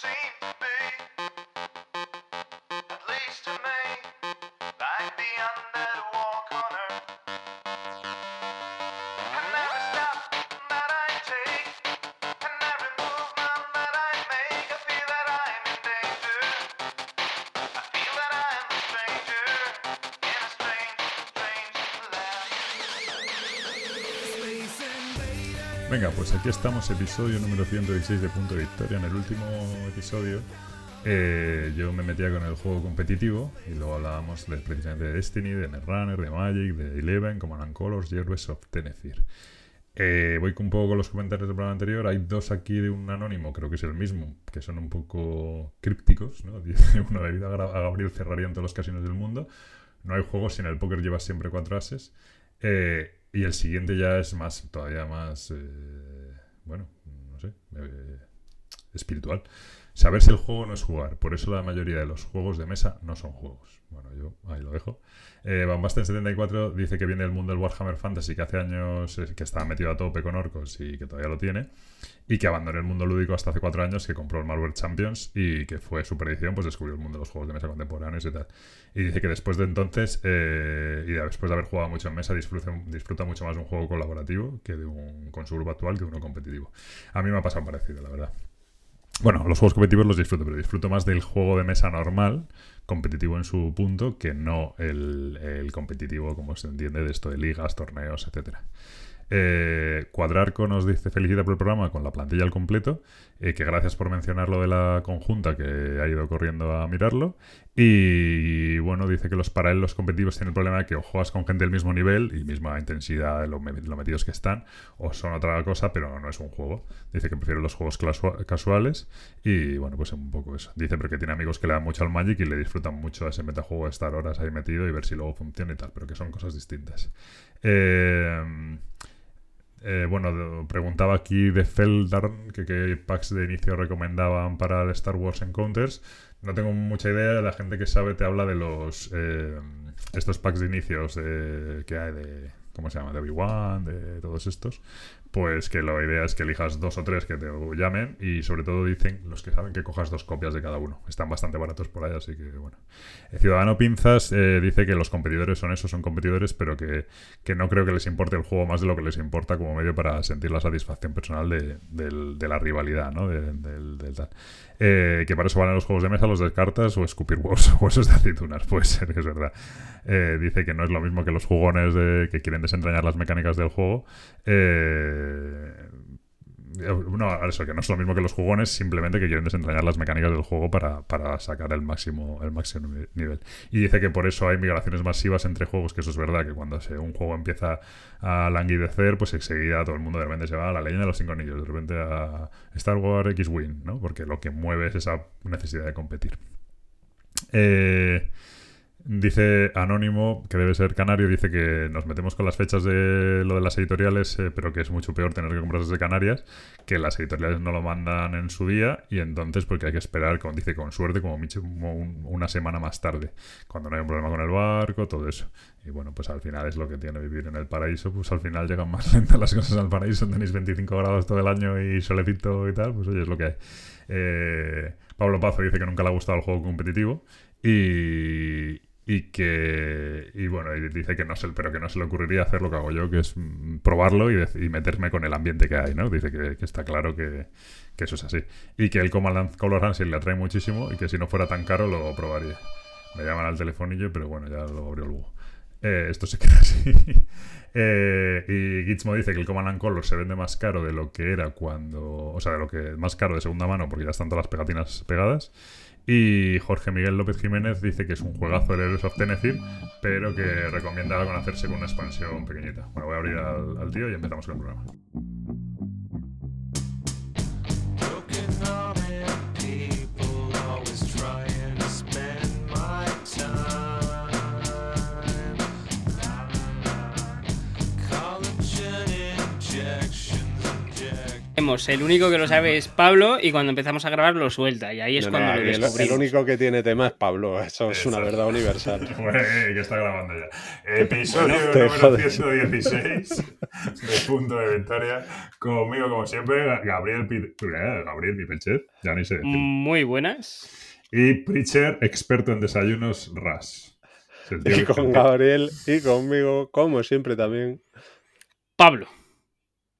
same Venga, pues aquí estamos, episodio número 116 de Punto de Victoria. En el último episodio eh, yo me metía con el juego competitivo y luego hablábamos de, precisamente de Destiny, de Netrunner, de Magic, de Eleven, Command Colors y Heroes of Tennessee. Eh, voy un poco con los comentarios del programa anterior. Hay dos aquí de un anónimo, creo que es el mismo, que son un poco crípticos. ¿no? Dice uno debido a Gabriel cerraría en todos los casinos del mundo. No hay juegos, si en el póker llevas siempre cuatro ases. Eh, y el siguiente ya es más, todavía más, eh, bueno, no sé, eh, espiritual. Saber si el juego no es jugar. Por eso la mayoría de los juegos de mesa no son juegos. Bueno, yo ahí lo dejo. Eh, Bambasten74 dice que viene del mundo del Warhammer Fantasy, que hace años eh, que estaba metido a tope con orcos y que todavía lo tiene. Y que abandonó el mundo lúdico hasta hace cuatro años, que compró el Marvel Champions y que fue su predicción, pues descubrió el mundo de los juegos de mesa contemporáneos y tal. Y dice que después de entonces, eh, y después de haber jugado mucho en mesa, disfruta, mucho más de un juego colaborativo que de un con su grupo actual que de uno competitivo. A mí me ha pasado parecido, la verdad. Bueno, los juegos competitivos los disfruto, pero disfruto más del juego de mesa normal, competitivo en su punto, que no el, competitivo, como se entiende, de esto de ligas, torneos, etcétera. Eh, Cuadrarco nos dice felicita por el programa con la plantilla al completo, eh, que gracias por mencionar lo de la conjunta que ha ido corriendo a mirarlo. Y bueno, dice que los paralelos competitivos tienen el problema de que o juegas con gente del mismo nivel y misma intensidad de lo, lo metidos que están, o son otra cosa, pero no es un juego. Dice que prefiere los juegos casuales y bueno, pues un poco eso. Dice pero que tiene amigos que le dan mucho al Magic y le disfrutan mucho a ese metajuego de estar horas ahí metido y ver si luego funciona y tal, pero que son cosas distintas. Eh, eh, bueno, preguntaba aquí de Feldarn que qué packs de inicio recomendaban para el Star Wars Encounters. No tengo mucha idea, la gente que sabe te habla de los eh, estos packs de inicios eh, que hay de ¿cómo se llama? de Obi-Wan, de todos estos. Pues que la idea es que elijas dos o tres que te llamen y sobre todo dicen los que saben que cojas dos copias de cada uno. Están bastante baratos por ahí, así que bueno. El Ciudadano Pinzas eh, dice que los competidores son esos, son competidores, pero que, que no creo que les importe el juego más de lo que les importa como medio para sentir la satisfacción personal de, de la rivalidad, ¿no? De- tal. Eh, que para eso valen los juegos de mesa, los de cartas o escupir huevos, huesos de aceitunas, puede ser que es verdad. Eh, dice que no es lo mismo que los jugones de- que quieren desentrañar las mecánicas del juego. Eh, no, eso, que no es lo mismo que los jugones, simplemente que quieren desentrañar las mecánicas del juego para, para sacar el máximo, el máximo ni- nivel. Y dice que por eso hay migraciones masivas entre juegos, que eso es verdad, que cuando un juego empieza a languidecer, pues enseguida todo el mundo de repente se va a la leyenda de los cinco anillos, de repente a Star Wars X-Wing, ¿no? Porque lo que mueve es esa necesidad de competir. Eh, Dice Anónimo, que debe ser canario, dice que nos metemos con las fechas de lo de las editoriales, eh, pero que es mucho peor tener que comprar desde Canarias, que las editoriales no lo mandan en su día y entonces porque hay que esperar, como dice, con suerte, como, como un- una semana más tarde, cuando no hay un problema con el barco, todo eso. Y bueno, pues al final es lo que tiene vivir en el paraíso, pues al final llegan más lentas las cosas al paraíso, tenéis 25 grados todo el año y solecito y tal, pues oye, es lo que hay. Eh, Pablo Pazo dice que nunca le ha gustado el juego competitivo y, y que y bueno dice que no se pero que no se le ocurriría hacer lo que hago yo que es mm, probarlo y, meterme con el ambiente que hay no dice que, está claro que, eso es así y que el Command Color Answer le atrae muchísimo y que si no fuera tan caro lo probaría me llaman al telefonillo pero bueno ya lo abrió luego Eh, esto se queda así Eh, y Gizmo dice que el Command and Color se vende más caro de lo que era cuando. O sea, de lo que más caro de segunda mano, porque ya están todas las pegatinas pegadas. Y Jorge Miguel López Jiménez dice que es un juegazo el Heroes of Tennessee, pero que recomienda con hacerse con una expansión pequeñita. Bueno, voy a abrir al, al tío y empezamos con el programa. Sabemos. El único que lo sabe es Pablo y cuando empezamos a grabar lo suelta. Y ahí es No, cuando no, lo el, descubrimos. el único que tiene tema es Pablo, eso es una verdad universal. Ué, que está grabando ya. Episodio número jodes. 116 de Punto de Victoria. Conmigo, como siempre, Gabriel, Gabriel Pipechev, ya ni sé. decir. Muy buenas. Y Preacher, experto en desayunos RAS. Y con Gabriel y conmigo, como siempre también. Pablo.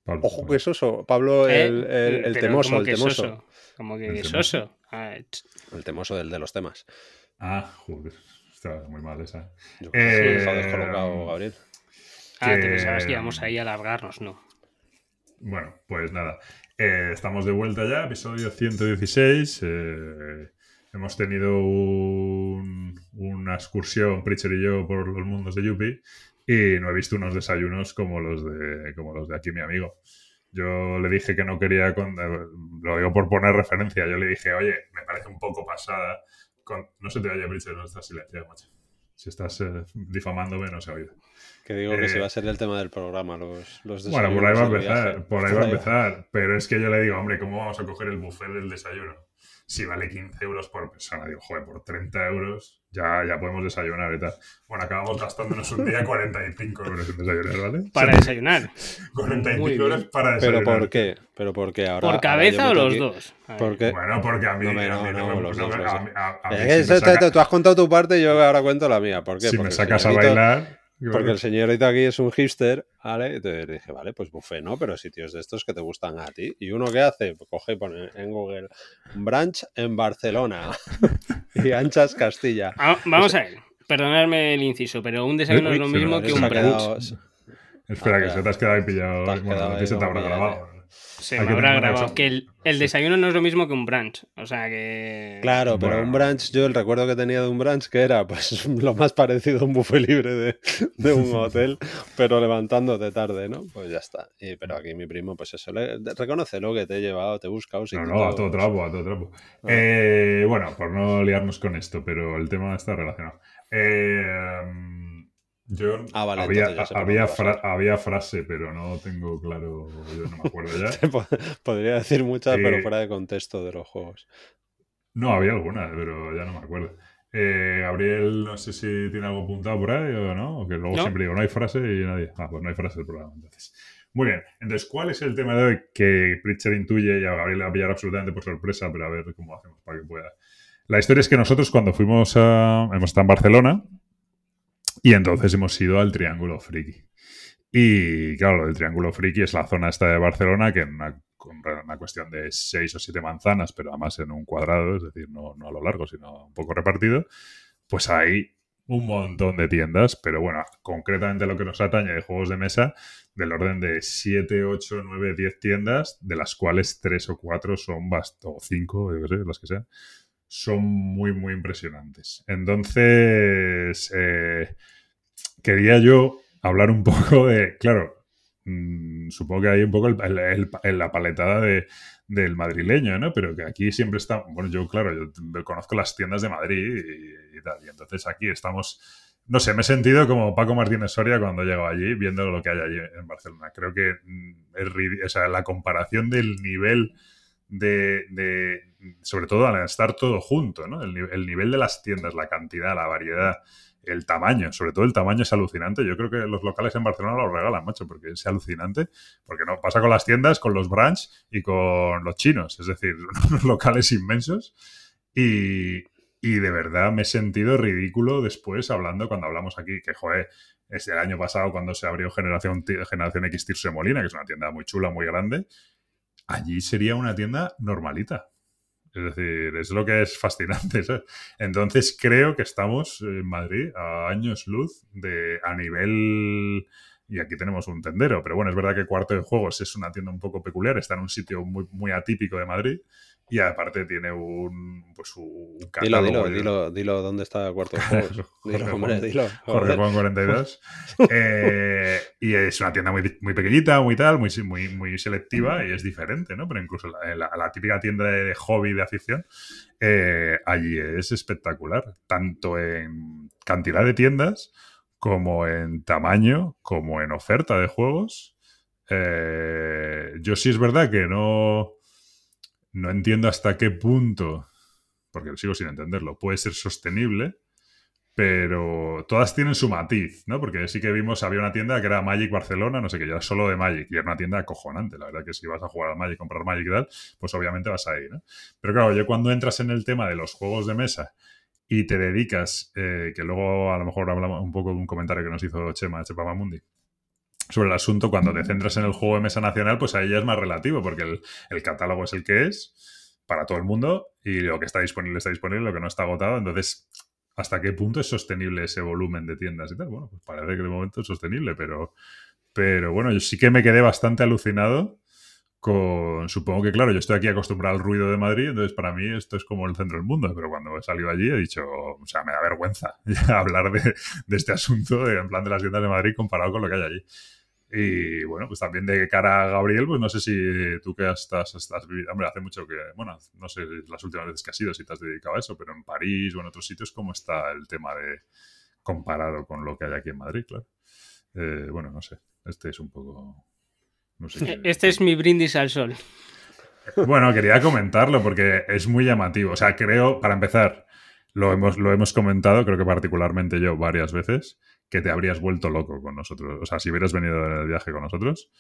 Pablo, Ojo que soso, Pablo ¿eh? el, el- el Pero temoso, ¿cómo el temoso. soso? Como que El soso. Ah, El temoso del de los temas. Ah, joder. Está muy mal esa. Yo creo que Eh, ha descolocado Gabriel. ah, Que- te pensabas que íbamos ahí a alargarnos, ¿no? Bueno, pues nada. Eh, estamos de vuelta ya, episodio 116. eh, hemos tenido un- una excursión, Preacher y yo, por los mundos de Yuppie. Y no he visto unos desayunos como los de, como los de aquí, mi amigo. Yo le dije que no quería, con- eh, lo digo por poner referencia, yo le dije, oye, me parece un poco pasada. Con... No se te oye, Preacher, no estás silenciado, macho. Si estás eh, difamándome, no se oído. Que digo que eh, si va a ser el tema del programa, los, los Bueno, por ahí va a desayunos empezar, por ahí va a empezar. Pero es que yo le digo, hombre, ¿cómo vamos a coger el buffet del desayuno? Si vale 15 euros por persona, digo, joder, por 30 euros ya, ya podemos desayunar y tal. Bueno, acabamos gastándonos un día 45 euros en desayunar, ¿vale? Para desayunar. 45 Muy bien. euros para ¿Pero desayunar. por qué? ¿Pero por qué? Ahora, ¿Por cabeza o los aquí- dos? A ver. ¿Por qué? Bueno, porque a mí, No, me- no, los no dos, me- los a dos. mí- a- a mí si me esto- esto- saca- tú has contado tu parte y yo ahora cuento la mía. ¿Por qué? si porque me sacas a bailar... Porque el señorito aquí es un hipster, ¿vale? Entonces dije, vale, pues buffet, ¿no? Pero sitios de estos que te gustan a ti. ¿Y uno qué hace? Pues coge y pone en Google brunch en Barcelona y anchas Castilla. Ah, vamos a ver. Perdonadme el inciso, pero un desayuno es lo mismo que un brunch. quedado- Espera, Ah, que ya. se te has quedado ahí pillado. Te has Bueno, quedado ahí se te habrá grabado. Se me habrá grabado. Que el, el desayuno no es lo mismo que un brunch. O sea que. Claro, pero Bueno. un brunch, yo el recuerdo que tenía de un brunch que era pues lo más parecido a un buffet libre de, de un hotel, pero levantándote tarde, ¿no? Pues ya está. Y, pero aquí mi primo, pues eso, le, reconócelo que te he llevado, te he buscado. No, no, a todo trapo, a todo trapo. Ah. Eh, bueno, por no liarnos con esto, pero el tema está relacionado. Eh, yo Ah, vale, había, ya había, fra- frase, pero no tengo claro, yo no me acuerdo ya. Podría decir muchas, Eh, pero fuera de contexto de los juegos. No, había alguna, pero ya no me acuerdo. Eh, Gabriel, no sé si tiene algo apuntado por ahí o no, o que luego No. siempre digo, no hay frase y nadie. Ah, pues no hay frase del programa, entonces. Muy bien, entonces, ¿cuál es el tema de hoy que Pritchard intuye y a Gabriel le va a pillar absolutamente por sorpresa, pero a ver cómo hacemos para que pueda? La historia es que nosotros cuando fuimos a... hemos estado en Barcelona y entonces hemos ido al Triángulo Friki. Y claro, del Triángulo Friki es la zona esta de Barcelona que en una, cuestión de seis o siete manzanas, pero además en un cuadrado, es decir, no, no a lo largo, sino un poco repartido, pues hay un montón de tiendas, pero bueno, concretamente lo que nos atañe de juegos de mesa, del orden de 7, 8, 9, 10 tiendas, de las cuales 3 o 4 son o 5, yo qué sé, las que sean, son muy, muy impresionantes. Entonces, eh, quería yo hablar un poco de, claro, mm, supongo que hay un poco el- la paletada de, del madrileño, ¿no? Pero que aquí siempre está, bueno, yo claro, yo conozco las tiendas de Madrid y, tal, y entonces aquí estamos, no sé, me he sentido como Paco Martínez Soria cuando llego allí, viendo lo que hay allí en Barcelona. Creo que mm, es, la comparación del nivel de, sobre todo al estar todo junto. El, ni- el nivel de las tiendas, la cantidad, la variedad, el tamaño, sobre todo el tamaño es alucinante. Yo creo que los locales en Barcelona lo regalan, macho, porque es alucinante. Porque no pasa con las tiendas, con los branch y con los chinos. Es decir, unos locales inmensos. Y, y de verdad me he sentido ridículo después hablando cuando hablamos aquí, que joder, es el año pasado cuando se abrió Generación, Generación X Tirso Molina, que es una tienda muy chula, muy grande. Allí sería una tienda normalita. Es decir, es lo que es fascinante. Entonces creo que estamos en Madrid a años luz de a nivel y aquí tenemos un tendero, pero bueno, es verdad que Cuarto de Juegos es una tienda un poco peculiar, está en un sitio muy, muy atípico de Madrid y aparte tiene un pues un Dilo, dilo, dilo, dilo dónde está el cuarto de juegos. Dilo, hombre, dilo. Jorge. Juan 42. Eh, y es una tienda muy, muy pequeñita, muy tal, muy, muy, muy selectiva y es diferente, ¿no? Pero incluso la, la- la típica tienda de hobby, de afición, eh, allí es espectacular. Tanto en cantidad de tiendas como en tamaño, como en oferta de juegos. eh, yo sí es verdad que no, no entiendo hasta qué punto, porque sigo sin entenderlo, puede ser sostenible, pero todas tienen su matiz, ¿no? Porque sí que vimos, había una tienda que era Magic Barcelona, no sé qué, ya solo de Magic, y era una tienda acojonante, la verdad que si vas a jugar al Magic, comprar Magic y tal, pues obviamente vas ahí, ¿no? Pero claro, yo cuando entras en el tema de los juegos de mesa y te dedicas, eh, que luego a lo mejor hablamos un poco de un comentario que nos hizo Chema, Chepa Mamundi, sobre el asunto, cuando te centras en el juego de mesa nacional, pues ahí ya es más relativo, porque el, el catálogo es el que es para todo el mundo y lo que está disponible está disponible, lo que no está agotado, entonces ¿Hasta qué punto es sostenible ese volumen de tiendas y tal? Bueno, pues parece que de momento es sostenible, pero, pero bueno, yo sí que me quedé bastante alucinado con, supongo que claro, yo estoy aquí acostumbrado al ruido de Madrid, entonces para mí esto es como el centro del mundo, pero cuando he salido allí he dicho, o sea, me da vergüenza hablar de, este asunto, en plan de las tiendas de Madrid comparado con lo que hay allí. Y bueno, pues también de cara a Gabriel, pues no sé si tú que estás, estás viviendo, hombre, hace mucho que, bueno, no sé las últimas veces que has ido, si te has dedicado a eso, pero en París o en otros sitios, ¿cómo está el tema de comparado con lo que hay aquí en Madrid, claro? Eh, bueno, no sé, este es un poco... No sé qué- Este es mi brindis al sol. Bueno, quería comentarlo porque es muy llamativo. O sea, creo, para empezar, lo hemos, lo hemos comentado, creo que particularmente yo varias veces, que te habrías vuelto loco con nosotros. O sea, si hubieras venido en el viaje con nosotros.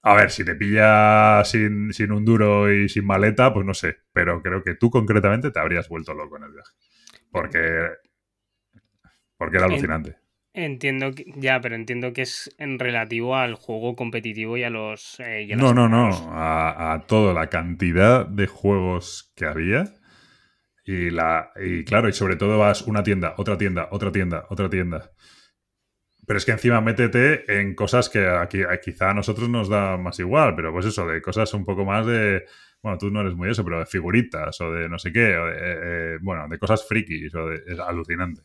A ver, si te pilla sin, sin un duro y sin maleta, pues no sé. Pero creo que tú concretamente te habrías vuelto loco en el viaje. Porque. Porque era alucinante. Entiendo que, ya, pero entiendo que es en relativo al juego competitivo y a los. eh, y a No, no, no. a los- A, a toda la cantidad de juegos que había. Y, la, y claro, y sobre todo vas una tienda, otra tienda, otra tienda, otra tienda. Pero es que encima métete en cosas que aquí, a- quizá a nosotros nos da más igual, pero pues eso, de cosas un poco más de. Bueno, tú no eres muy eso, pero de figuritas o de no sé qué, o de, eh, eh, bueno, de cosas frikis, o de, es alucinante.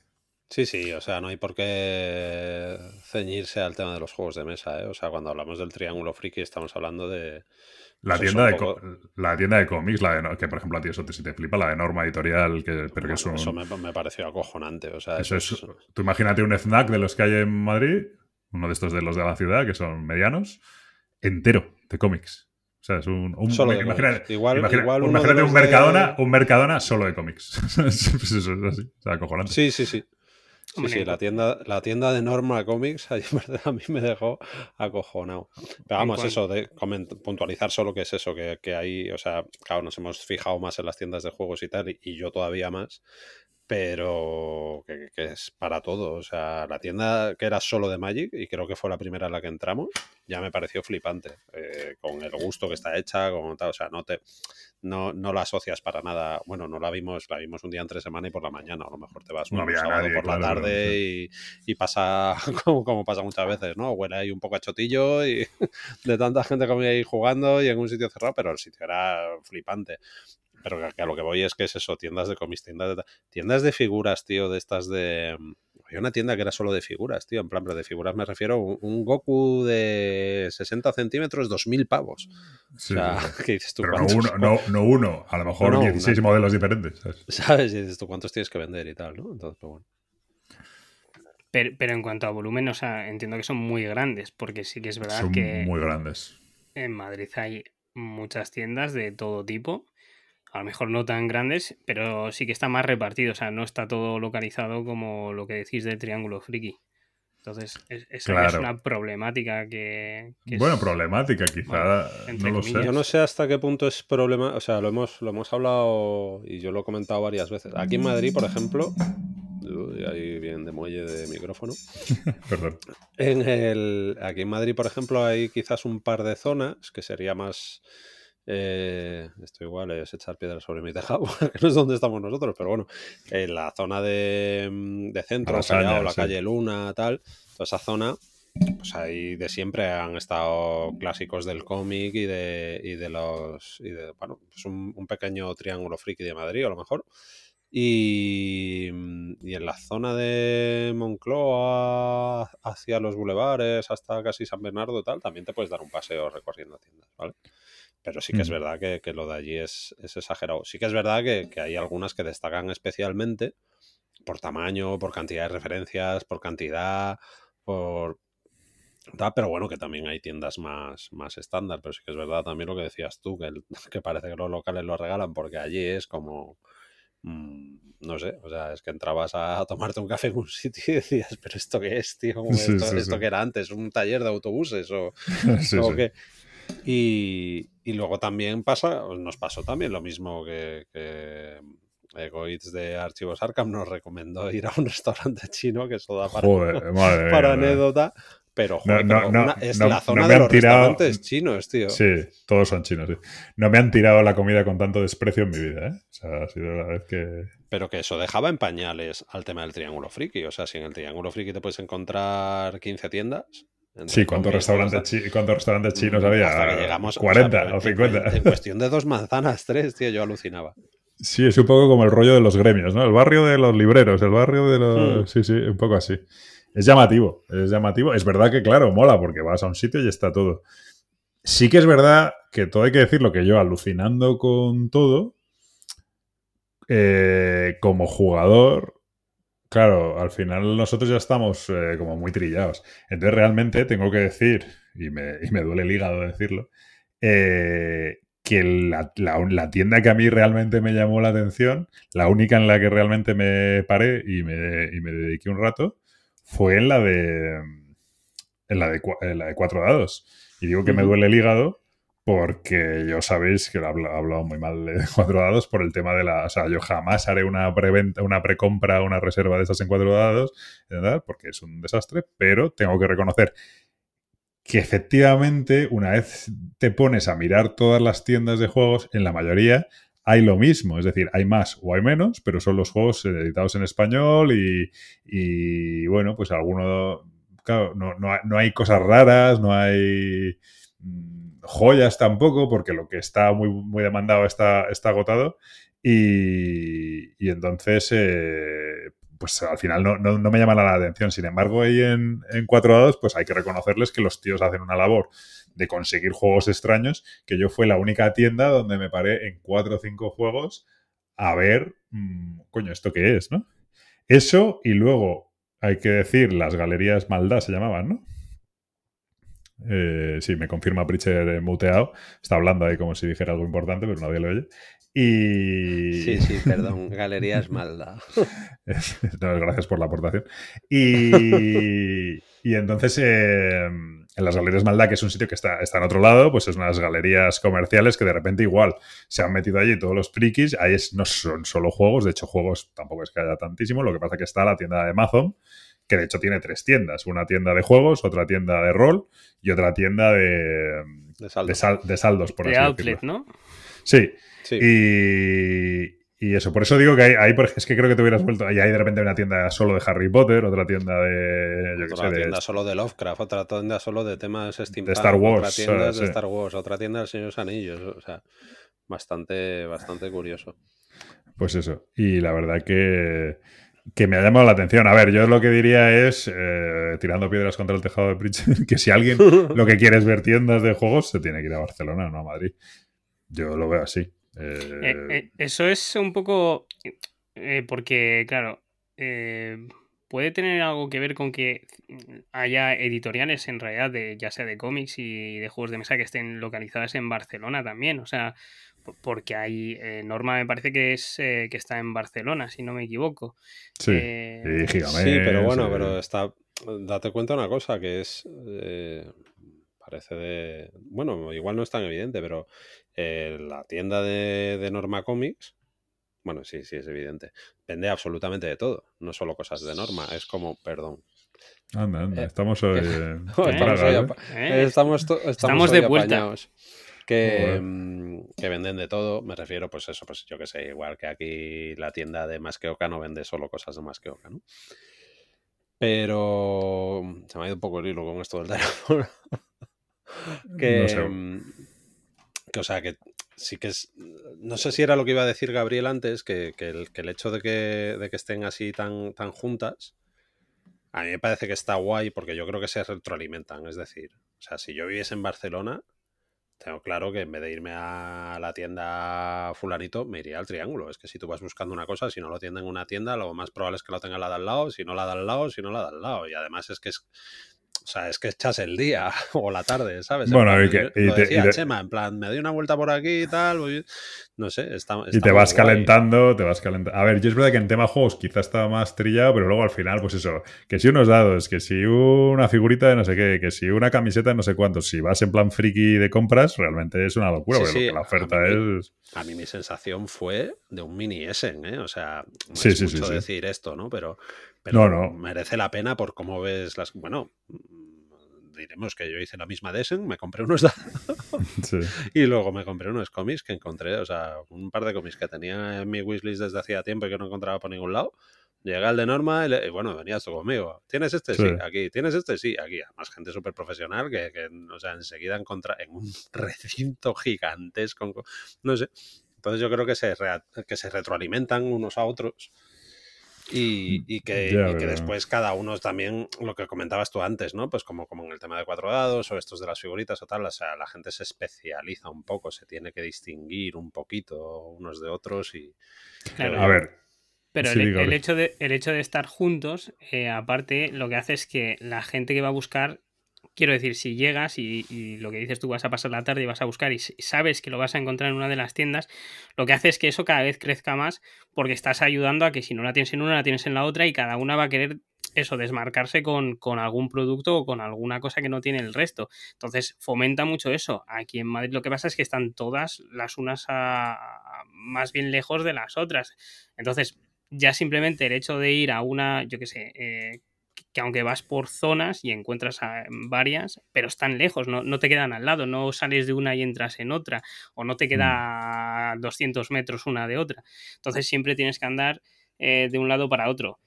Sí, sí, o sea, no hay por qué ceñirse al tema de los juegos de mesa, ¿eh? O sea, cuando hablamos del triángulo friki estamos hablando de... La Pues tienda, de poco- la tienda de cómics, la de que por ejemplo a ti eso te, si te flipa, la de Norma Editorial, que, pero que es un, Eso me, me pareció acojonante, o sea, Eso eso es, es- tú imagínate un FNAC de los que hay en Madrid, uno de estos de los de la ciudad, que son medianos, entero de cómics. O sea, es un... un- Solo de imagínate. Igual- imagínate de un de- Mercadona, un Mercadona solo de cómics. pues eso es así, o sea, acojonante. Sí, sí, sí. Sí, sí, la tienda, la tienda de Norma Comics a mí me dejó acojonado. Pero vamos, eso, de puntualizar solo que es eso, que, que hay, o sea, claro, nos hemos fijado más en las tiendas de juegos y tal, y, y yo todavía más, pero que, que es para todo. O sea, la tienda que era solo de Magic, y creo que fue la primera en la que entramos, ya me pareció flipante, eh, con el gusto que está hecha, con tal, o sea, no te... No, no la asocias para nada. Bueno, no la vimos, la vimos un día entre semana y por la mañana. A lo mejor te vas No un había sábado nadie, por la claro, tarde sí. y, y pasa como, como pasa muchas veces, ¿no? Huele ahí un poco a chotillo y de tanta gente como ahí jugando y en un sitio cerrado, pero el sitio era flipante. Pero que, que a lo que voy es que es eso, tiendas de cómics, tiendas de, tiendas de figuras, tío, de estas de... Había una tienda que era solo de figuras, tío, en plan, pero de figuras me refiero a un, un Goku de 60 centímetros, 2.000 pavos. Sí, o sea, sí. ¿qué dices tú? Pero no ¿Cuántos uno, co- no, no uno, a lo mejor No, no, 16 una- modelos diferentes. ¿sabes? ¿Sabes? Y dices tú, ¿cuántos tienes que vender y tal, no? Entonces, pues bueno. Pero, pero en cuanto a volumen, o sea, entiendo que son muy grandes, porque sí que es verdad Son que muy grandes. en Madrid hay muchas tiendas de todo tipo. A lo mejor no tan grandes, pero sí que está más repartido. O sea, no está todo localizado como lo que decís del Triángulo Friki. Entonces, es, es Claro. una problemática que. que es- Bueno, problemática quizá, entre no lo comillas. sé. Yo no sé hasta qué punto es problema, o sea, lo hemos, lo hemos hablado y yo lo he comentado varias veces. Aquí en Madrid, por ejemplo, uy, ahí bien de muelle de micrófono. Perdón. En el, aquí en Madrid, por ejemplo, hay quizás un par de zonas que sería más. Eh, esto igual es echar piedras sobre mi tejado, que no es donde estamos nosotros, pero bueno, en la zona de, mm, de centro, la sí. calle Luna, tal, toda esa zona, pues ahí de siempre han estado clásicos del cómic y de, y de los. Y de, bueno, pues un, un pequeño triángulo friki de Madrid, a lo mejor. Y, y en la zona de Moncloa, hacia los bulevares, hasta casi San Bernardo tal, también te puedes dar un paseo recorriendo tiendas, ¿vale? Pero sí que es verdad que, que lo de allí es, es exagerado. Sí que es verdad que, que hay algunas que destacan especialmente por tamaño, por cantidad de referencias, por cantidad, por... pero bueno, que también hay tiendas más, más estándar, pero sí que es verdad también lo que decías tú, que, el- que parece que los locales lo regalan porque allí es como, mm, no sé, o sea, es que entrabas a tomarte un café en un sitio y decías, pero ¿esto qué es, tío? ¿Cómo Sí, esto, sí, esto sí. qué era antes? ¿Un taller de autobuses o, qué? Y, y luego también pasa, nos pasó también lo mismo que, que Egoitz de Archivos Arkham nos recomendó ir a un restaurante chino, que eso da para, Joder, madre mía, para madre. anécdota. Pero, joder, no, pero no, una- es no- la no zona de los tirado- restaurantes chinos, tío. Sí, todos son chinos, sí. No me han tirado la comida con tanto desprecio en mi vida, ¿eh? O sea, ha sido la vez que... Pero que eso dejaba en pañales al tema del triángulo friki. O sea, si en el triángulo friki te puedes encontrar 15 tiendas. Sí, ¿cuántos restaurantes, hasta- chi- ¿cuántos restaurantes chinos había? Hasta que llegamos. o sea, 40 pero o en- 50. En, en cuestión de dos manzanas, tres, tío, yo alucinaba. Sí, es un poco como el rollo de los gremios, ¿no? El barrio de los libreros, el barrio de los... Hmm. Sí, sí, un poco así. Es llamativo, es llamativo. Es verdad que, claro, mola porque vas a un sitio y está todo. Sí que es verdad que todo hay que decirlo, que yo alucinando con todo, eh, como jugador, claro, al final nosotros ya estamos eh, como muy trillados. Entonces realmente tengo que decir, y me, y me duele el hígado decirlo, eh, que la, la- la tienda que a mí realmente me llamó la atención, la única en la que realmente me paré y me, y me dediqué un rato, fue en la de en la de, en la de cuatro dados. Y digo que me duele el hígado porque yo sabéis que he habla- he hablado muy mal de cuatro dados por el tema de la... O sea, yo jamás haré una preventa, una precompra, una reserva de esas en cuatro dados, ¿verdad? porque es un desastre, pero tengo que reconocer que efectivamente una vez te pones a mirar todas las tiendas de juegos, en la mayoría hay lo mismo, es decir, hay más o hay menos, pero son los juegos editados en español y, y, bueno, pues alguno, claro, no, no no hay cosas raras, no hay joyas tampoco, porque lo que está muy, muy demandado está, está agotado y, y entonces, eh, pues al final no, no- no me llama la atención. Sin embargo, ahí en, en Cuatro Dados, pues hay que reconocerles que los tíos hacen una labor de conseguir juegos extraños, que yo fue la única tienda donde me paré en cuatro o cinco juegos a ver, mm, coño, ¿esto qué es, no? Eso y luego, hay que decir, las galerías maldad se llamaban, ¿no? Eh, sí, me confirma Pritcher eh, muteado. Está hablando ahí como si dijera algo importante, pero nadie lo oye. Y... Sí, sí, perdón. Galerías Malda. No, gracias por la aportación. Y, y entonces, eh, en las Galerías Maldad, que es un sitio que está, está en otro lado, pues es unas galerías comerciales que de repente igual se han metido allí todos los frikis. Ahí es, no son solo juegos, de hecho, juegos tampoco es que haya tantísimo. Lo que pasa que está la tienda de Amazon, que de hecho tiene tres tiendas: una tienda de juegos, otra tienda de rol y otra tienda de, De saldo. de, sal- de saldos, por de así outlet, decirlo. ¿no? Sí, Sí. y, y eso, por eso digo que hay, hay, por ej- es que creo que te hubieras vuelto. Y hay de repente una tienda solo de Harry Potter, otra tienda de. Yo qué Otra sé, de. tienda solo de Lovecraft, otra tienda solo de temas steampunk, Star Wars, otra tienda de Sí. Star Wars, otra tienda del Señor de los Anillos, o sea, bastante, bastante curioso. Pues eso. Y la verdad que, que me ha llamado la atención. A ver, yo lo que diría es, eh, tirando piedras contra el tejado de Pritchard, que si alguien lo que quiere es ver tiendas de juegos, se tiene que ir a Barcelona, no a Madrid. Yo lo veo así. Eh, Eh, eh, eso es un poco. eh, porque, claro, eh, puede tener algo que ver con que haya editoriales en realidad, de, ya sea de cómics y de juegos de mesa, que estén localizadas en Barcelona también. O sea, porque hay. eh, Norma me parece que es eh, que está en Barcelona, si no me equivoco. sí. eh, Sí, pero bueno, eh, pero está. Date cuenta una cosa que es. eh, parece de. Bueno, igual no es tan evidente, pero eh, la tienda de, de Norma Comics. Bueno, sí, sí, es evidente. Vende absolutamente de todo, no solo cosas de Norma. Es como, perdón. Anda, anda, Eh, estamos hoy. en- Estamos hoy ¿eh? eh, Estamos, to- estamos estamos hoy de vuelta. apañados. Que, mm, que venden de todo, me refiero, pues eso, pues yo que sé, igual que aquí la tienda de Más que Oca no vende solo cosas de Más que Oca, ¿no? Pero se me ha ido un poco el hilo con esto del teléfono. que, No sé. mm, que, o sea, que sí que es. No sé si era lo que iba a decir Gabriel antes, que, que el, que el hecho de que, de que estén así tan, tan juntas, a mí me parece que está guay porque yo creo que se retroalimentan. Es decir, o sea, si yo viviese en Barcelona, tengo claro que en vez de irme a la tienda fulanito, me iría al triángulo. Es que si tú vas buscando una cosa, si no lo tienen en una tienda, lo más probable es que lo tenga la de al lado, si no la de al lado, si no la de al lado. Y además es que es, o sea, es que echas el día o la tarde, ¿sabes? En Bueno, plan, y que- y lo te- y decía te- Chema, en plan, me doy una vuelta por aquí y tal, voy- no sé, está, Y está te muy vas guay. calentando, te vas calentando. A ver, yo es verdad que en tema juegos quizá estaba más trillado, pero luego al final, pues eso, que si unos dados, que si una figurita de no sé qué, que si una camiseta de no sé cuántos, si vas en plan friki de compras, realmente es una locura, Sí, la a oferta mí- es... A mí mi sensación fue de un mini Essen, ¿eh? O sea, no Sí, es mucho decir esto, ¿no? Pero, pero No, no. merece la pena por cómo ves las... Bueno, mm, diremos que yo hice la misma de Essen, me compré unos sí. y luego me compré unos cómics que encontré, o sea, un par de cómics que tenía en mi wishlist desde hacía tiempo y que no encontraba por ningún lado. Llegué al de Norma y, le- y bueno, venías tú conmigo. ¿Tienes este? Sí. Sí. aquí. ¿Tienes este? Sí, aquí. Además, gente súper profesional que, que, o sea, enseguida encontra en un recinto gigantesco. No sé. Entonces yo creo que se, que se retroalimentan unos a otros y, y que, Ya, y que pero- después cada uno también, lo que comentabas tú antes, ¿no? Pues como, como en el tema de cuatro dados o estos de las figuritas o tal, o sea, la gente se especializa un poco, se tiene que distinguir un poquito unos de otros y... Claro, A ver, Pero Sí, el, hecho de, el hecho de estar juntos, eh, aparte, lo que hace es que la gente que va a buscar, quiero decir, si llegas y, y lo que dices tú vas a pasar la tarde y vas a buscar y sabes que lo vas a encontrar en una de las tiendas, lo que hace es que eso cada vez crezca más porque estás ayudando a que si no la tienes en una, la tienes en la otra y cada una va a querer eso, desmarcarse con, con algún producto o con alguna cosa que no tiene el resto. Entonces fomenta mucho eso. Aquí en Madrid lo que pasa es que están todas las unas a- a- más bien lejos de las otras. Entonces, ya simplemente el hecho de ir a una, yo qué sé, eh, que aunque vas por zonas y encuentras a varias, pero están lejos, no, no te quedan al lado, no sales de una y entras en otra, o no te queda a 200 metros una de otra. Entonces siempre tienes que andar eh, de un lado para otro.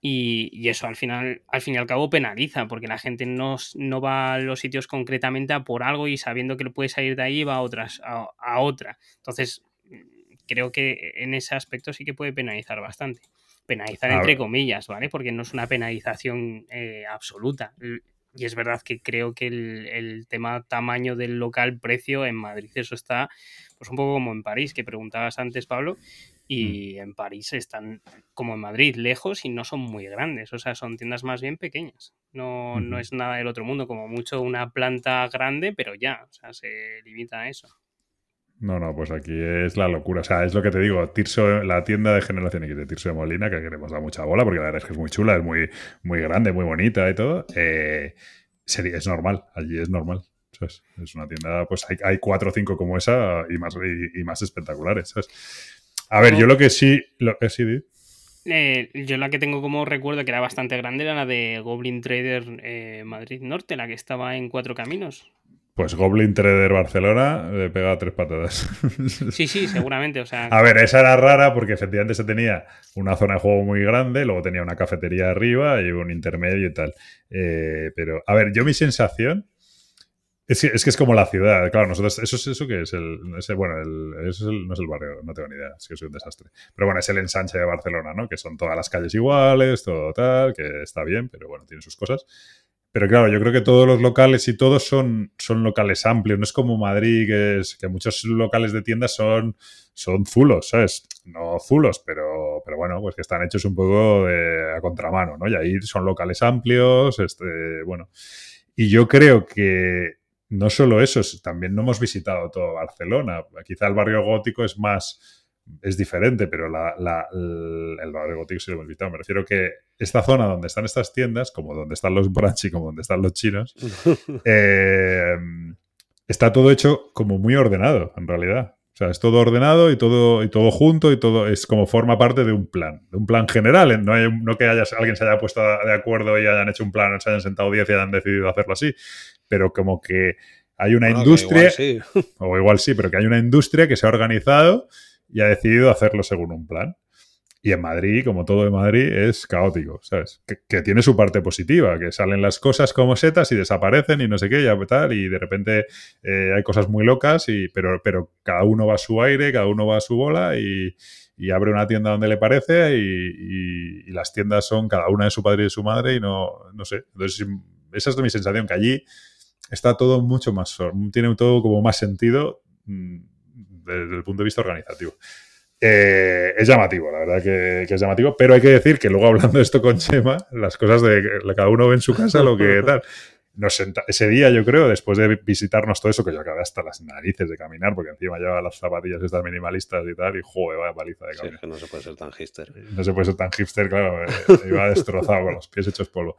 Y, y eso al final, al fin y al cabo penaliza, porque la gente no, no va a los sitios concretamente a por algo y sabiendo que puede salir de ahí va a otras, a, a otra. Entonces, mm, creo que en ese aspecto sí que puede penalizar bastante. Penalizar entre comillas, ¿vale? Porque no es una penalización eh, absoluta. Y es verdad que creo que el, el tema tamaño del local, precio en Madrid, eso está pues un poco como en París, que preguntabas antes, Pablo, y en París están como en Madrid, lejos y no son muy grandes, o sea, son tiendas más bien pequeñas. No, no es nada del otro mundo, como mucho una planta grande, pero ya, o sea, se limita a eso. No, no, pues aquí es la locura. O sea, es lo que te digo, Tirso, la tienda de Generación X de Tirso de Molina, que queremos dar mucha bola, porque la verdad es que es muy chula, es muy, muy grande, muy bonita y todo. eh, sería, es normal, allí es normal. ¿sabes? Es una tienda, pues hay, hay cuatro o cinco como esa y más, y, y más espectaculares. ¿sabes? A ver, yo lo que sí. Lo que sí. Eh, yo la que tengo como recuerdo que era bastante grande era la de Goblin Trader eh, Madrid Norte, la que estaba en Cuatro Caminos. Pues Goblin Trader Barcelona le pega tres patadas. Sí, sí, seguramente, o sea... A ver, esa era rara porque efectivamente se tenía una zona de juego muy grande, luego tenía una cafetería arriba y un intermedio y tal. Eh, pero, a ver, yo mi sensación es que, es que es como la ciudad. Claro, nosotros, eso es eso que es el. ese- bueno, el, eso es el- no es el barrio, no tengo ni idea, es que soy un desastre. Pero bueno, es el ensanche de Barcelona, ¿no? Que son todas las calles iguales, todo tal, que está bien, pero bueno, tiene sus cosas. Pero claro, yo creo que todos los locales y todos son, son locales amplios. No es como Madrid, que, que muchos locales de tiendas son, son zulos, ¿sabes? No zulos, pero, pero bueno, pues que están hechos un poco de, a contramano, ¿no? Y ahí son locales amplios, este, bueno. Y yo creo que no solo eso, es- también no hemos visitado todo Barcelona. Quizá el barrio gótico es más, es diferente, pero la- la- el barrio gótico sí lo hemos visitado. Me refiero que esta zona donde están estas tiendas, como donde están los brunch y como donde están los chinos, eh, está todo hecho como muy ordenado, en realidad. O sea, es todo ordenado y todo, y todo junto y todo es como forma parte de un plan, de un plan general. No, hay, no que haya, alguien se haya puesto de acuerdo y hayan hecho un plan, o se hayan sentado 10 y hayan decidido hacerlo así, pero como que hay una Bueno, industria, igual sí. o igual sí, pero que hay una industria que se ha organizado y ha decidido hacerlo según un plan. Y en Madrid, como todo en Madrid, es caótico, ¿sabes? Que, tiene su parte positiva, que salen las cosas como setas y desaparecen y no sé qué, y tal, y de repente eh, hay cosas muy locas, y, pero, pero cada uno va a su aire, cada uno va a su bola y, abre una tienda donde le parece y, y- las tiendas son cada una de su padre y de su madre y no, no sé. Entonces, esa es mi sensación, que allí está todo mucho más, tiene todo como más sentido mm, desde el punto de vista organizativo. Eh, es llamativo, la verdad que, que es llamativo, pero hay que decir que luego hablando esto con Chema, las cosas de que cada uno ve en su casa lo que tal. nos senta- ese día, yo creo, después de visitarnos todo eso, que yo acabé hasta las narices de caminar, porque encima llevaba las zapatillas estas minimalistas y tal, y joder, vaya paliza de Sí, caminar. es que no se puede ser tan hipster. No se puede ser tan hipster, claro, eh, iba destrozado con los pies hechos polvo.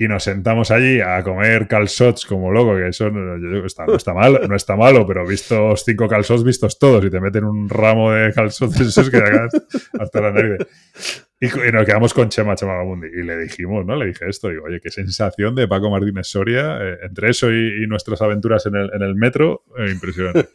Y nos sentamos allí a comer calzots como loco, que eso no, está, no está mal, no está malo, pero vistos cinco calzots, vistos todos, y te meten un ramo de calzots, esos que llegas hasta la nariz. Y, nos quedamos con Chema Chamagamundi. Y le dijimos, ¿no? Le dije esto, digo, oye, qué sensación de Paco Martínez Soria, eh, entre eso y, y nuestras aventuras en el, en el metro, eh, impresionante.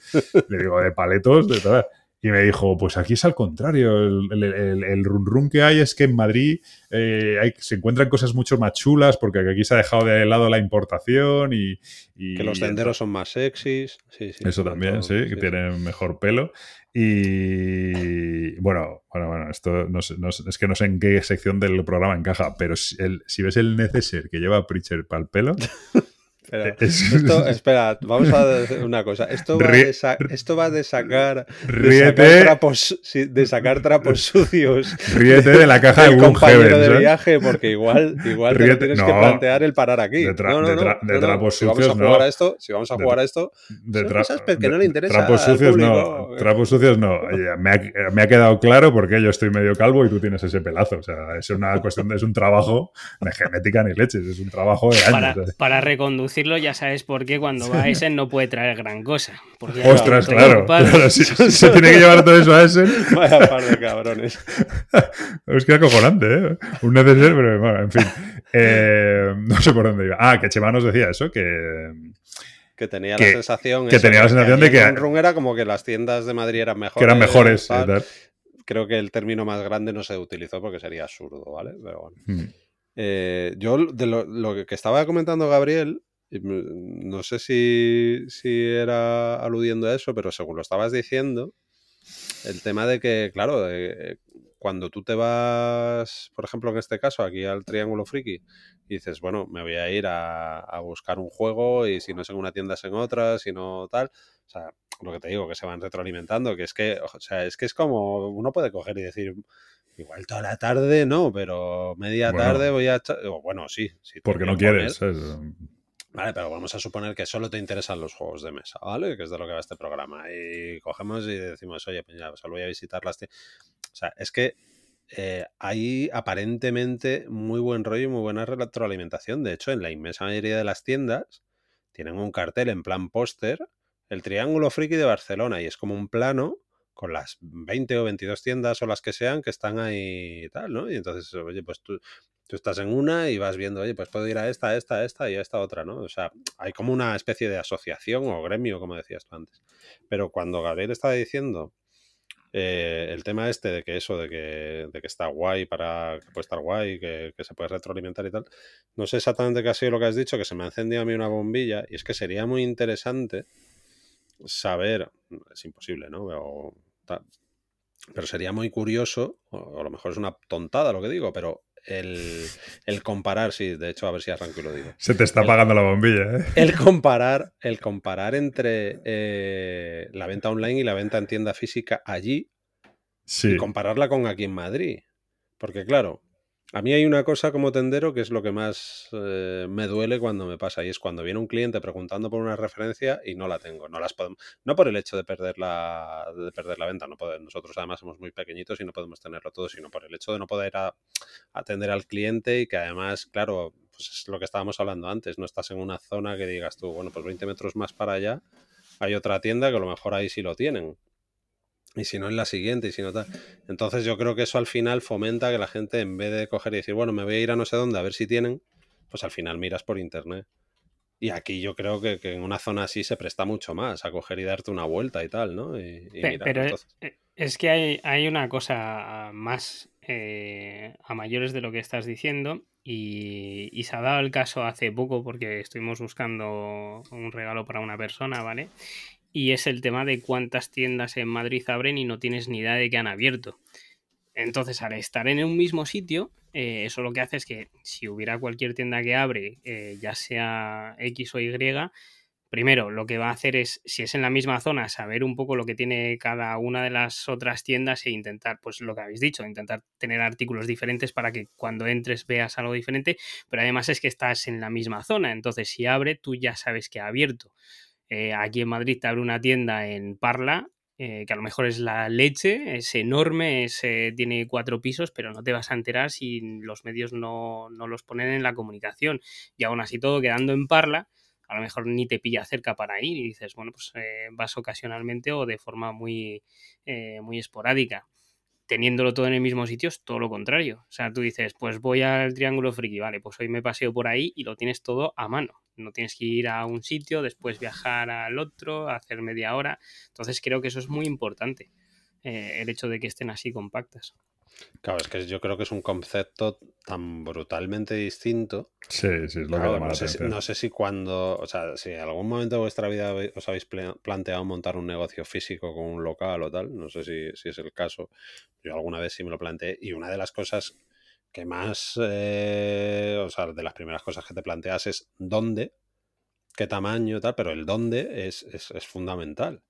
Le digo, de paletos, de tal. Y me dijo, pues aquí es al contrario, el, el, el, el run run que hay es que en Madrid eh, hay- se encuentran cosas mucho más chulas porque aquí se ha dejado de lado la importación y... y- Que los senderos son más sexys. Sí, sí, Eso también, todo, sí, que tienen mejor pelo. Y bueno, bueno, bueno, esto no sé- no sé- es que no sé en qué sección del programa encaja, pero si, si ves el neceser que lleva Preacher para el pelo, Pero es- esto, espera, vamos a decir una cosa. Esto va, de, sa- esto va de sacar, de sacar trapos, sí, de sacar trapos sucios ríete de la caja de compañero de viaje, porque igual, igual te tienes que plantear el parar aquí. De tra- no, no, de no, tra- de no, no. trapos si vamos a sucios, jugar no. a esto, si vamos a jugar a esto, De Son tra- cosas que de- no le interesa Trapos sucios no. Trapos sucios no. Oye, me, ha, me ha quedado claro porque yo estoy medio calvo y tú tienes ese pelazo. O sea, es una cuestión de, es un trabajo de genética ni leches, es un trabajo de años. Para, para reconducirlo ya sabes por qué cuando va a Essen no puede traer gran cosa. Ostras, claro. si, se tiene que llevar todo eso a ese, vaya par de cabrones. es que acojonante, ¿eh? Un neceser, pero bueno, en fin. Eh, no sé por dónde iba. Ah, que Chema nos decía eso, que, Que tenía Que- la sensación. que tenía la sensación de allí en que- Run era como que las tiendas de Madrid eran mejores. que eran mejores. y tal. tal. Creo que el término más grande no se utilizó porque sería absurdo, ¿vale? Pero bueno. Mm. Eh, yo, de lo, lo que estaba comentando Gabriel, no sé si, si era aludiendo a eso, pero según lo estabas diciendo, el tema de que, claro, eh, cuando tú te vas, por ejemplo, en este caso, aquí al Triángulo Friki, y dices, bueno, me voy a ir a, a buscar un juego y si no es en una tienda es en otra, si no tal. O sea, lo que te digo, que se van retroalimentando, que es que, o sea, es que es como uno puede coger y decir, igual toda la tarde no, pero media Bueno. tarde voy a... o bueno, sí. sí te Porque no poner- quieres. Vale, pero vamos a suponer que solo te interesan los juegos de mesa, ¿vale? Que es de lo que va este programa. Y cogemos y decimos, oye, pues ya, solo voy a visitar las tiendas. O sea, es que eh, hay aparentemente muy buen rollo y muy buena retroalimentación. De hecho, en la inmensa mayoría de las tiendas tienen un cartel en plan póster, el Triángulo Friki de Barcelona, y es como un plano con las 20 o 22 tiendas o las que sean que están ahí y tal, ¿no? Y entonces, oye, pues tú, tú estás en una y vas viendo, oye, pues puedo ir a esta, a esta, a esta y a esta otra, ¿no? O sea, hay como una especie de asociación o gremio, como decías tú antes. Pero cuando Gabriel estaba diciendo eh, el tema este de que eso, de que, de que está guay para que puede estar guay, que, que se puede retroalimentar y tal, no sé exactamente qué ha sido lo que has dicho, que se me ha encendido a mí una bombilla y es que sería muy interesante saber, es imposible, ¿no? O tal, pero sería muy curioso, o a lo mejor es una tontada lo que digo, pero el, el comparar, sí, de hecho, a ver si arranco y lo digo. Se te está apagando la bombilla, ¿eh? El comparar, el comparar entre eh, la venta online y la venta en tienda física allí Sí. y compararla con aquí en Madrid. Porque claro, a mí hay una cosa como tendero que es lo que más eh, me duele cuando me pasa y es cuando viene un cliente preguntando por una referencia y no la tengo. No las podemos, no por el hecho de perder la, de perder la venta, no poder- nosotros además somos muy pequeñitos y no podemos tenerlo todo, sino por el hecho de no poder a- atender al cliente y que además, claro, pues es lo que estábamos hablando antes, no estás en una zona que digas tú, bueno, pues 20 metros más para allá hay otra tienda que a lo mejor ahí sí lo tienen. Y si no en la siguiente, y si no tal. Entonces yo creo que eso al final fomenta que la gente, en vez de coger y decir, bueno, me voy a ir a no sé dónde a ver si tienen, pues al final miras por internet. Y aquí yo creo que, que en una zona así se presta mucho más a coger y darte una vuelta y tal, ¿no? Y, mirar, pero entonces- eh, es que hay, hay una cosa más eh, a mayores de lo que estás diciendo y, y se ha dado el caso hace poco porque estuvimos buscando un regalo para una persona, ¿vale? Y es el tema de cuántas tiendas en Madrid abren y no tienes ni idea de que han abierto. Entonces, al estar en un mismo sitio, eh, eso lo que hace es que si hubiera cualquier tienda que abre, eh, ya sea X o Y, primero, lo que va a hacer es, si es en la misma zona, saber un poco lo que tiene cada una de las otras tiendas e intentar, pues lo que habéis dicho, intentar tener artículos diferentes para que cuando entres veas algo diferente, pero además es que estás en la misma zona, entonces si abre, tú ya sabes que ha abierto. Eh, aquí en Madrid te abre una tienda en Parla, eh, que a lo mejor es la leche, es enorme, es, eh, tiene cuatro pisos, pero no te vas a enterar si los medios no, no los ponen en la comunicación. Y aún así todo quedando en Parla, a lo mejor ni te pilla cerca para ir y dices, bueno, pues vas ocasionalmente o de forma muy, muy esporádica. Teniéndolo todo en el mismo sitio es todo lo contrario. O sea, tú dices, pues voy al Triángulo Friki, vale, pues hoy me paseo por ahí y lo tienes todo a mano. No tienes que ir a un sitio, después viajar al otro, hacer media hora. Entonces creo que eso es muy importante, eh, el hecho de que estén así compactas. Claro, es que yo creo que es un concepto tan brutalmente distinto. Sí, sí, es lo que llama no, la sé no sé si cuando, o sea, si en algún momento de vuestra vida os habéis planteado montar un negocio físico con un local o tal, no sé si, si es el caso. Yo alguna vez sí me lo planteé y una de las cosas que más, eh, o sea, de las primeras cosas que te planteas es dónde, qué tamaño, tal, pero el dónde es, es, es fundamental.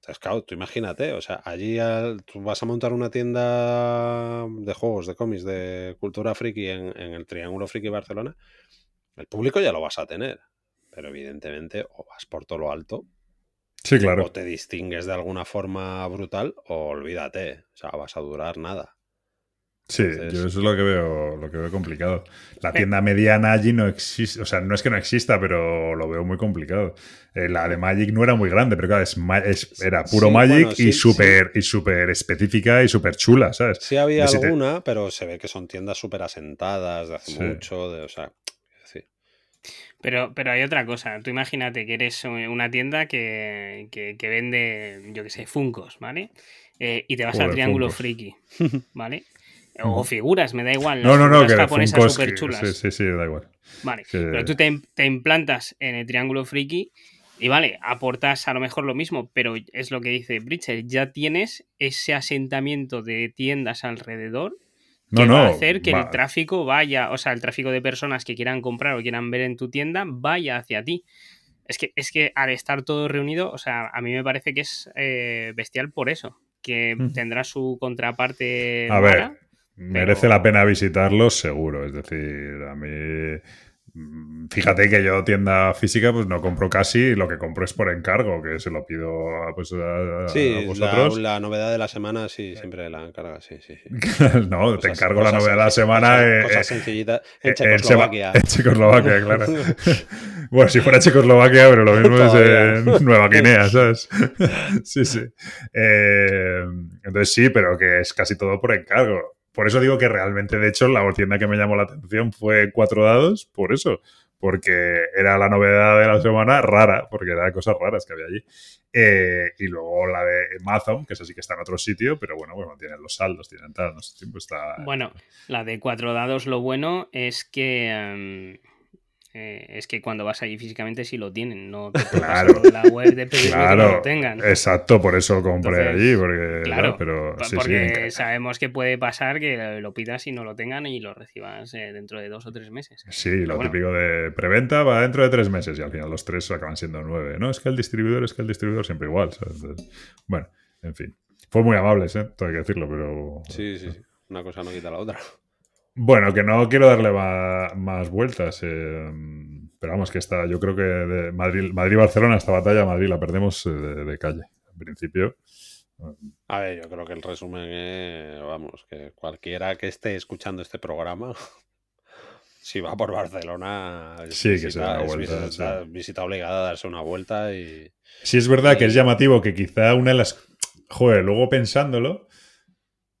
Entonces, claro, tú imagínate, o sea, allí al- tú vas a montar una tienda de juegos, de cómics, de cultura friki en, en el Triángulo Friki Barcelona, el público ya lo vas a tener. Pero evidentemente, o vas por todo lo alto, Sí, claro. o te distingues de alguna forma brutal, o olvídate. O sea, vas a durar nada. Sí, Entonces- yo eso es lo que veo, lo que veo complicado. La tienda mediana allí no existe, o sea, no es que no exista, pero lo veo muy complicado. Eh, la de Magic no era muy grande, pero claro, es era puro Sí, Magic bueno, sí, y súper y súper específica y súper chula, ¿sabes? Sí había te- alguna, pero se ve que son tiendas súper asentadas de hace Sí. mucho, de, o sea. Pero, pero hay otra cosa. Tú imagínate que eres una tienda que, que- que vende, yo qué sé, Funcos, ¿vale? Eh, y te vas Joder, al Triángulo Funkos. Friki, ¿vale? O figuras, me da igual. No, no, no, que japonesas súper chulas. sí, sí, sí, da igual. Vale, Que- pero tú te, im- te implantas en el Triángulo Friki y vale, aportas a lo mejor lo mismo, pero es lo que dice Bridger, ya tienes ese asentamiento de tiendas alrededor No, que no, va a hacer que va- el tráfico vaya, o sea, el tráfico de personas que quieran comprar o quieran ver en tu tienda vaya hacia ti. Es que, es que al estar todo reunido, o sea, a mí me parece que es eh, bestial por eso, que Mm. tendrá su contraparte A mala. ver, merece la pena visitarlos, seguro. Es decir, a mí. mm, Fíjate que yo tienda física pues no compro casi, lo que compro es por encargo, que se lo pido a, pues, a, Sí, la, vosotros. la novedad de la semana, sí, siempre la encarga, sí, sí. sí. no, te encargo la novedad de la semana Cosas, eh, cosas eh, sencillitas. En en Checoslovaquia. En Checoslovaquia, claro. bueno, si fuera Checoslovaquia, pero lo mismo es en Nueva Guinea, ¿sabes? sí, sí. Eh, entonces sí, pero que es casi todo por encargo. Por eso digo que realmente, de hecho, la tienda que me llamó la atención fue Cuatro Dados, por eso. Porque era la novedad de la semana rara, porque eran cosas raras que había allí. Eh, y luego la de Amazon, que esa sí que está en otro sitio, pero bueno, bueno, tienen los saldos, tienen tal, no sé, está... Bueno, la de cuatro dados, lo bueno es que em, eh, es que cuando vas allí físicamente sí lo tienen, no te Claro. la web de que no Claro, lo tengan. exacto, por eso compré Entonces, allí, porque, claro, pero sí, Porque sabemos que puede pasar que lo pidas y no lo tengan y lo recibas eh, dentro de dos o tres meses. sí, lo bueno. típico de preventa va dentro de tres meses y al final los tres acaban siendo nueve. No, es que el distribuidor, es que el distribuidor siempre igual. ¿sabes? Entonces, bueno, en fin. Fue muy amables, ¿eh? Todo hay que decirlo, pero... Sí, sí, sí. Una cosa no quita la otra. Bueno, que no quiero darle más, vueltas. eh, pero vamos, que está, yo creo que de Madrid- Madrid-Barcelona, esta batalla, Madrid la perdemos eh, de, de calle. En principio. A ver, yo creo que el resumen es, vamos, que cualquiera que esté escuchando este programa, si va por Barcelona, Sí, que se da una es visita, sí. visita obligada a darse una vuelta y... Sí es verdad que es llamativo que quizá una de las... Joder, luego pensándolo,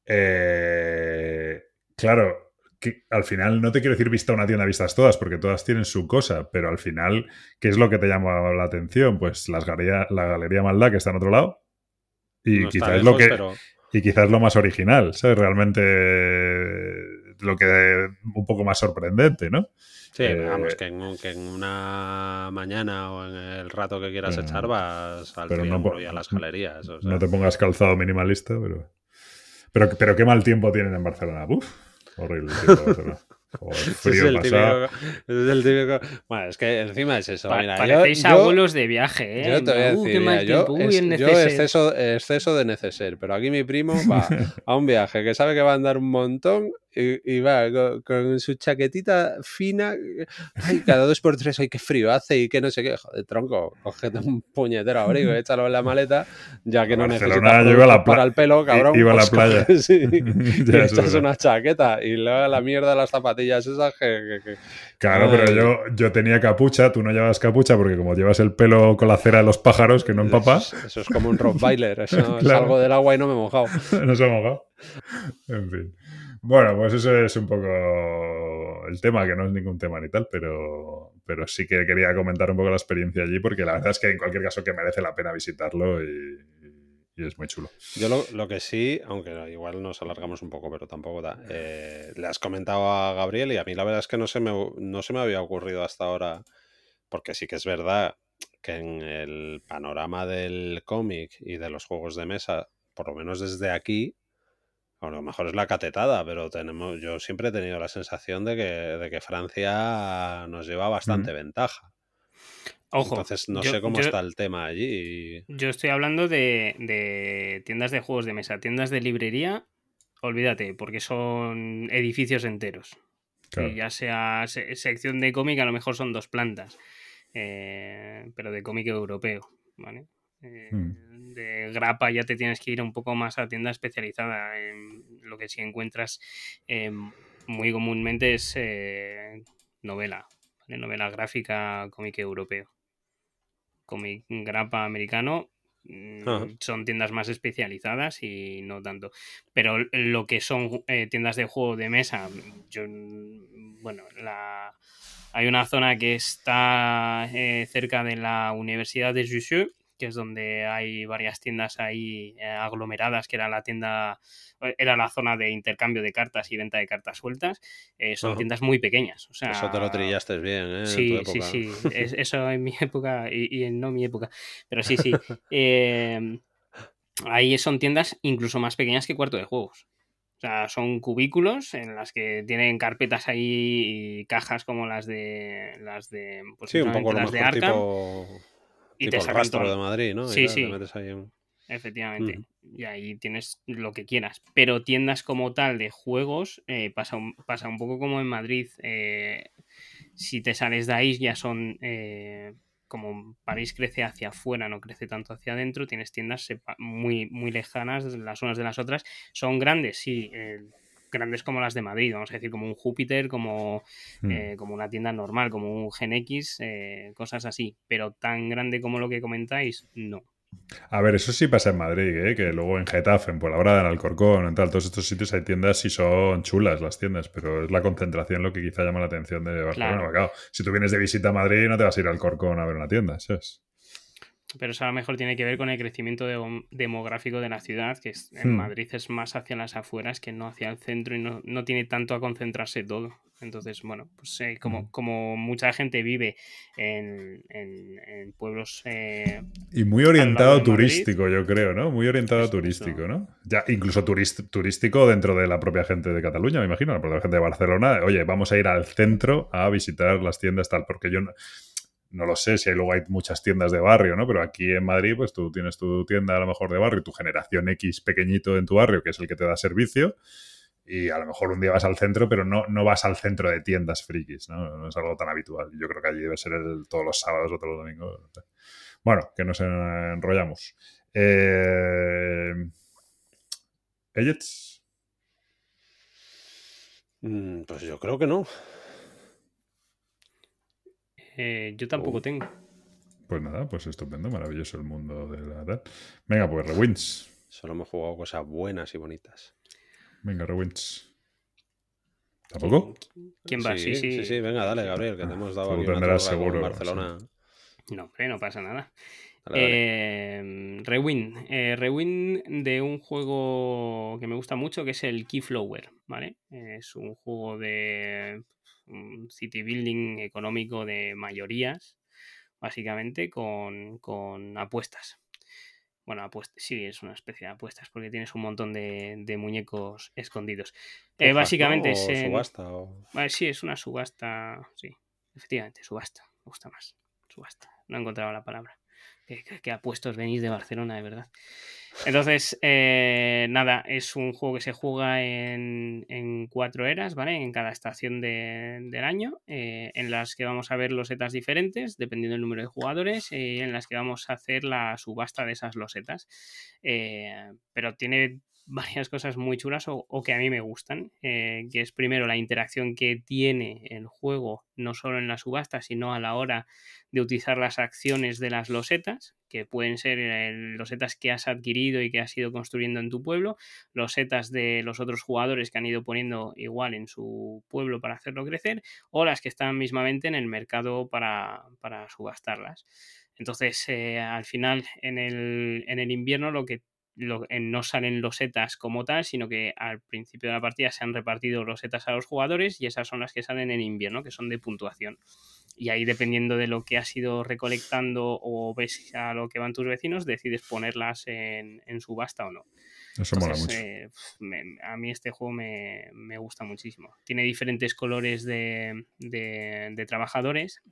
eh, claro, que al final no te quiero decir vista una tienda, vistas todas, porque todas tienen su cosa, pero al final, ¿qué es lo que te llama la atención? Pues las galería- la Galería Maldá, que está en otro lado, y no quizás es lo que... pero- Y quizás lo más original, ¿sabes? Realmente lo que un poco más sorprendente, ¿no? Sí, Eh, vamos, que en, un- que en una mañana o en el rato que quieras Pero- echar vas al no triángulo po- y a las galerías. o sea. No te pongas calzado minimalista, pero. Pero, pero qué mal tiempo tienen en Barcelona. Uf, horrible Barcelona. Joder, Ese es, frío el típico, es el típico. Bueno, es que encima es eso. Pa- mira, parecéis yo- abuelos de viaje, ¿eh? Yo te voy a "Uh, qué decir, mira, mal yo, es- yo neceser". exceso, exceso de neceser, pero aquí mi primo va a un viaje que sabe que va a andar un montón y, y va con, con su chaquetita fina, ay, cada dos por tres, ay, qué frío hace y que no sé qué, joder, tronco, cógete un puñetero abrigo, échalo en la maleta, ya que no Barcelona, necesitas la para el pelo, cabrón, iba a la pues playa. coges y, eso echas una chaqueta y luego la mierda de las zapatillas esas que... que- que- Claro, Ay. pero yo, yo tenía capucha, tú no llevas capucha porque como llevas el pelo con la cera de los pájaros que no empapa, Eso, es- eso es como un Rottweiler, eso Claro. salgo del agua y no me he mojado. no se ha mojado. En fin. Bueno, pues eso es un poco el tema, que no es ningún tema ni tal, pero, pero sí que quería comentar un poco la experiencia allí, porque la verdad es que en cualquier caso que merece la pena visitarlo y, es muy chulo. Yo lo, lo que sí, aunque igual nos alargamos un poco, pero tampoco da. eh, le has comentado a Gabriel y a mí la verdad es que no se me, no se me había ocurrido hasta ahora, porque sí que es verdad que en el panorama del cómic y de los juegos de mesa, por lo menos desde aquí, a lo mejor es la catetada, pero tenemos, yo siempre he tenido la sensación de que, de que Francia nos lleva bastante ventaja. Ojo, Entonces no yo- sé cómo yo- está el tema allí. Yo estoy hablando de, de tiendas de juegos de mesa, tiendas de librería, olvídate, porque son edificios enteros. Claro. Y ya sea se- sección de cómic, a lo mejor son dos plantas, eh, pero de cómic europeo, ¿vale? Eh, Hmm. De grapa ya te tienes que ir un poco más a tienda especializada. en lo que sí encuentras eh, muy comúnmente es eh, novela, ¿vale? novela gráfica, cómic europeo. Cómic grapa americano mm, son tiendas más especializadas y no tanto. Pero lo que son tiendas de juego de mesa, yo, mm, bueno, la, hay una zona que está eh, cerca de la Universidad de Jussieu, que es donde hay varias tiendas ahí eh, aglomeradas, que era la tienda, eh, era la zona de intercambio de cartas y venta de cartas sueltas. Eh, son tiendas muy pequeñas. O sea, Eso te lo trillaste bien, ¿eh? En Sí, tu sí, época. sí. Es- eso en mi época y, y en no mi época. Pero sí, sí. Eh, ahí son tiendas incluso más pequeñas que cuarto de juegos. O sea, son cubículos en las que tienen carpetas ahí y cajas como las de las de pues, Sí, un poco las de Arkham. tipo, y tipo te el rastro todo. de Madrid, ¿no? Sí, sí. Efectivamente. Y ahí tienes lo que quieras. Pero tiendas como tal de juegos eh, pasa, un, pasa un poco como en Madrid. eh, si te sales de ahí ya son... eh, como París crece hacia afuera, no crece tanto hacia adentro, tienes tiendas muy, muy lejanas las unas de las otras. Son grandes, sí, eh, grandes como las de Madrid, vamos a decir, como un Júpiter, como, Hmm. eh, como una tienda normal, como un Gen X, eh, cosas así. Pero tan grande como lo que comentáis, no. A ver, eso sí pasa en Madrid, ¿eh? que luego en Getafe, en Puebla en Alcorcón, en tal, todos estos sitios hay tiendas y son chulas las tiendas, pero es la concentración lo que quizá llama la atención de Barcelona. Claro, si tú vienes de visita a Madrid, no te vas a ir al Alcorcón a ver una tienda, ¿sabes? Pero eso a lo mejor tiene que ver con el crecimiento de- demográfico de la ciudad, que es- en Hmm. Madrid es más hacia las afueras que no hacia el centro y no, no tiene tanto a concentrarse todo. Entonces, bueno, pues eh, como, Hmm. como mucha gente vive en, en- en pueblos... eh, Y muy orientado Madrid. turístico, yo creo, ¿no? Muy orientado turístico. ¿no? Ya, incluso turist- turístico dentro de la propia gente de Cataluña, me imagino, la propia gente de Barcelona. Oye, vamos a ir al centro a visitar las tiendas tal, porque yo no, no lo sé si hay, luego hay muchas tiendas de barrio, ¿no? Pero aquí en Madrid, pues tú tienes tu tienda a lo mejor de barrio, tu generación X pequeñito en tu barrio, que es el que te da servicio. Y a lo mejor un día vas al centro, pero no, no vas al centro de tiendas frikis, ¿no? No es algo tan habitual. Yo creo que allí debe ser el- todos los sábados o todos los domingos. Bueno, que nos enrollamos. Eh... Mm, Pues yo creo que no. Eh, yo tampoco Oh. tengo. Pues nada, pues estupendo, maravilloso el mundo de la tal. Venga, pues Rewins. Solo hemos jugado cosas buenas y bonitas. Venga, Rewins. ¿Tampoco? ¿Quién va? Sí, sí. sí, sí, venga, dale, Gabriel, que te hemos dado aquí una con seguro, Barcelona. No, hombre, no pasa nada. Dale, dale. Eh, Rewind. Eh, Rewind de un juego que me gusta mucho, que es el Keyflower, ¿vale? Es un juego de mm, city building económico de mayorías, básicamente, con, con apuestas. Bueno, apuestas, sí, es una especie de apuestas porque tienes un montón de, de muñecos escondidos. Eh, básicamente ¿no? es. O en- subasta, o- Vale, sí, es una subasta. Sí, efectivamente, subasta. Me gusta más. Subasta. No he encontrado la palabra. Qué apuestos venís de Barcelona, de verdad. Entonces, eh, nada, es un juego que se juega en, en cuatro eras, ¿vale? En cada estación de- del año, eh, en las que vamos a ver losetas diferentes, dependiendo del número de jugadores, y en las que vamos a hacer la subasta de esas losetas. Eh, pero tiene varias cosas muy chulas o, que a mí me gustan, eh, que es primero la interacción que tiene el juego, no solo en la subasta, sino a la hora de utilizar las acciones de las losetas, que pueden ser eh, losetas que has adquirido y que has ido construyendo en tu pueblo, losetas de los otros jugadores que han ido poniendo igual en su pueblo para hacerlo crecer, o las que están mismamente en el mercado para, para subastarlas. Entonces, eh, al final, en el, en el invierno, lo que lo- no salen losetas como tal, sino que al principio de la partida se han repartido losetas a los jugadores y esas son las que salen en invierno, que son de puntuación. Y ahí, dependiendo de lo que has ido recolectando o ves a lo que van tus vecinos, decides ponerlas en, en subasta o no. Eso mola Entonces, mucho. eh, me- a mí este juego me, me gusta muchísimo. Tiene diferentes colores de, de- de trabajadores,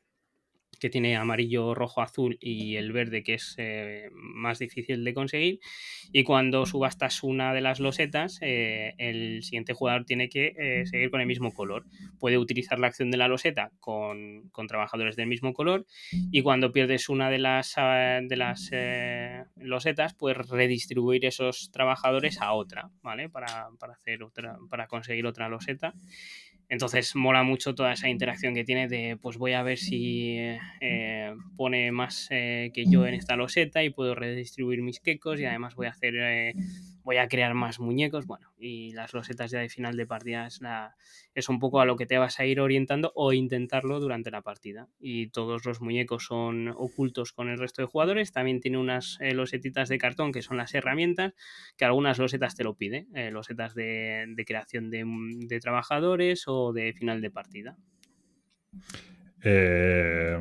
que tiene amarillo, rojo, azul y el verde, que es eh, más difícil de conseguir. Y cuando subastas una de las losetas, eh, el siguiente jugador tiene que eh, seguir con el mismo color. Puede utilizar la acción de la loseta con, con trabajadores del mismo color y cuando pierdes una de las, eh, de las losetas, puedes redistribuir esos trabajadores a otra, ¿vale? Para, para hacer otra, para conseguir otra loseta. Entonces mola mucho toda esa interacción que tiene de pues voy a ver si eh, pone más eh, que yo en esta loseta y puedo redistribuir mis quecos y además voy a hacer eh, voy a crear más muñecos. Bueno, y las losetas ya de final de partida es, la, es un poco a lo que te vas a ir orientando o intentarlo durante la partida. Y todos los muñecos son ocultos con el resto de jugadores. También tiene unas eh, losetitas de cartón que son las herramientas, que algunas losetas te lo pide, eh, losetas de, creación de, de trabajadores o de final de partida. Eh,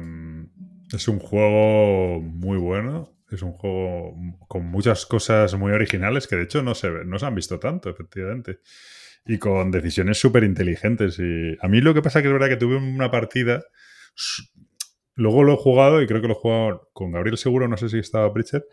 es un juego muy bueno. Es un juego con muchas cosas muy originales que de hecho no se, no se han visto tanto, efectivamente. Y con decisiones súper inteligentes. Y a mí lo que pasa que es verdad que tuve una partida. Luego lo he jugado y creo que lo he jugado con Gabriel Seguro, no sé si estaba Pritchard,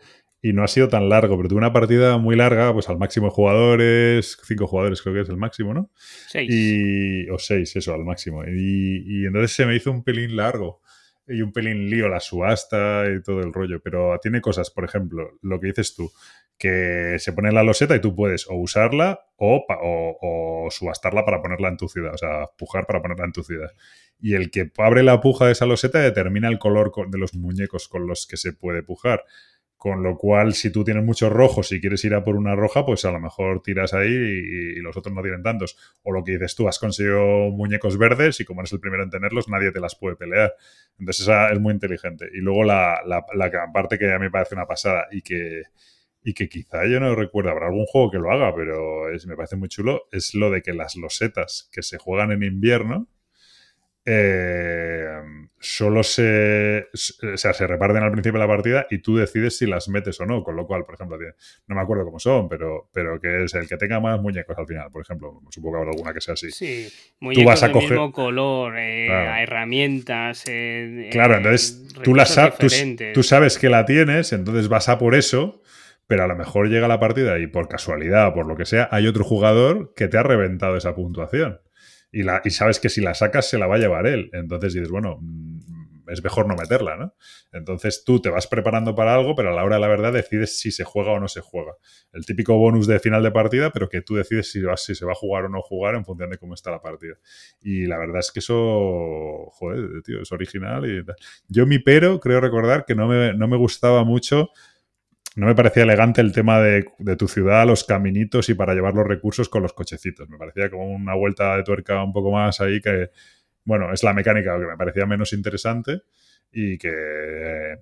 y no ha sido tan largo, pero tuve una partida muy larga, pues al máximo de jugadores, cinco jugadores creo que es el máximo, ¿no? Seis. Y, o seis, eso, al máximo. Y, y entonces se me hizo un pelín largo y un pelín lío la subasta y todo el rollo. Pero tiene cosas, por ejemplo, lo que dices tú, que se pone la loseta y tú puedes o usarla o, o, o subastarla para ponerla en tu ciudad, o sea, pujar para ponerla en tu ciudad. Y el que abre la puja de esa loseta determina el color de los muñecos con los que se puede pujar. Con lo cual, si tú tienes muchos rojos y quieres ir a por una roja, pues a lo mejor tiras ahí y, y los otros no tienen tantos. O lo que dices tú, has conseguido muñecos verdes y como eres el primero en tenerlos, nadie te las puede pelear. Entonces esa es muy inteligente. Y luego la, la, parte que a mí me parece una pasada y que, y que quizá yo no recuerdo, habrá algún juego que lo haga, pero es, me parece muy chulo, es lo de que las losetas que se juegan en invierno eh, solo se, o sea, se reparten al principio de la partida y tú decides si las metes o no. Con lo cual, por ejemplo, no me acuerdo cómo son, pero, pero que es el que tenga más muñecos al final, por ejemplo. Supongo que habrá alguna que sea así. Sí, muñecos vas a del coger- mismo color, eh, Claro. herramientas. eh, Claro, entonces tú, la recursos sab- tú, tú sabes que la tienes, entonces vas a por eso, pero a lo mejor llega la partida y por casualidad o por lo que sea, hay otro jugador que te ha reventado esa puntuación. Y, la, y sabes que si la sacas se la va a llevar él. Entonces dices, bueno, mm, es mejor no meterla, ¿no? Entonces tú te vas preparando para algo, pero a la hora de la verdad decides si se juega o no se juega. El típico bonus de final de partida, pero que tú decides si, vas- si se va a jugar o no jugar en función de cómo está la partida. Y la verdad es que eso, joder, tío, es original. Y tal. Yo mi pero, creo recordar que no me, no me gustaba mucho, no me parecía elegante el tema de, de tu ciudad, los caminitos y para llevar los recursos con los cochecitos. Me parecía como una vuelta de tuerca un poco más ahí que, bueno, es la mecánica que me parecía menos interesante y que, eh,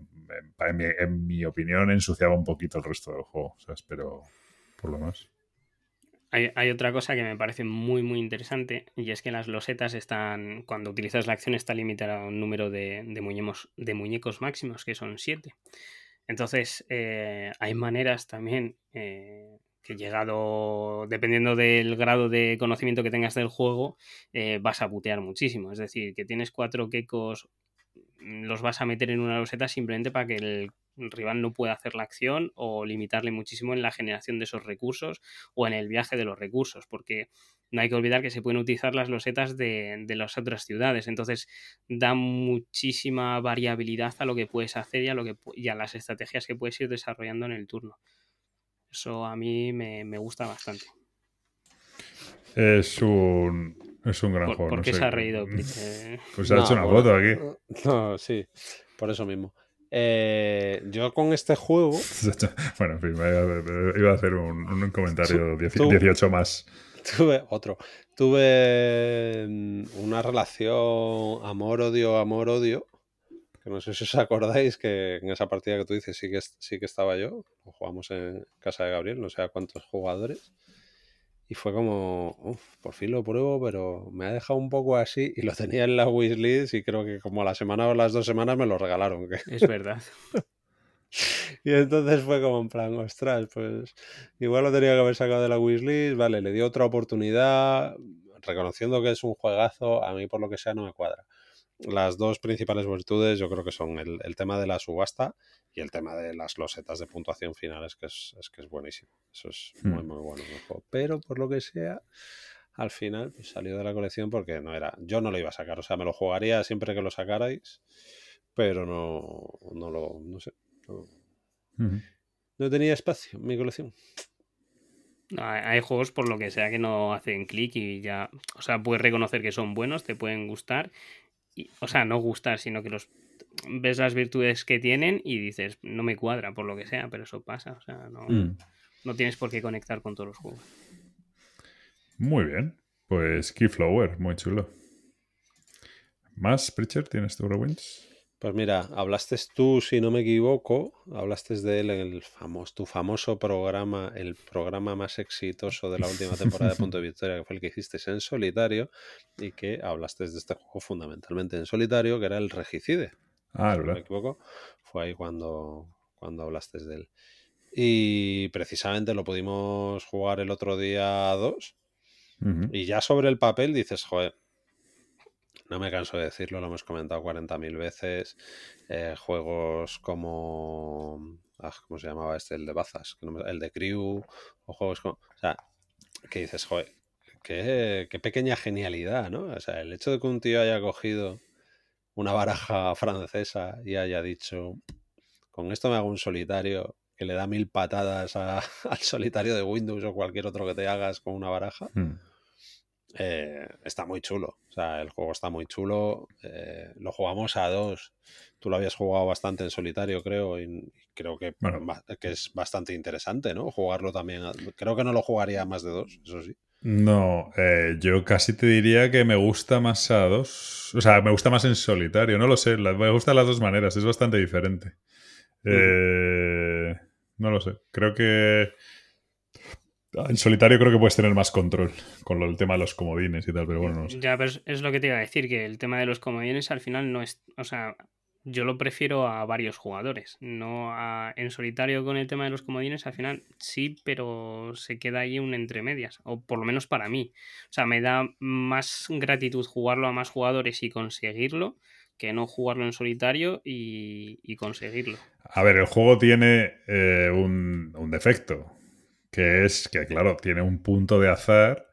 en, mi, opinión, ensuciaba un poquito el resto del juego. Pero por lo más. Hay, hay otra cosa que me parece muy muy interesante y es que las losetas están, cuando utilizas la acción está limitada a un número de, muñecos, de muñecos máximos que son 7. Entonces, eh, hay maneras también eh, que llegado, dependiendo del grado de conocimiento que tengas del juego, eh, vas a putear muchísimo. Es decir, que tienes cuatro quecos, los vas a meter en una loseta simplemente para que el rival no pueda hacer la acción o limitarle muchísimo en la generación de esos recursos o en el viaje de los recursos, porque no hay que olvidar que se pueden utilizar las losetas de, de las otras ciudades, entonces da muchísima variabilidad a lo que puedes hacer y a, lo que, las estrategias que puedes ir desarrollando en el turno. Eso a mí me, me gusta bastante. Es un, es un gran ¿Por, juego. por no qué sé. se ha reído? Pues se ha No, hecho una foto aquí. No, sí, por eso mismo. Eh, yo con este juego, Bueno, en fin, me iba- a hacer un, un comentario tú- 18 más. tuve otro. Tuve mm, una relación amor-odio, amor-odio. Que no sé si os acordáis que en esa partida que tú dices sí que, sí que estaba yo. Jugamos en casa de Gabriel, no sé a cuántos jugadores. Y fue como, "Uf, por fin lo pruebo, pero me ha dejado un poco así. Y lo tenía en la wishlist y creo que como a la semana o las dos semanas me lo regalaron. es verdad. Y entonces fue como en plan, ostras, pues igual lo tenía que haber sacado de la wishlist, vale, le dio otra oportunidad, reconociendo que es un juegazo, a mí por lo que sea no me cuadra. Las dos principales virtudes yo creo que son el, el tema de la subasta y el tema de las losetas de puntuación finales, que es, es que es buenísimo. Eso es muy, Hmm. muy bueno en el juego. Pero por lo que sea, al final pues, salió de la colección porque no era, yo no lo iba a sacar, o sea, me lo jugaría siempre que lo sacarais, pero no, no lo, no sé. no- no tenía espacio en mi colección. Hay juegos por lo que sea que no hacen clic y ya, o sea, puedes reconocer que son buenos, te pueden gustar, y, o sea, no gustar, sino que los ves las virtudes que tienen y dices, no me cuadra por lo que sea, pero eso pasa, o sea, no, Mm. no tienes por qué conectar con todos los juegos. Muy bien. Pues Keyflower, muy chulo. ¿Más, Preacher? ¿Tienes tu Wins? Pues mira, hablaste tú, si no me equivoco, hablaste de él en el famoso, tu famoso programa, el programa más exitoso de la última temporada de Punto de Victoria, que fue el que hiciste en solitario, y que hablaste de este juego fundamentalmente en solitario, que era el Regicide. Ah, si no me equivoco, fue ahí cuando, cuando hablaste de él. Y precisamente lo pudimos jugar el otro día a dos. Y ya sobre el papel dices, joder, no me canso de decirlo, lo hemos comentado 40.000 veces. eh, juegos como. ah, ¿Cómo se llamaba este? El de Bazas, el de Crew, o juegos como. O sea, que dices, joder, qué, pequeña genialidad, ¿no? O sea, el hecho de que un tío haya cogido una baraja francesa y haya dicho, con esto me hago un solitario que le da mil patadas a- al solitario de Windows o cualquier otro que te hagas con una baraja. Mm. Eh, está muy chulo. O sea, el juego está muy chulo. eh, lo jugamos a dos. Tú lo habías jugado bastante en solitario, creo, y creo que, Bueno. que es bastante interesante, ¿no? Jugarlo también. a- creo que no lo jugaría a más de dos, eso sí. No, eh, yo casi te diría que me gusta más a dos. O sea, me gusta más en solitario, no lo sé. me gustan las dos maneras, es bastante diferente. No lo sé. Creo que. En solitario creo que puedes tener más control con lo, el tema de los comodines y tal, pero bueno, no sé. Ya, pero es, lo que te iba a decir, que el tema de los comodines al final no es, o sea, yo lo prefiero a varios jugadores, no a, en solitario con el tema de los comodines, al final sí, pero se queda ahí un entre medias, o por lo menos para mí. O sea, me da más gratitud jugarlo a más jugadores y conseguirlo que no jugarlo en solitario y, y conseguirlo. A ver, el juego tiene eh, un, un defecto, que es que, claro, tiene un punto de azar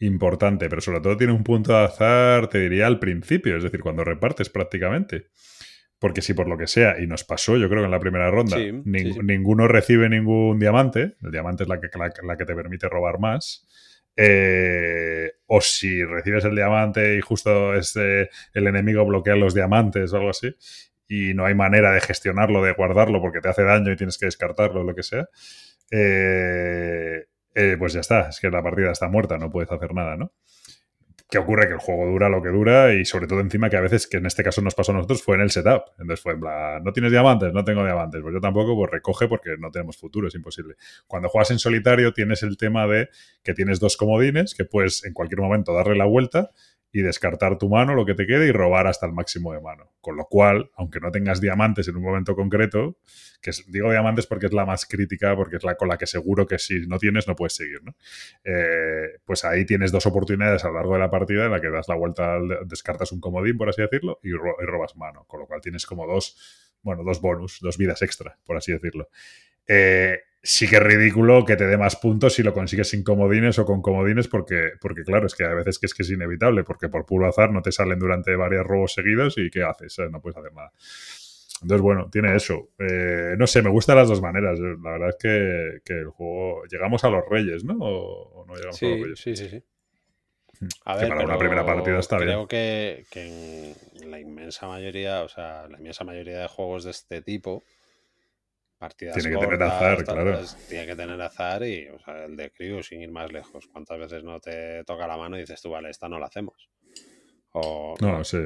importante, pero sobre todo tiene un punto de azar, te diría, al principio, es decir, cuando repartes prácticamente. Porque si por lo que sea, y nos pasó, yo creo que en la primera ronda, Sí, nin- sí, sí. ninguno recibe ningún diamante, el diamante es la que, la, la que te permite robar más, eh, o si recibes el diamante y justo este, el enemigo bloquea los diamantes o algo así, y no hay manera de gestionarlo, de guardarlo porque te hace daño y tienes que descartarlo o lo que sea, eh, eh, pues ya está, es que la partida está muerta, no puedes hacer nada, ¿no? ¿Qué ocurre? Que el juego dura lo que dura y sobre todo encima que a veces, que en este caso nos pasó a nosotros, fue en el setup. Entonces fue en plan, no tienes diamantes, no tengo diamantes. Pues yo tampoco, pues recoge porque no tenemos futuro, es imposible. Cuando juegas en solitario tienes el tema de que tienes dos comodines, que puedes en cualquier momento darle la vuelta y descartar tu mano, lo que te quede, y robar hasta el máximo de mano. Con lo cual, aunque no tengas diamantes en un momento concreto, que es- digo diamantes porque es la más crítica, porque es la con la que seguro que si no tienes no puedes seguir, ¿no? Eh, pues ahí tienes dos oportunidades a lo largo de la partida en la que das la vuelta, descartas un comodín, por así decirlo, y, y robas mano. Con lo cual tienes como dos, bueno, dos bonus, dos vidas extra, por así decirlo. Eh, sí que es ridículo que te dé más puntos si lo consigues sin comodines o con comodines, porque, porque claro, es que a veces que es que es inevitable, porque por puro azar no te salen durante varios robos seguidos y ¿qué haces? Eh, No puedes hacer nada. Entonces, bueno, tiene eso. Eh, no sé, me gustan las dos maneras. Eh, La verdad es que, que el juego. Llegamos a los Reyes, ¿no? ¿O, o no llegamos a los Sí, Reyes? sí, sí, sí. Mm. A Que ver, para una primera partida está bien. creo que, que en la inmensa mayoría, o sea, la inmensa mayoría de juegos de este tipo, partidas Tiene que tener azar, claro. pues, tiene que tener azar y, o sea, el de Crew, sin ir más lejos, ¿cuántas veces no te toca la mano y dices tú, vale, esta no la hacemos? O, No, sí.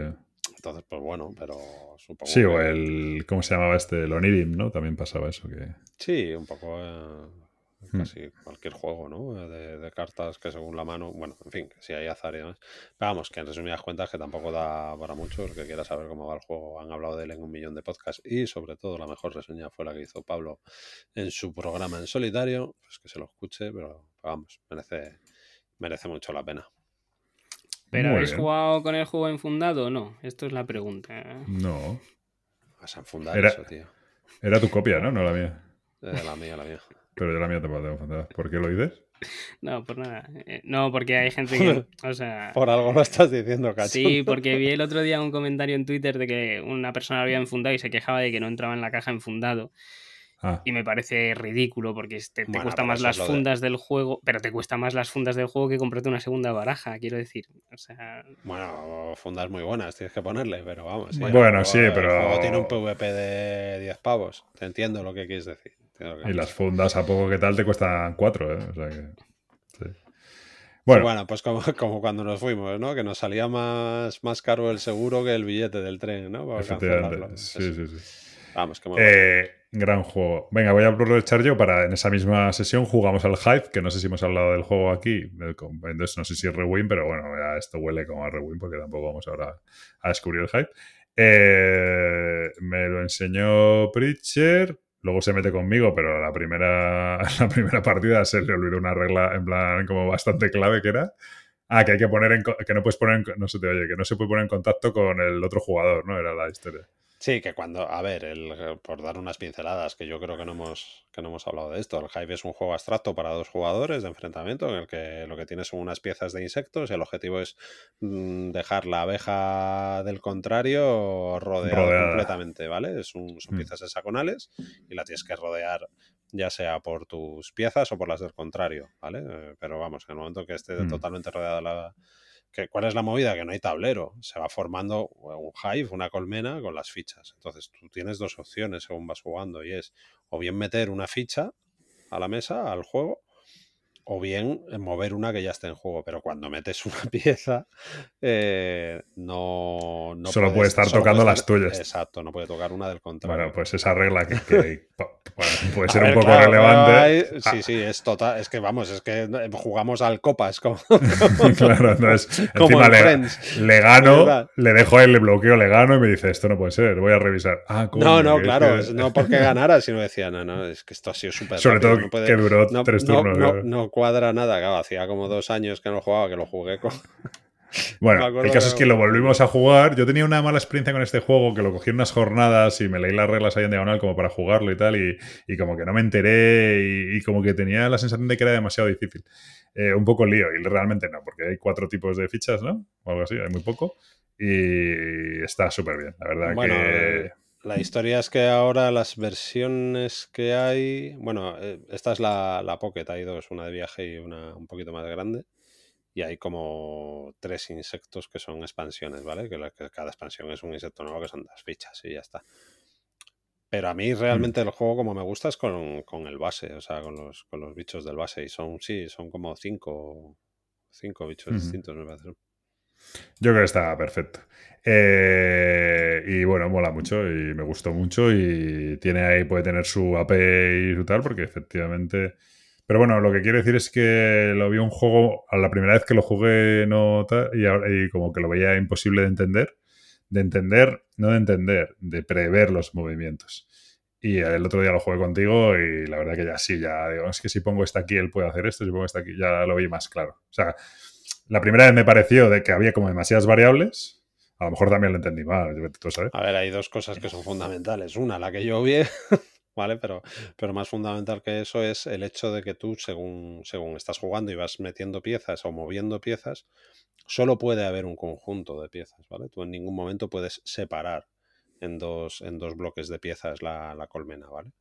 Entonces, pues bueno, pero supongo Sí, o el. ¿Cómo se llamaba este? El Onirim, ¿no? También pasaba eso. que Sí, un poco eh. Casi cualquier juego, ¿no? Eh, De, de cartas que según la mano, bueno, en fin, que si hay azar y demás. Pero vamos, que en resumidas cuentas que tampoco da para mucho. El que quiera saber cómo va el juego, han hablado de él en un millón de podcasts y sobre todo la mejor reseña fue la que hizo Pablo en su programa en solitario. Pues que se lo escuche, pero vamos, merece, merece mucho la pena. ¿Pero Muy habéis bien. jugado con el juego enfundado o no? Esto es la pregunta. No. Vas a enfundar Era- eso, tío. Era tu copia, ¿no? No la mía. Eh, la mía, la mía. Pero yo la mía te puedo enfadar. ¿Por qué lo dices? No, por nada. Eh, No, porque hay gente que. O sea. Por algo lo estás diciendo, cacho. Sí, porque vi el otro día un comentario en Twitter de que una persona había enfundado y se quejaba de que no entraba en la caja enfundado. Ah, Y me parece ridículo porque te, te Bueno, cuesta más las lo de- fundas del juego, pero te cuesta más las fundas del juego que comprarte una segunda baraja, quiero decir. O sea, Bueno, fundas muy buenas, tienes que ponerle, pero vamos. sí, Bueno, el juego- sí, el pero- juego tiene un PvP de 10 pavos. Te entiendo lo que quieres decir. Que y las fundas a poco que tal te cuestan cuatro, ¿eh? O sea que. sí. decir. Bueno, Bueno, pues como, como cuando nos fuimos, ¿no? Que nos salía más, más caro el seguro que el billete del tren, ¿no? Para efectivamente. Sí, sí, sí. Vamos, que. Eh, gran juego. Venga, voy a aprovechar yo para en esa misma sesión jugamos al Hive, que no sé si hemos hablado del juego aquí, entonces no sé si es Rewind, pero bueno, ya esto huele como a Rewind porque tampoco vamos ahora a descubrir el Hive. Eh, me lo enseñó Preacher, luego se mete conmigo, pero la primera, la primera partida se le olvidó una regla en plan como bastante clave que era. Ah, que hay que poner en, que no puedes poner, no se te oye, que no se puede poner en contacto con el otro jugador, ¿no? Era la historia. Sí, que cuando, a ver, el, por dar unas pinceladas, que yo creo que no hemos, que no hemos hablado de esto, el Hive es un juego abstracto para dos jugadores de enfrentamiento en el que lo que tienes son unas piezas de insectos y el objetivo es mm, dejar la abeja del contrario rodeada, Rodeada. completamente, ¿vale? Es un- son Mm. piezas hexagonales y la tienes que rodear ya sea por tus piezas o por las del contrario, ¿vale? Eh, Pero vamos, en el momento que esté Mm. totalmente rodeada la, que, ¿Cuál es la movida? Que no hay tablero. Se va formando un hive, una colmena con las fichas. Entonces tú tienes dos opciones según vas jugando y es o bien meter una ficha a la mesa, al juego, o bien eh, mover una que ya esté en juego. Pero cuando metes una pieza, eh, no, no Solo puede estar solo tocando puede las tuyas. Exacto, no puede tocar una del contrario. Bueno, pues esa regla que, puede ser ver, un poco claro, relevante. hay- Ah, Sí, sí, es total. Es que vamos, es que eh, jugamos al copas como, claro, entonces como encima en le, gano, le dejo él, le bloqueo, le gano y me dice, esto no puede ser, voy a revisar. Ah, coño, No, no, es claro, que- no porque ganara, sino decía, no, no, es que esto ha sido súper Sobre rápido, todo no puede- que duró no, tres no- turnos. no- claro. no cuadra nada, claro, hacía como dos años que no jugaba, que lo jugué con... Bueno, el caso que es que lo- volvimos a jugar. Yo tenía una mala experiencia con este juego que lo cogí en unas jornadas y me leí las reglas ahí en diagonal como para jugarlo y tal. Y, y como que no me enteré y, y como que tenía la sensación de que era demasiado difícil. Eh, un poco lío y realmente no, porque hay cuatro tipos de fichas, ¿no? O algo así, hay muy poco. Y está súper bien, la verdad Bueno, que... La historia es que ahora las versiones que hay... Bueno, eh, esta es la, la Pocket, hay dos, una de viaje y una un poquito más grande. Y hay como tres insectos que son expansiones, ¿vale? Que, la- que cada expansión es un insecto nuevo que son las fichas y ya está. Pero a mí realmente el juego como me gusta es con, con el base, o sea, con los, con los bichos del base. Y son, sí, son como cinco, cinco bichos Ujú. distintos, me parece. Yo creo que está perfecto. Eh, y bueno, mola mucho y me gustó mucho y tiene ahí, puede tener su AP y su tal, porque efectivamente Pero bueno, lo que quiero decir es que lo vi un juego, a la primera vez que lo jugué no y, y como que lo veía imposible de entender. De entender, no de entender, de prever los movimientos. Y el otro día lo jugué contigo y la verdad que ya sí, ya digo, es que si pongo esta aquí él puede hacer esto, si pongo esta aquí ya lo vi más claro. O sea, la primera vez me pareció de que había como demasiadas variables. A lo mejor también lo entendí mal. A ver, hay dos cosas que son fundamentales. Una, la que yo vi, ¿vale? Pero, pero más fundamental que eso es el hecho de que tú, según, según estás jugando y vas metiendo piezas o moviendo piezas, solo puede haber un conjunto de piezas, ¿vale? Tú en ningún momento puedes separar en dos, en dos bloques de piezas la colmena, ¿vale?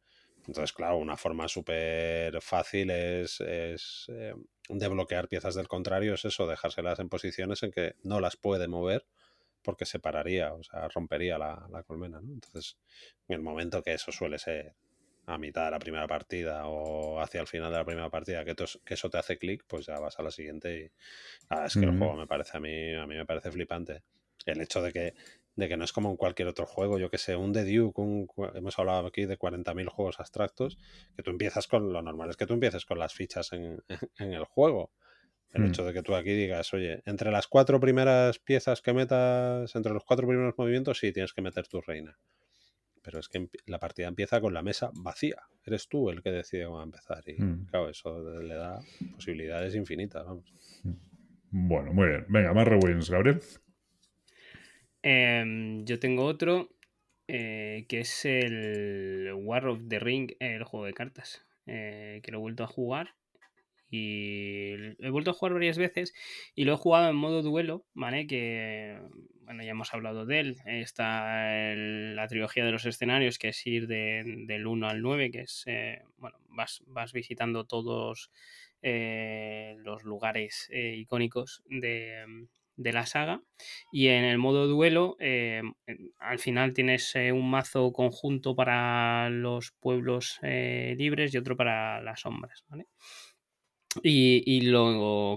Entonces, claro, una forma súper fácil es, es eh, de bloquear piezas del contrario, es eso, dejárselas en posiciones en que no las puede mover porque separaría, o sea, rompería la, la colmena, ¿no? Entonces, en el momento que eso suele ser a mitad de la primera partida o hacia el final de la primera partida, que, tos- que eso te hace clic, pues ya vas a la siguiente y ah, es que el juego me parece a mí, a mí me parece flipante. El hecho de que, de que no es como en cualquier otro juego, yo que sé, un The Duke, un hemos hablado aquí de 40.000 juegos abstractos, que tú empiezas con, lo normal es que tú empieces con las fichas en, en el juego. El Mm. hecho de que tú aquí digas, oye, entre las cuatro primeras piezas que metas, entre los cuatro primeros movimientos, sí, tienes que meter tu reina. Pero es que la partida empieza con la mesa vacía. Eres tú el que decide cómo empezar. Y Mm. claro, eso le da posibilidades infinitas, vamos. Bueno, muy bien. Venga, más rewins, Gabriel. Em, yo tengo otro eh, que es el War of the Ring, el juego de cartas, eh, que lo he vuelto a jugar. Y he vuelto a jugar varias veces y lo he jugado en modo duelo, ¿vale? Que, bueno, ya hemos hablado de él. Está la trilogía de los escenarios, que es ir de- del 1 al 9, que es, eh, bueno, vas, vas visitando todos eh, los lugares icónicos de, de la saga. Y en el modo duelo, eh, al final tienes eh, un mazo conjunto para los pueblos eh, libres y otro para las sombras, ¿vale? Y, y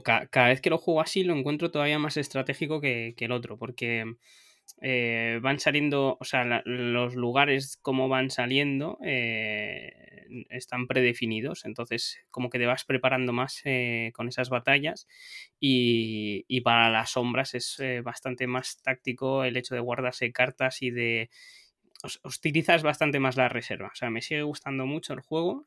ca- cada vez que lo juego así lo encuentro todavía más estratégico que, que el otro, porque eh, van saliendo, o sea, los lugares como van saliendo eh, están predefinidos, entonces como que te vas preparando más eh, con esas batallas y, y para las sombras es bastante más táctico el hecho de guardarse cartas y de utilizas bastante más la reserva. O sea, me sigue gustando mucho el juego.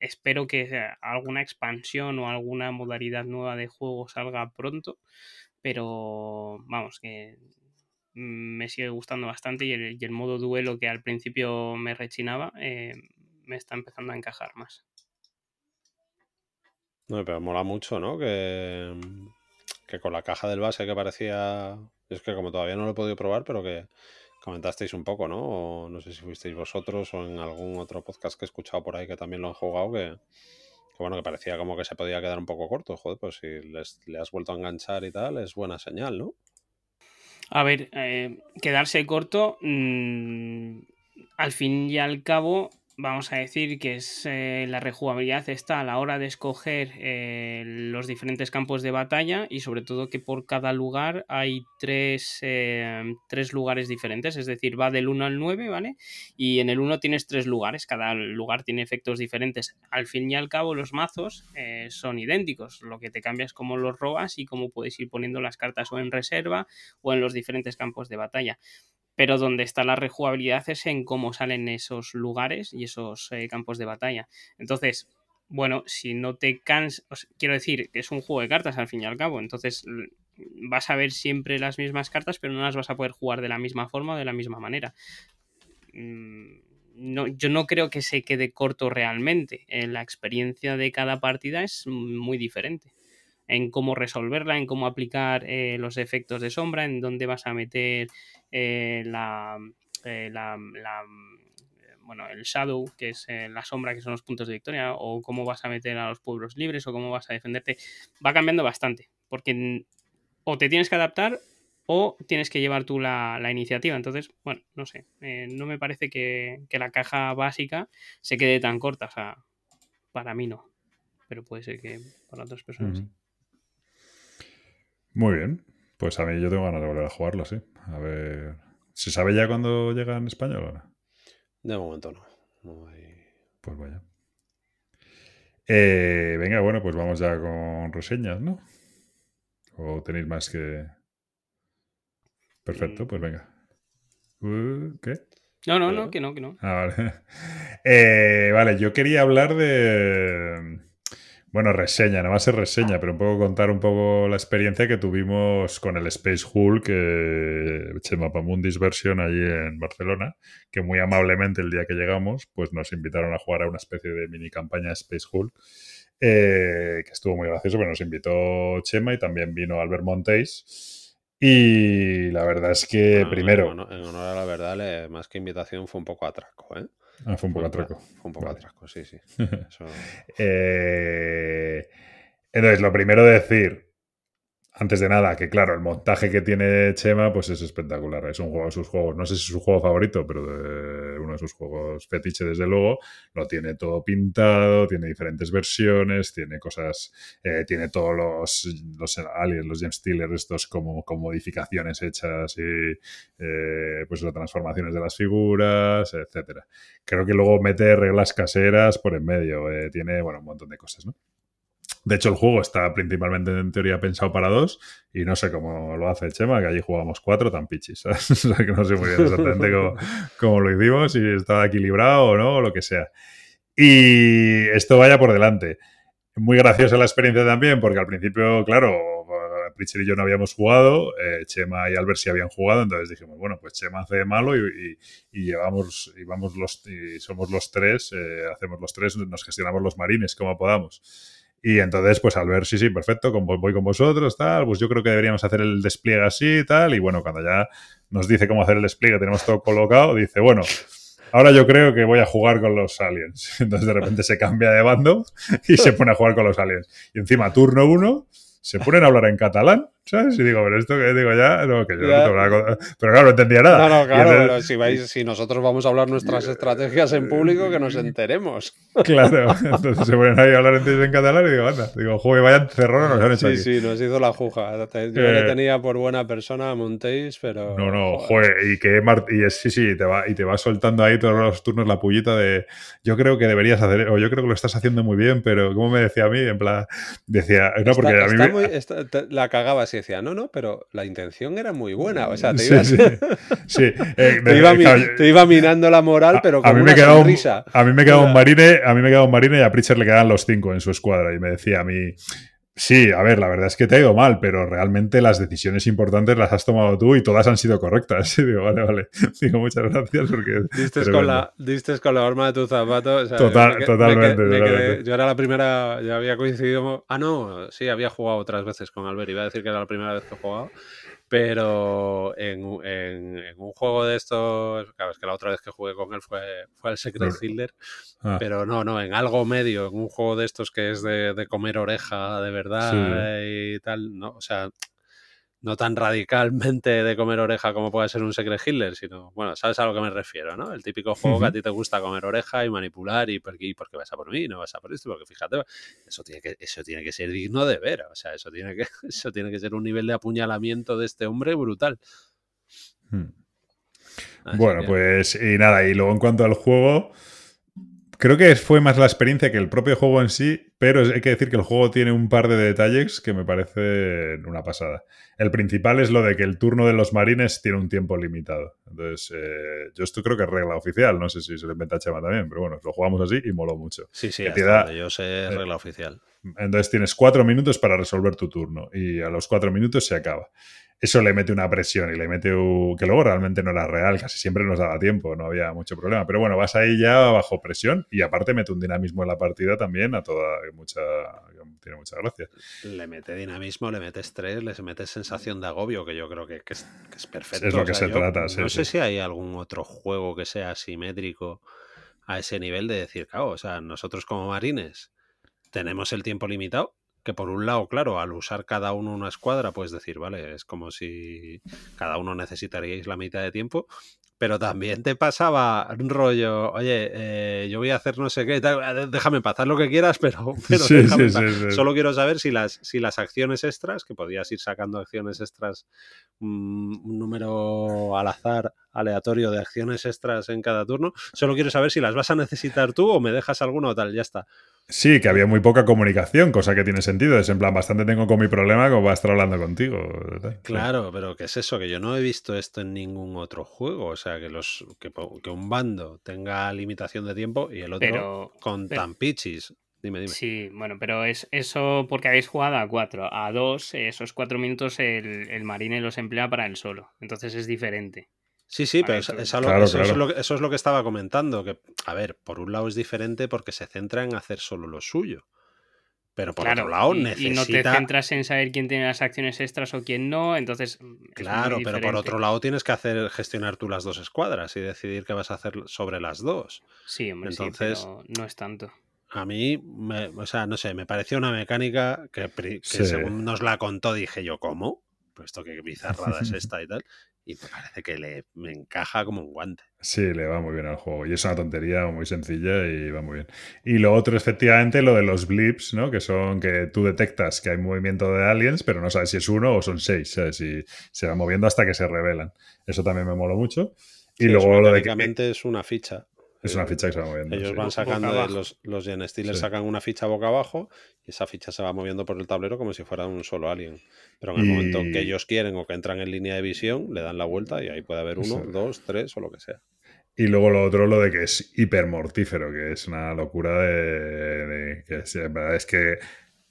espero que alguna expansión o alguna modalidad nueva de juego salga pronto. Pero vamos, que me sigue gustando bastante y el, y el modo duelo que al principio me rechinaba eh, me está empezando a encajar más. No, pero mola mucho, ¿no? Que, que con la caja del base que parecía. Es que como todavía no lo he podido probar, pero que comentasteis un poco, ¿no? O no sé si fuisteis vosotros o en algún otro podcast que he escuchado por ahí que también lo han jugado, que bueno, que parecía como que se podía quedar un poco corto. Joder, pues si les- le has vuelto a enganchar y tal, es buena señal, ¿no? A ver, eh, quedarse corto, mm, al fin y al cabo, vamos a decir que es eh, la rejugabilidad está a la hora de escoger eh, los diferentes campos de batalla y sobre todo que por cada lugar hay tres, eh, tres lugares diferentes, es decir, va del 1 al 9, ¿vale? Y en el 1 tienes tres lugares, cada lugar tiene efectos diferentes. Al fin y al cabo, los mazos son idénticos, lo que te cambia es cómo los robas y cómo puedes ir poniendo las cartas o en reserva o en los diferentes campos de batalla. Pero donde está la rejugabilidad es en cómo salen esos lugares y esos eh, campos de batalla. Entonces, bueno, si no te cansas, quiero decir que es un juego de cartas al fin y al cabo, entonces vas a ver siempre las mismas cartas, pero no las vas a poder jugar de la misma forma o de la misma manera. Mm, No, yo no creo que se quede corto realmente. Eh, la experiencia de cada partida es muy diferente en cómo resolverla, en cómo aplicar eh, los efectos de sombra, en dónde vas a meter eh, la, eh, la- la- bueno, el shadow, que es la sombra, que son los puntos de victoria, o cómo vas a meter a los pueblos libres, o cómo vas a defenderte. Va cambiando bastante, porque o te tienes que adaptar o tienes que llevar tú la, la iniciativa. Entonces, bueno, no sé, eh, no me parece que, que la caja básica se quede tan corta, o sea, para mí no, pero puede ser que para otras personas sí. Muy bien. Pues a mí yo tengo ganas de volver a jugarlo, sí. A ver. ¿Se sabe ya cuándo llega en español ahora? De momento no. No hay- Pues vaya. Eh, venga, bueno, pues vamos ya con reseñas, ¿no? ¿O tenéis más que...? Perfecto, pues venga. Uh, ¿Qué? No, no, no, que no, que no. Ah, vale. Eh, vale, yo quería hablar de. Bueno, reseña, nada más es reseña, pero un poco contar un poco la experiencia que tuvimos con el Space Hulk, eh, Chema Pamundis versión allí en Barcelona, que muy amablemente el día que llegamos, pues nos invitaron a jugar a una especie de mini campaña Space Hulk, eh, que estuvo muy gracioso, pero nos invitó Chema y también vino Albert Montéis. Y la verdad es que Bueno, primero. En honor, en honor a la verdad, le- más que invitación fue un poco atraco, ¿eh? Ah, fue un poco atraco. Fue un poco Vale. atraco, sí, sí. Eso- Eh, entonces, lo primero de decir, antes de nada, que claro, el montaje que tiene Chema, pues es espectacular. Es un juego de sus juegos, no sé si es su juego favorito, pero de uno de sus juegos fetiche, desde luego. Lo tiene todo pintado, tiene diferentes versiones, tiene cosas, eh, tiene todos los, los aliens, los Gem Stealers, estos como, con modificaciones hechas y eh, pues las transformaciones de las figuras, etcétera. Creo que luego mete reglas caseras por en medio. eh, tiene, bueno, un montón de cosas, ¿no? De hecho, el juego está principalmente en teoría pensado para dos y no sé cómo lo hace Chema, que allí jugamos cuatro tan pichis. que no sé muy bien exactamente cómo, cómo lo hicimos, si estaba equilibrado o no, o lo que sea. Y esto vaya por delante. Muy graciosa la experiencia también, porque al principio, claro, Pritchard y yo no habíamos jugado, eh, Chema y Albert sí habían jugado, entonces dijimos, bueno, pues Chema hace de malo y, y- y llevamos, y vamos los, y somos los tres, eh, hacemos los tres, nos gestionamos los marines como podamos. Y entonces, pues al ver, sí, sí, perfecto, voy con vosotros, tal, pues yo creo que deberíamos hacer el despliegue así tal. Y bueno, cuando ya nos dice cómo hacer el despliegue, tenemos todo colocado, dice, bueno, ahora yo creo que voy a jugar con los aliens. Entonces de repente se cambia de bando y se pone a jugar con los aliens. Y encima, turno uno, se ponen a hablar en catalán, ¿sabes? Y digo, pero esto que digo ya, no, que yo Ya. no tengo nada Pero claro, no entendía nada. No, no, claro, entonces- pero si, vais, si nosotros vamos a hablar nuestras estrategias en público, que nos enteremos. Claro, entonces se ponen ahí a hablar ellos en catalán y digo, anda, digo, joder, vaya cerrón nos han hecho Sí, aquí. sí, nos hizo la juja. Yo Eh. le tenía por buena persona a Montéis, pero. No, no, joder, y que Mart- y es, sí, sí, te va, y te va soltando ahí todos los turnos la pullita de yo creo que deberías hacer, o yo creo que lo estás haciendo muy bien, pero como me decía a mí, en plan, decía, no, porque Está- a mí está me- muy- está- te- la cagabas y decía, no, no, pero la intención era muy buena. O sea, te, ibas- sí, sí, eh, te iba, claro, te iba minando la moral, pero a con mí una me quedaba un, sonrisa. a mí me quedaba un Una- marine, a mí me quedaba un marine y a Pritchard le quedaban los cinco en su escuadra y me decía a mí Sí, a ver, la verdad es que te ha ido mal, pero realmente las decisiones importantes las has tomado tú y todas han sido correctas. Y digo, vale, vale. Digo, muchas gracias porque. Diste con, la, diste con la horma de tu zapato. o sea, Total- me que- me totalmente, que- me quedé- totalmente. yo era la primera, ya había coincidido. Ah, no, sí, había jugado otras veces con Albert. Iba a decir que era la primera vez que he jugado. Pero en, un- en- en un juego de estos, claro, es que la otra vez que jugué con él fue, fue el Secret Hitler. Ah, Pero no, no, en algo medio, en un juego de estos que es de, de comer oreja de verdad y tal, no, o sea, no tan radicalmente de comer oreja como puede ser un Secret Hitler, sino, bueno, sabes a lo que me refiero, ¿no? El típico juego que a ti te gusta comer oreja y manipular y por qué, porque vas a por mí, no vas a por esto, porque fíjate, eso tiene que, eso tiene que ser digno de ver, o sea, eso tiene que, eso tiene que ser un nivel de apuñalamiento de este hombre brutal. hmm. Bueno, que- pues y nada, y luego en cuanto al juego, creo que fue más la experiencia que el propio juego en sí, pero hay que decir que el juego tiene un par de detalles que me parecen una pasada. El principal es lo de que el turno de los marines tiene un tiempo limitado. Entonces, eh, yo esto creo que es regla oficial, no sé si se lo inventa Chema también, pero bueno, lo jugamos así y moló mucho. Sí, sí, hasta da- donde yo sé es eh, regla oficial. Entonces tienes cuatro minutos para resolver tu turno y a los cuatro minutos se acaba. Eso le mete una presión y le mete un... que luego realmente no era real, casi siempre nos daba tiempo, no había mucho problema. Pero bueno, vas ahí ya bajo presión y aparte mete un dinamismo en la partida también a toda... mucha, tiene mucha gracia. Le mete dinamismo, le mete estrés, le mete sensación de agobio, que yo creo que, que es, que es perfecto. Es lo O que sea, se trata, sí, No sí. sé si hay algún otro juego que sea asimétrico a ese nivel de decir, claro, o sea, nosotros como marines tenemos el tiempo limitado, que por un lado, claro, al usar cada uno una escuadra, puedes decir, vale, es como si cada uno necesitaríais la mitad de tiempo, pero también te pasaba un rollo, oye, eh, yo voy a hacer no sé qué, tal, déjame pasar lo que quieras, pero, pero Sí, déjame sí, pa- sí, sí. Solo quiero saber si las, si las acciones extras, que podías ir sacando acciones extras, mm, un número al azar, aleatorio de acciones extras en cada turno, solo quiero saber si las vas a necesitar tú o me dejas alguna o tal, ya está. Sí, que había muy poca comunicación, cosa que tiene sentido. Es en plan, bastante tengo con mi problema como va a estar hablando contigo. ¿verdad? Claro, pero ¿qué es eso? Que yo no he visto esto en ningún otro juego. O sea, que los que, un bando tenga limitación de tiempo y el otro Pero- con pero- tan pichis. Dime, dime. Sí, bueno, pero es eso porque habéis jugado a 4. A 2, esos 4 minutos el, el marine los emplea para él solo. Entonces es diferente. Sí, sí, pero Claro, eso, es lo, que- eso es lo que estaba comentando. Que, a ver, por un lado es diferente porque se centra en hacer solo lo suyo. Pero por claro, otro lado, y, necesita. y no te centras en saber quién tiene las acciones extras o quién no. Entonces. mm, Claro, pero por otro lado tienes que hacer gestionar tú las dos escuadras y decidir qué vas a hacer sobre las dos. Sí, hombre, Entonces- sí, pero no es tanto. A mí, me- o sea, no sé, me pareció una mecánica que, que Sí. según nos la contó dije yo, ¿cómo? Pues esto qué bizarrada es esta y tal. Y me parece que le me encaja como un guante. Sí, le va muy bien al juego. Y es una tontería muy sencilla y va muy bien. Y lo otro, efectivamente, lo de los blips, ¿no? Que son que tú detectas que hay movimiento de aliens, pero no sabes si es uno o son seis, ¿sabes? Y se van moviendo hasta que se revelan. Eso también me moló mucho. Y Sí, luego eso lo de que es una ficha. Es una ficha que se va moviendo. Ellos sí. van sacando, de- los, los Gen Stealers Sí. sacan una ficha boca abajo y esa ficha se va moviendo por el tablero como si fuera un solo alien. Pero en el Y- momento en que ellos quieren o que entran en línea de visión, le dan la vuelta y ahí puede haber uno, dos, tres o lo que sea. Y luego lo otro, lo de que es hipermortífero, que es una locura de, de- que es, en verdad es que,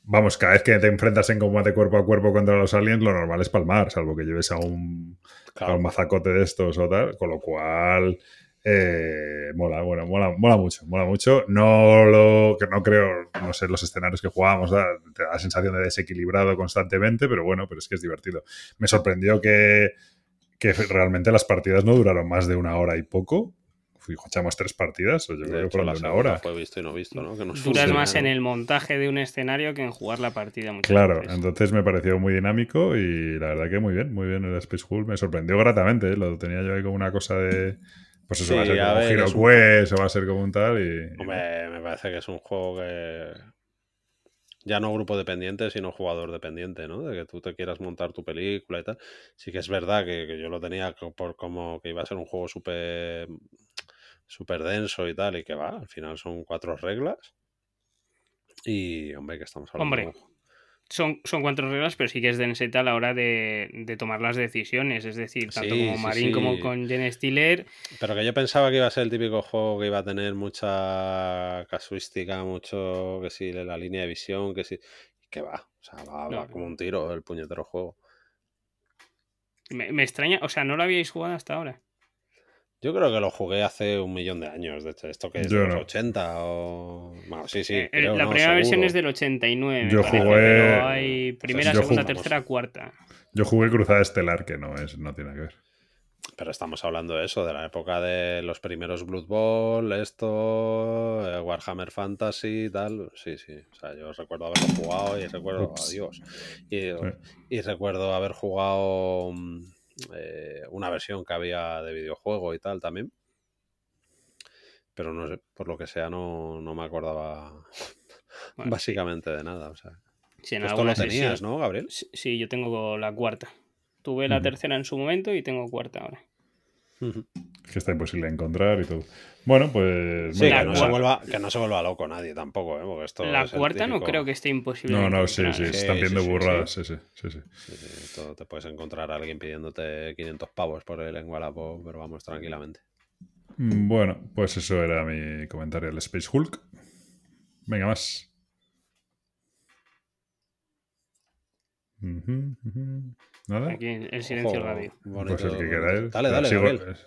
vamos, cada vez que te enfrentas en combate cuerpo a cuerpo contra los aliens, lo normal es palmar, salvo que lleves a un, a un mazacote de estos o tal, con lo cual eh, mola, bueno, mola, mola mucho, mola mucho. No lo, que no creo, no sé, los escenarios que jugábamos, da- te da la sensación de desequilibrado constantemente, pero bueno, pero es que es divertido. Me sorprendió que, que realmente las partidas no duraron más de una hora y poco. Fui- Echamos tres partidas, o yo De creo que hecho, de una hora. fue visto y no visto, ¿no? Que nos Duras más en el montaje de un escenario que en jugar la partida Claro, veces. entonces me pareció muy dinámico y la verdad que muy bien, muy bien el Space Hulk. Me sorprendió gratamente, ¿eh? lo tenía yo ahí como una cosa de... Pues eso Sí, va a ser a como ver, Hero un- Quest o va a ser como un tal y... Hombre, me parece que es un juego que ya no grupo dependiente, sino jugador dependiente, ¿no? De que tú te quieras montar tu película y tal. Sí que es verdad que, que yo lo tenía por como que iba a ser un juego súper súper denso y tal, y que va, al final son cuatro reglas. Y, hombre, que estamos hablando. Hombre, Son, son cuatro reglas, pero sí que es denseta a la hora de, de tomar las decisiones. Es decir, tanto Sí, como Marín sí. como con Jen Stiller. Pero que yo pensaba que iba a ser el típico juego que iba a tener mucha casuística, mucho que sí, la línea de visión, que sí. Que va, o sea, va, No, va como un tiro el puñetero juego. Me, me extraña, o sea, no lo habíais jugado hasta ahora. Yo creo que lo jugué hace un millón de años, de hecho, esto que es Yo de los no. 80 o... Bueno, sí, sí, Eh, creo, la no, primera versión es del 89. me Yo parece, jugué- Pero hay primera, segunda, jugué- tercera, cuarta. Yo jugué Cruzada Estelar, que no es, no tiene que ver. Pero estamos hablando de eso, de la época de los primeros Blood Bowl, esto, eh, Warhammer Fantasy y tal. Sí, sí. O sea, yo recuerdo haberlo jugado y recuerdo, Ups. adiós. Y, y recuerdo haber jugado mm, eh, una versión que había de videojuego y tal también. Pero no sé, por lo que sea, no, no me acordaba Bueno, básicamente de nada. O sea, sí, en Pues esto lo alguna tenías, sesión- ¿no, Gabriel? Sí, sí, yo tengo la cuarta. Tuve la tercera en su momento y tengo cuarta ahora. Es que está imposible de encontrar y todo. Bueno, pues... Sí, que no, se vuelva, que no se vuelva loco nadie tampoco, ¿eh? Porque esto la es cuarta no creo que esté imposible. No, no, sí, sí, ¿eh? están Sí, viendo sí, sí, burradas, sí, sí, sí, sí. Sí, sí, te puedes encontrar a alguien pidiéndote 500 pavos por el Wallapop, pero vamos tranquilamente. Mm, Bueno, pues eso era mi comentario del Space Hulk. Venga, más. Aquí el silencio Ojo, radio. bonito, Pues el que queráis. Dale, dale, sigo- Gabriel.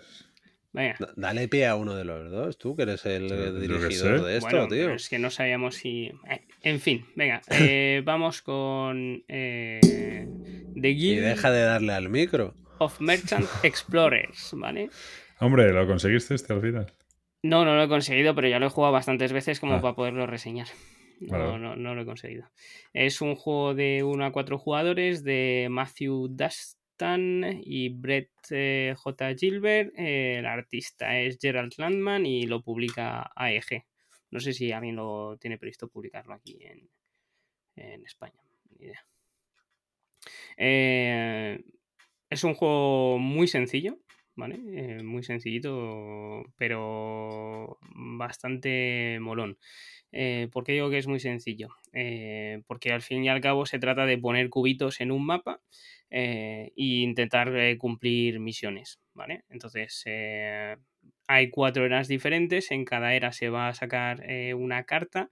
Venga. Da- Dale pie a uno de los dos, tú que eres el Yo- eh, yo dirigidor de esto, bueno, tío. pero es que no sabíamos si. eh, En fin, venga. eh, vamos con. eh, The Y Guild deja de darle al micro. of Merchant Explorers, ¿vale? Hombre, ¿lo conseguiste este al final? No, no lo he conseguido, pero ya lo he jugado bastantes veces como Ah. para poderlo reseñar. No, Vale. no, no lo he conseguido. Es un juego de 1 a 4 jugadores de Matthew Y Brett eh, J. Gilbert. Eh, el artista es Gerald Landman y lo publica AEG. No sé si alguien lo tiene previsto publicarlo aquí en, España. Eh, es un juego muy sencillo, ¿vale? Eh, muy sencillito, pero bastante molón. Eh, ¿Por qué digo que es muy sencillo? Eh, porque al fin y al cabo se trata de poner cubitos en un mapa e intentar cumplir misiones, ¿vale? Entonces, hay cuatro eras diferentes, en cada era se va a sacar una carta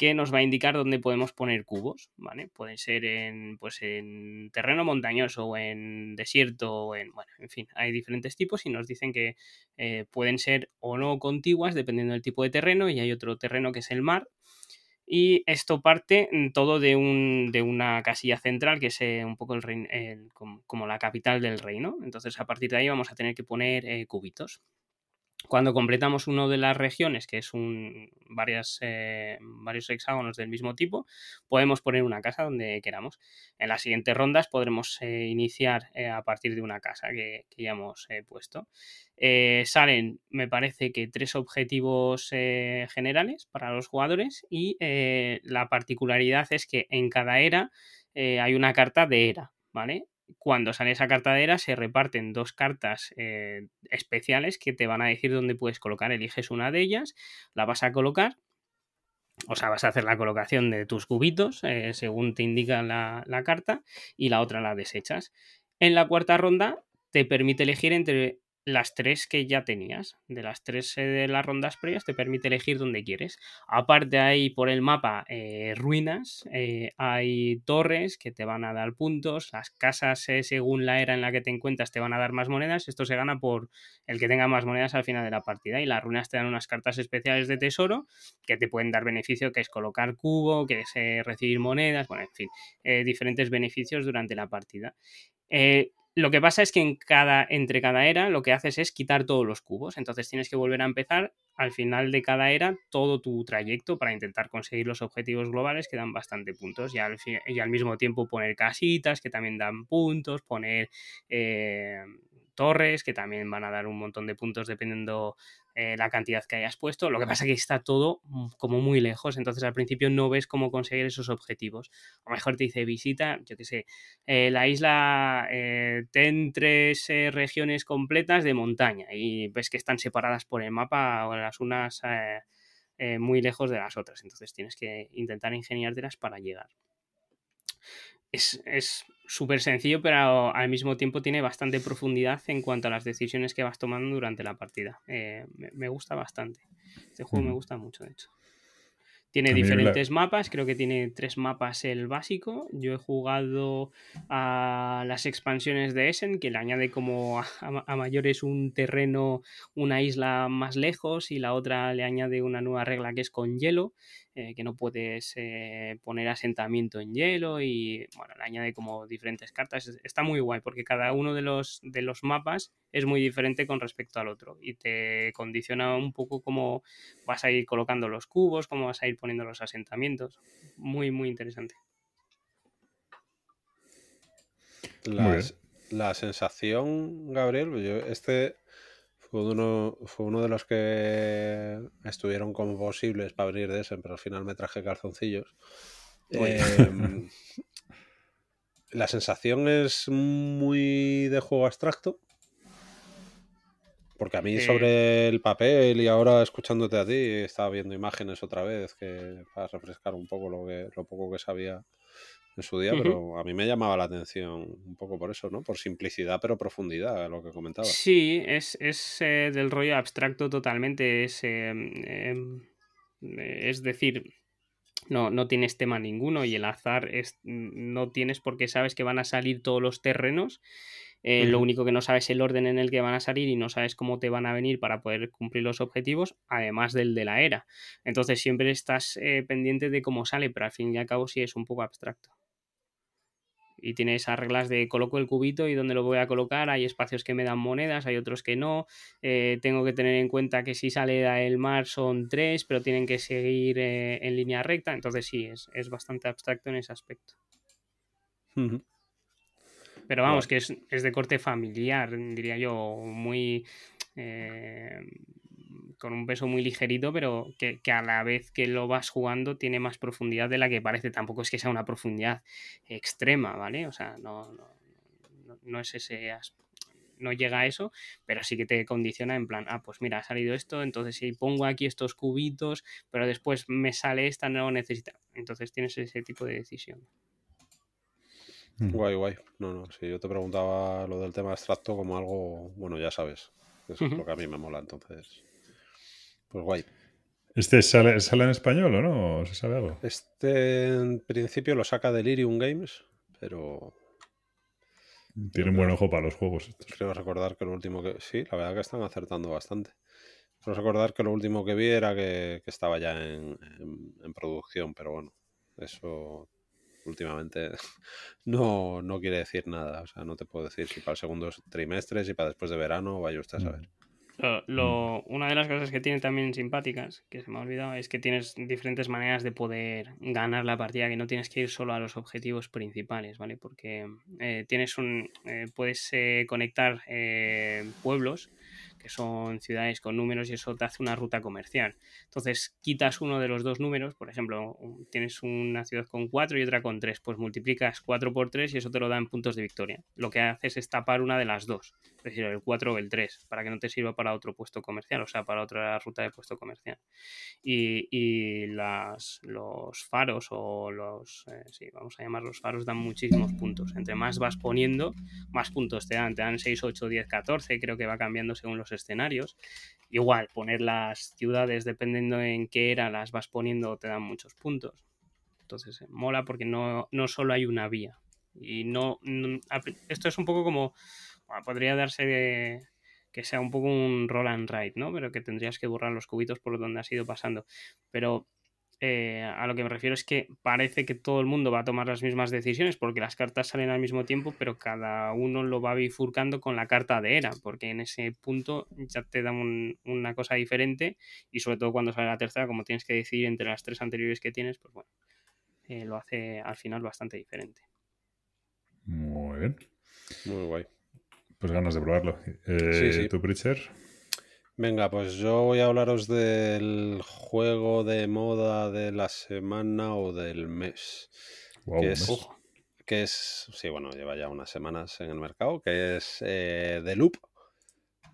que nos va a indicar dónde podemos poner cubos, ¿vale? Pueden ser en, pues en terreno montañoso o en desierto o en, bueno, en fin, hay diferentes tipos y nos dicen que eh, pueden ser o no contiguas dependiendo del tipo de terreno y hay otro terreno que es el mar. Y esto parte mm, todo de, un, de una casilla central que es eh, un poco el, como, la capital del reino. Entonces a partir de ahí vamos a tener que poner eh, cubitos. Cuando completamos una de las regiones, que es un, varias, eh, varios hexágonos del mismo tipo, podemos poner una casa donde queramos. En las siguientes rondas podremos eh, iniciar eh, a partir de una casa que, ya hemos puesto. salen, me parece que tres objetivos generales para los jugadores y la particularidad es que en cada era hay una carta de era, ¿vale? Cuando sale esa cartadera se reparten dos cartas eh, especiales que te van a decir dónde puedes colocar. Eliges una de ellas, la vas a colocar, o sea, vas a hacer la colocación de tus cubitos eh, según te indica la, la carta y la otra la desechas. En la cuarta ronda te permite elegir entre las tres que ya tenías. De las tres eh, de las rondas previas te permite elegir donde quieres. Aparte hay por el mapa eh, ruinas, eh, hay torres que te van a dar puntos, las casas según la era en la que te encuentras te van a dar más monedas. Esto se gana por el que tenga más monedas al final de la partida. Y las ruinas te dan unas cartas especiales de tesoro que te pueden dar beneficio, que es colocar cubo, que es recibir monedas, bueno, en fin, diferentes beneficios durante la partida. Lo que pasa es que entre cada era lo que haces es quitar todos los cubos. Entonces tienes que volver a empezar al final de cada era todo tu trayecto para intentar conseguir los objetivos globales que dan bastante puntos. Y al, y al mismo tiempo poner casitas que también dan puntos, poner eh, torres que también van a dar un montón de puntos dependiendo eh, la cantidad que hayas puesto. Lo que pasa es que está todo mm, como muy lejos, entonces al principio no ves cómo conseguir esos objetivos. Lo mejor te dice visita, yo qué sé, eh, la isla, eh, ten tres regiones completas de montaña y ves que están separadas por el mapa o las unas muy lejos de las otras, entonces tienes que intentar ingeniártelas para llegar. Es, es súper sencillo, pero al mismo tiempo tiene bastante profundidad en cuanto a las decisiones que vas tomando durante la partida. Eh, me, gusta bastante. Este juego me gusta mucho, de hecho. Tiene diferentes mapas, creo que tiene tres mapas el básico. Yo he jugado a las expansiones de Essen, que le añade como a, a, mayores un terreno, una isla más lejos, y la otra le añade una nueva regla que es con hielo. Eh, que no puedes eh, poner asentamiento en hielo y bueno, le añade como diferentes cartas. Está muy guay porque cada uno de los, de los mapas es muy diferente con respecto al otro y te condiciona un poco cómo vas a ir colocando los cubos, cómo vas a ir poniendo los asentamientos. Muy, muy interesante. la sensación, Gabriel, yo este fue uno, fue uno de los que estuvieron como posibles para abrir de ese, pero al final me traje calzoncillos. Em, la sensación es muy de juego abstracto. Porque a mí sobre el papel y ahora escuchándote a ti, estaba viendo imágenes otra vez que para refrescar un poco lo, que, lo poco que sabía en su día, pero a mí me llamaba la atención un poco por eso, ¿no? Por simplicidad, pero profundidad, lo que comentaba. Sí, es, es eh, del rollo abstracto totalmente. Es, em, em, es decir, no, no tienes tema ninguno y el azar es, no tienes porque sabes que van a salir todos los terrenos. Eh, lo único que no sabes es el orden en el que van a salir y no sabes cómo te van a venir para poder cumplir los objetivos, además del de la era. Entonces siempre estás eh, pendiente de cómo sale, pero al fin y al cabo sí es un poco abstracto y tiene esas reglas de coloco el cubito y dónde lo voy a colocar. Hay espacios que me dan monedas, hay otros que no. Eh, tengo que tener en cuenta que si sale del mar son tres, pero tienen que seguir eh, en línea recta. Entonces sí, es, bastante abstracto en ese aspecto. Pero vamos, que es, es, de corte familiar, diría yo, muy... Eh, con un peso muy ligerito, pero que, a la vez que lo vas jugando tiene más profundidad de la que parece. Tampoco es que sea una profundidad extrema, ¿vale? O sea, no, no, no es ese no llega a eso, pero sí que te condiciona en plan, ah, pues mira, ha salido esto, entonces si pongo aquí estos cubitos, pero después me sale esta, no necesita. Entonces tienes ese tipo de decisión. Mm. Guay, guay. No, no, si yo te preguntaba lo del tema abstracto como algo, bueno, ya sabes, eso es lo que a mí me mola, entonces, pues guay. ¿Este sale, sale en español o no? ¿Se sabe algo? Este en principio lo saca Delirium Games, pero Tienen buen ojo para los juegos estos. creo recordar que lo último que... Sí, la verdad que están acertando bastante. Creo recordar que lo último que vi era que, que estaba ya en, en- en producción, pero bueno, eso últimamente no, no quiere decir nada. O sea, no te puedo decir si para el segundo trimestre, si para después de verano, vaya usted a saber. Una de las cosas que tiene también simpáticas, que se me ha olvidado, es que tienes diferentes maneras de poder ganar la partida, que no tienes que ir solo a los objetivos principales, ¿vale? Porque eh, tienes un. eh, puedes eh, conectar eh, pueblos, que son ciudades con números, y eso te hace una ruta comercial. Entonces, quitas uno de los dos números, por ejemplo, tienes una ciudad con 4 y otra con 3, pues multiplicas 4 por 3 y eso te lo da en puntos de victoria. Lo que haces es tapar una de las dos es decir, el 4 o el 3, para que no te sirva para otro puesto comercial, o sea, para otra ruta de puesto comercial. Y, y las, los faros, o los, eh, sí, vamos a llamarlos faros, dan muchísimos puntos. Entre más vas poniendo, más puntos te dan. Te dan 6, 8, 10, 14, creo que va cambiando según los escenarios. Igual, poner las ciudades, dependiendo en qué era, las vas poniendo, te dan muchos puntos. Entonces, eh, mola porque no, no solo hay una vía. Y no, esto es un poco como podría darse de- que sea un poco un roll and write, ¿no? Pero que tendrías que borrar los cubitos por donde has ido pasando. Pero eh, a lo que me refiero es que parece que todo el mundo va a tomar las mismas decisiones porque las cartas salen al mismo tiempo, pero cada uno lo va bifurcando con la carta de era, porque en ese punto ya te dan un- una cosa diferente y sobre todo cuando sale la tercera, como tienes que decidir entre las tres anteriores que tienes, pues bueno, eh, lo hace al final bastante diferente. Muy bien. Muy guay. Pues ganas de probarlo. Eh, Sí, sí. ¿Tu Preacher? Venga, pues yo voy a hablaros del juego de moda de la semana o del mes. Que es, mes. Que es, sí, bueno, lleva ya unas semanas en el mercado, que es eh, The Loop.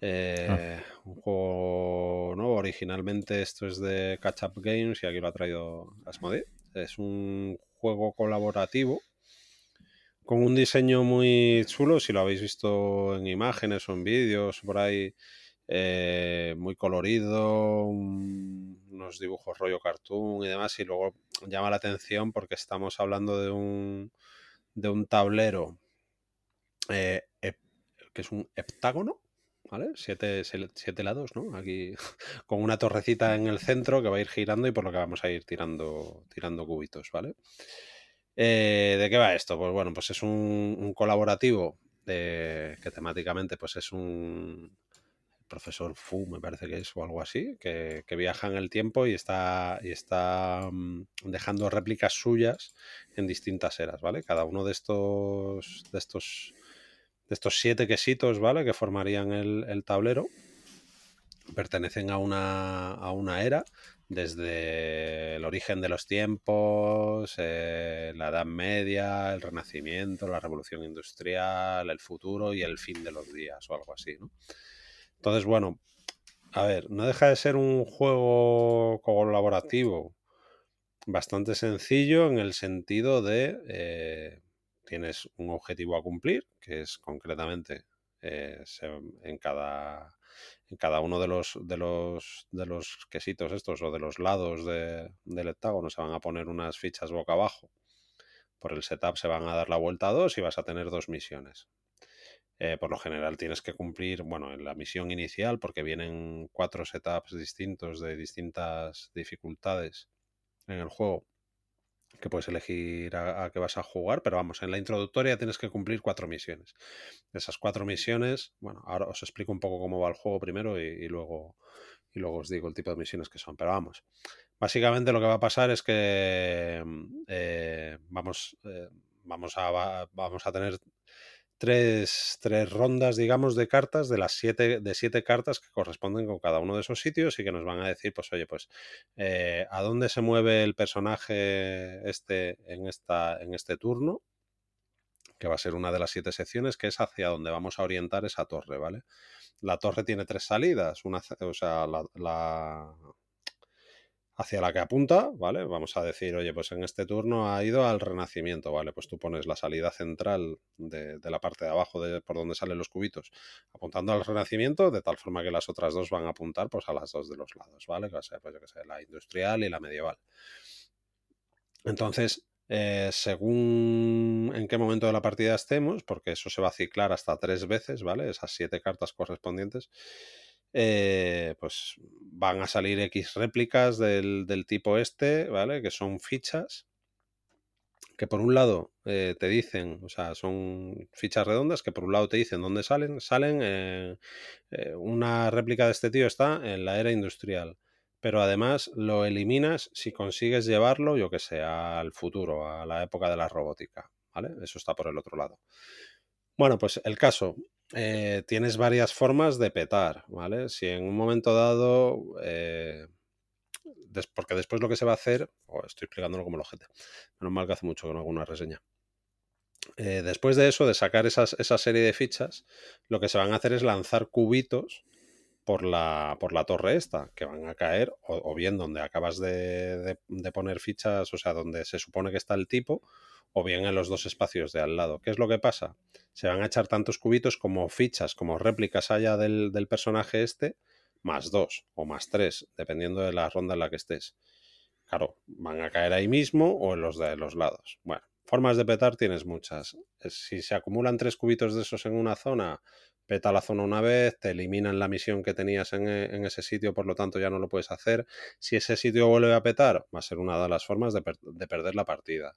Eh, Un juego nuevo, originalmente esto es de Catch Up Games y aquí lo ha traído Asmodee. Es un juego colaborativo con un diseño muy chulo, si lo habéis visto en imágenes o en vídeos por ahí, eh, muy colorido, un- unos dibujos rollo cartoon y demás, y luego llama la atención porque estamos hablando de un, de un tablero eh, que es un heptágono, ¿vale? Siete, siete lados, ¿no? Aquí con una torrecita en el centro que va a ir girando y por lo que vamos a ir tirando, tirando cubitos, ¿vale? Eh, ¿De qué va esto? Pues bueno, pues es un, colaborativo que temáticamente pues es un profesor Fu, me parece que es, o algo así, que, viaja en el tiempo y está, y está mm, dejando réplicas suyas en distintas eras, ¿vale? Cada uno de estos, de estos, de estos siete quesitos, ¿vale? Que formarían el, el tablero, pertenecen a una, a una era, desde el origen de los tiempos, eh, la Edad Media, el Renacimiento, la Revolución Industrial, el futuro y el fin de los días o algo así, ¿no? Entonces, bueno, a ver, no deja de ser un juego colaborativo bastante sencillo en el sentido de eh, tienes un objetivo a cumplir, que es concretamente eh, en cada en cada uno de los de los de los quesitos estos o de los lados de- del hectágono se van a poner unas fichas boca abajo. Por el setup se van a dar la vuelta a dos y vas a tener dos misiones. Eh, por lo general tienes que cumplir, bueno, en la misión inicial, porque vienen cuatro setups distintos de distintas dificultades en el juego, que puedes elegir a, a qué vas a jugar, pero vamos, en la introductoria tienes que cumplir cuatro misiones. Esas cuatro misiones, bueno, ahora os explico un poco cómo va el juego primero y, y luego, y luego os digo el tipo de misiones que son, pero vamos. Básicamente lo que va a pasar es que mm, eh, vamos, eh, vamos, a, va- vamos a tener tres, tres rondas, digamos, de cartas, de las siete, de siete cartas que corresponden con cada uno de esos sitios y que nos van a decir, pues, oye, pues, eh, ¿a dónde se mueve el personaje este en, esta, en este turno? que va a ser una de las siete secciones, que es hacia donde vamos a orientar esa torre, ¿vale? La torre tiene tres salidas, una, o sea, la, la- hacia la que apunta, ¿vale? Vamos a decir, oye, pues en este turno ha ido al renacimiento, ¿vale? Pues tú pones la salida central de, la parte de abajo de por donde salen los cubitos, apuntando al renacimiento, de tal forma que las otras dos van a apuntar pues a las dos de los lados, ¿vale? Pues la industrial y la medieval. Entonces, eh, según en qué momento de la partida estemos, porque eso se va a ciclar hasta tres veces, ¿vale? Esas siete cartas correspondientes, eh, pues van a salir X réplicas del, del tipo este, ¿vale? Que son fichas que por un lado eh, te dicen, o sea, son fichas redondas que por un lado te dicen dónde salen. Salen, eh, una réplica de este tío está en la era industrial, pero además lo eliminas si consigues llevarlo, yo que sé, al futuro, a la época de la robótica, ¿vale? Eso está por el otro lado. Bueno, pues el caso, eh, tienes varias formas de petar, ¿vale? Si en un momento dado, eh, porque después lo que se va a hacer, oh, estoy explicándolo como el ojete, menos mal que hace mucho que no hago una reseña. Eh, después de eso, de sacar esas, esa serie de fichas, lo que se van a hacer es lanzar cubitos por la, por la torre esta, que van a caer, o, bien donde acabas de- de poner fichas, o sea, donde se supone que está el tipo, o bien en los dos espacios de al lado. ¿Qué es lo que pasa? Se van a echar tantos cubitos como fichas, como réplicas haya del, del personaje este, más dos o más tres, dependiendo de la ronda en la que estés. Claro, van a caer ahí mismo o en los de los lados. Bueno, formas de petar tienes muchas. Eh, Si se acumulan tres cubitos de esos en una zona, peta la zona una vez, te eliminan la misión que tenías en, e- en ese sitio, por lo tanto ya no lo puedes hacer. Si ese sitio vuelve a petar, va a ser una de las formas de perder la partida.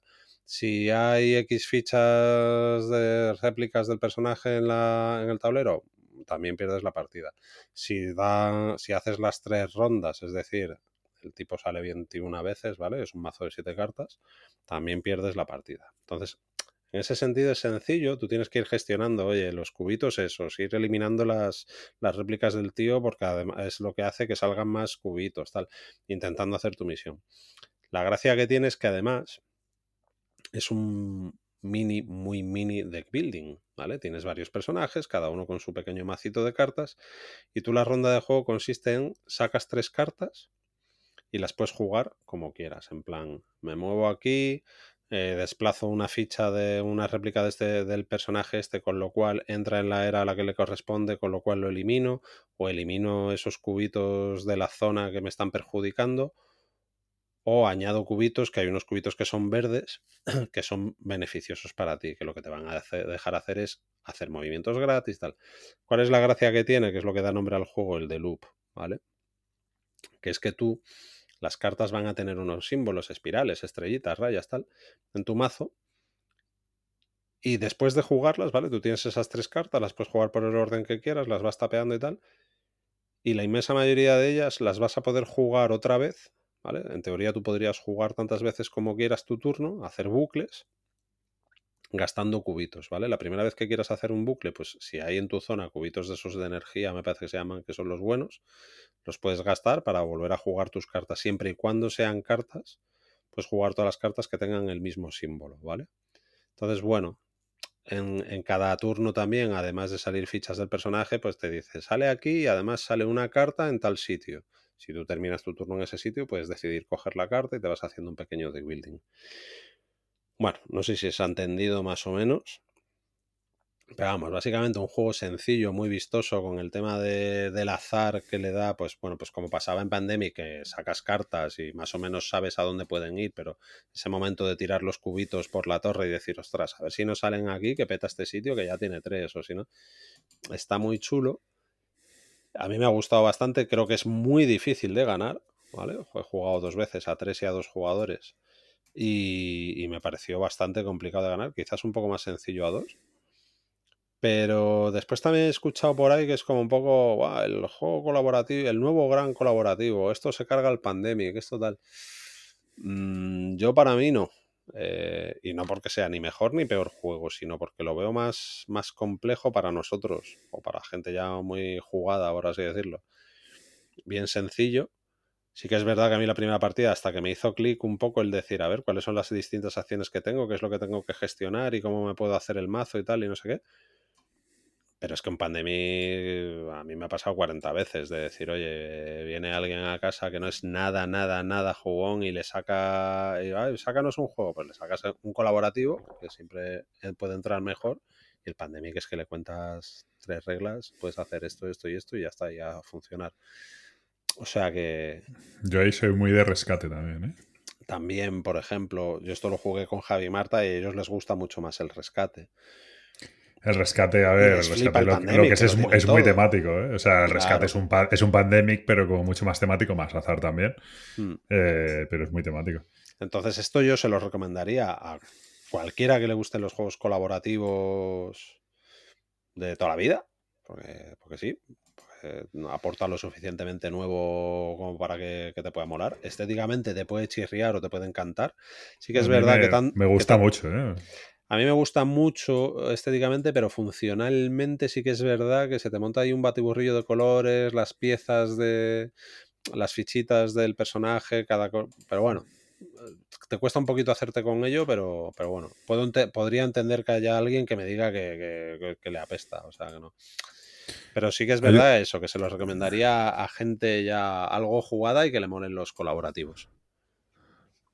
Si hay X fichas de réplicas del personaje en, la, en el tablero, también pierdes la partida. Si, da, si haces las tres rondas, es decir, el tipo sale 21 veces, ¿vale? Es un mazo de 7 cartas, también pierdes la partida. Entonces, en ese sentido es sencillo, tú tienes que ir gestionando, oye, los cubitos esos, ir eliminando las, las réplicas del tío porque además es lo que hace que salgan más cubitos, tal, intentando hacer tu misión. La gracia que tiene es que además es un mini, muy mini deck building, ¿vale? Tienes varios personajes, cada uno con su pequeño macito de cartas, y tú la ronda de juego consiste en sacas tres cartas y las puedes jugar como quieras, en plan, me muevo aquí, eh, desplazo una ficha de una réplica de este, del personaje este, con lo cual entra en la era a la que le corresponde, con lo cual lo elimino, o elimino esos cubitos de la zona que me están perjudicando, o añado cubitos, que hay unos cubitos que son verdes, que son beneficiosos para ti, que lo que te van a dejar hacer es hacer movimientos gratis, tal. ¿Cuál es la gracia que tiene? Que es lo que da nombre al juego, el de loop, ¿vale? Que es que tú, las cartas van a tener unos símbolos, espirales, estrellitas, rayas, tal, en tu mazo. Y después de jugarlas, ¿vale? Tú tienes esas tres cartas, las puedes jugar por el orden que quieras, las vas tapeando y tal. Y la inmensa mayoría de ellas las vas a poder jugar otra vez, ¿vale? En teoría tú podrías jugar tantas veces como quieras tu turno, hacer bucles, gastando cubitos, ¿vale? La primera vez que quieras hacer un bucle, pues si hay en tu zona cubitos de esos de energía, me parece que se llaman, que son los buenos, los puedes gastar para volver a jugar tus cartas, siempre y cuando sean cartas, puedes jugar todas las cartas que tengan el mismo símbolo, ¿vale? Entonces, bueno, en, en cada turno también, además de salir fichas del personaje, pues te dice, sale aquí y además sale una carta en tal sitio. Si tú terminas tu turno en ese sitio, puedes decidir coger la carta y te vas haciendo un pequeño deck building. Bueno, no sé si se ha entendido más o menos. Pero vamos, básicamente un juego sencillo, muy vistoso, con el tema de- del azar que le da, pues bueno, pues como pasaba en Pandemic, que sacas cartas y más o menos sabes a dónde pueden ir, pero ese momento de tirar los cubitos por la torre y decir, ostras, a ver si no salen aquí, que peta este sitio, que ya tiene tres, o si no. Está muy chulo. A mí me ha gustado bastante, creo que es muy difícil de ganar, ¿vale? He jugado dos veces a tres y a dos jugadores y, me pareció bastante complicado de ganar, quizás un poco más sencillo a dos. Pero después también he escuchado por ahí que es como un poco "Buah, el juego colaborativo, el nuevo gran colaborativo, esto se carga el Pandemic, esto tal. Mm, yo para mí no. Eh, y no porque sea ni mejor ni peor juego, sino porque lo veo más, más complejo para nosotros, o para gente ya muy jugada, por así decirlo. Bien sencillo. Sí que es verdad que a mí la primera partida, hasta que me hizo clic un poco el decir, a ver, cuáles son las distintas acciones que tengo, qué es lo que tengo que gestionar y cómo me puedo hacer el mazo y tal, y no sé qué. Pero es que en pandemia a mí me ha pasado 40 veces de decir, oye, viene alguien a casa que no es nada, nada, nada jugón y le saca, y, "Ay, sácanos un juego, pues le sacas un colaborativo, que siempre él puede entrar mejor, y el pandemic es que le cuentas tres reglas, puedes hacer esto, esto y esto y ya está, ya a funcionar. O sea que Yo ahí soy muy de rescate también, ¿eh? también, por ejemplo, yo esto lo jugué con Javi y Marta y a ellos les gusta mucho más el rescate. El rescate, a ver, el rescate lo, Pandemic, lo que es es, muy temático, ¿eh? O sea, el rescate es un, es un pandemic, pero como mucho más temático, más azar también. Mm. Eh, pero es muy temático. Entonces, esto yo se lo recomendaría a cualquiera que le gusten los juegos colaborativos de toda la vida, porque, porque sí, porque aporta lo suficientemente nuevo como para que, que te pueda molar. Estéticamente te puede chirriar o te puede encantar. Sí que es A verdad me, que tan. me gusta tan- mucho, ¿eh? A mí me gusta mucho estéticamente, pero funcionalmente sí que es verdad que se te monta ahí un batiburrillo de colores, las piezas de las fichitas del personaje, cada pero bueno, te cuesta un poquito hacerte con ello, pero, pero bueno, puedo ente- podría entender que haya alguien que me diga que, que- que- que le apesta, o sea que no. Pero sí que es verdad eso, que se lo recomendaría a gente ya algo jugada y que le molen los colaborativos.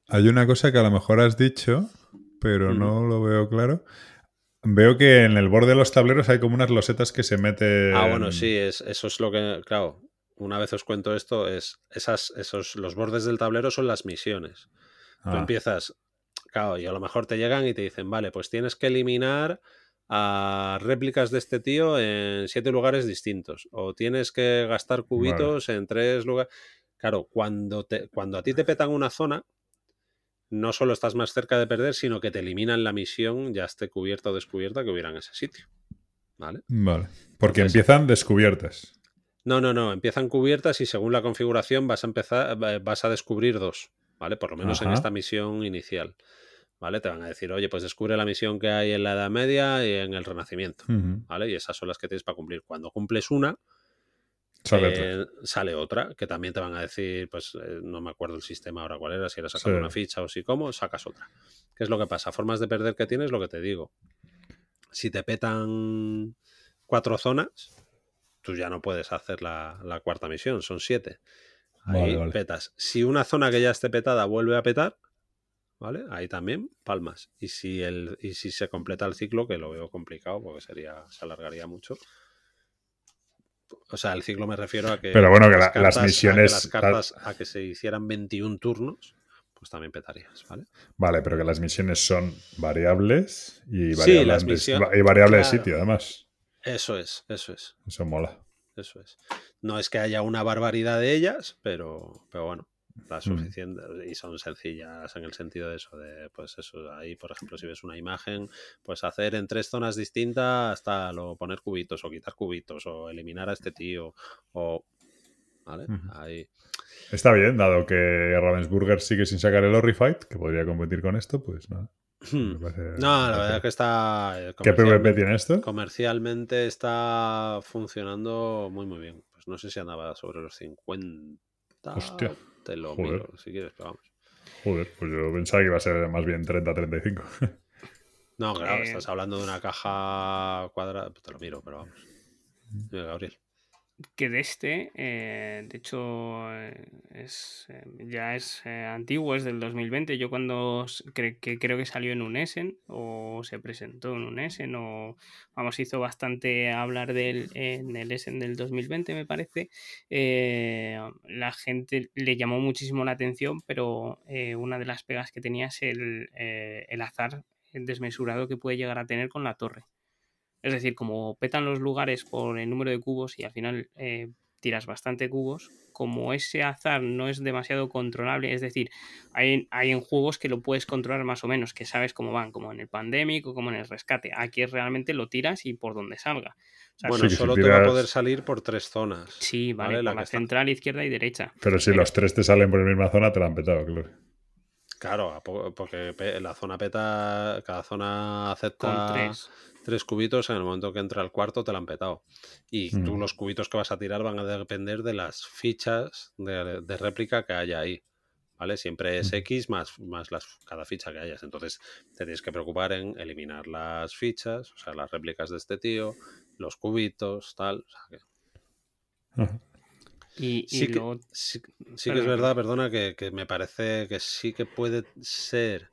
Hay una cosa que a lo mejor has dicho, pero no lo veo claro. Veo que en el borde de los tableros hay como unas losetas que se meten. Ah, bueno, sí, es, eso es lo que, claro, una vez os cuento esto, es esas, esos, los bordes del tablero son las misiones. Tú Ah, empiezas, claro, y a lo mejor te llegan y te dicen, vale, pues tienes que eliminar a réplicas de este tío en siete lugares distintos. O tienes que gastar cubitos en tres lugares. Claro, cuando, te, cuando a ti te petan una zona, no solo estás más cerca de perder, sino que te eliminan la misión, ya esté cubierta o descubierta, que hubiera en ese sitio. ¿Vale? Vale. Porque Entonces- empiezan descubiertas. No, no, no. Empiezan cubiertas y según la configuración vas a empezar, va- vas a descubrir dos, ¿vale? Por lo menos en esta misión inicial. ¿Vale? Te van a decir, oye, pues descubre la misión que hay en la Edad Media y en el Renacimiento. ¿Vale? Y esas son las que tienes para cumplir. Cuando cumples una, Sale otra. eh, sale otra, que también te van a decir, pues eh, no me acuerdo el sistema ahora cuál era, si era sacar Sí. una ficha o si cómo, sacas otra. ¿Qué es lo que pasa? Formas de perder que tienes, lo que te digo. Si te petan cuatro zonas, tú ya no puedes hacer la, la cuarta misión, son siete. Ahí Vale, vale. petas. Si una zona que ya esté petada vuelve a petar, ¿vale? Ahí también palmas. Y si, el, y si se completa el ciclo, que lo veo complicado porque sería, se alargaría mucho. O sea, el ciclo me refiero a que. Pero bueno, que las la- las cartas- a que misiones- las cartas a que se hicieran 21 turnos, pues también petarías, ¿vale? Vale, pero que las misiones son variables y Sí, variables, las misiones- y variable de sitio, además. Eso es, eso es, Eso mola. eso es. No es que haya una barbaridad de ellas, pero, pero bueno, la Mm. suficiente y son sencillas en el sentido de eso, de pues eso, ahí por ejemplo si ves una imagen, pues hacer en tres zonas distintas hasta lo poner cubitos o quitar cubitos o eliminar a este tío o ¿vale? Ahí Está bien, dado que Ravensburger sigue sin sacar el Horrified, que podría competir con esto, pues nada. parece- Hmm. No, la verdad es que está eh, ¿Qué PvP tiene esto? Comercialmente está funcionando muy muy bien. Pues no sé si andaba sobre los 50. Hostia, Te lo joder. miro si quieres, pero vamos. Joder, pues yo pensaba que iba a ser más bien 30-35. No, claro, Eh, estás hablando de una caja cuadrada. Te lo miro, pero vamos. Dime, Gabriel. Que de este, eh, de hecho, eh, es, eh, ya es antiguo, es del 2020. Yo cuando cre- que creo que salió en un Essen o se presentó en un Essen o vamos, hizo bastante hablar de él en el Essen del 2020, me parece. la gente le llamó muchísimo la atención, pero una de las pegas que tenía es el, el azar desmesurado que puede llegar a tener con la torre. Es decir, como petan los lugares por el número de cubos y al final eh, tiras bastante cubos, como ese azar no es demasiado controlable, es decir, hay, hay en juegos que lo puedes controlar más o menos, que sabes cómo van, como en el Pandemic o como en el Rescate. Aquí realmente lo tiras y por donde salga. O sea, Bueno, sí, que si solo te va a poder salir por tres zonas. sí, vale, Vale, la por la, central, izquierda y derecha. Pero si Pero- los tres te salen por la misma zona, te la han petado, claro. Claro, porque la zona peta, cada zona acepta Con tres. Tres cubitos, en el momento que entra el cuarto te la han petado. Y tú Mm. los cubitos que vas a tirar van a depender de las fichas de, de réplica que haya ahí. ¿Vale? Siempre es Ujú. X más, más las, cada ficha que hayas. Entonces te tienes que preocupar en eliminar las fichas, o sea, las réplicas de este tío, los cubitos, tal. O sea, que Y, y sí, que, luego, sí, sí que es verdad, perdona. perdona, que, que me parece que sí que puede ser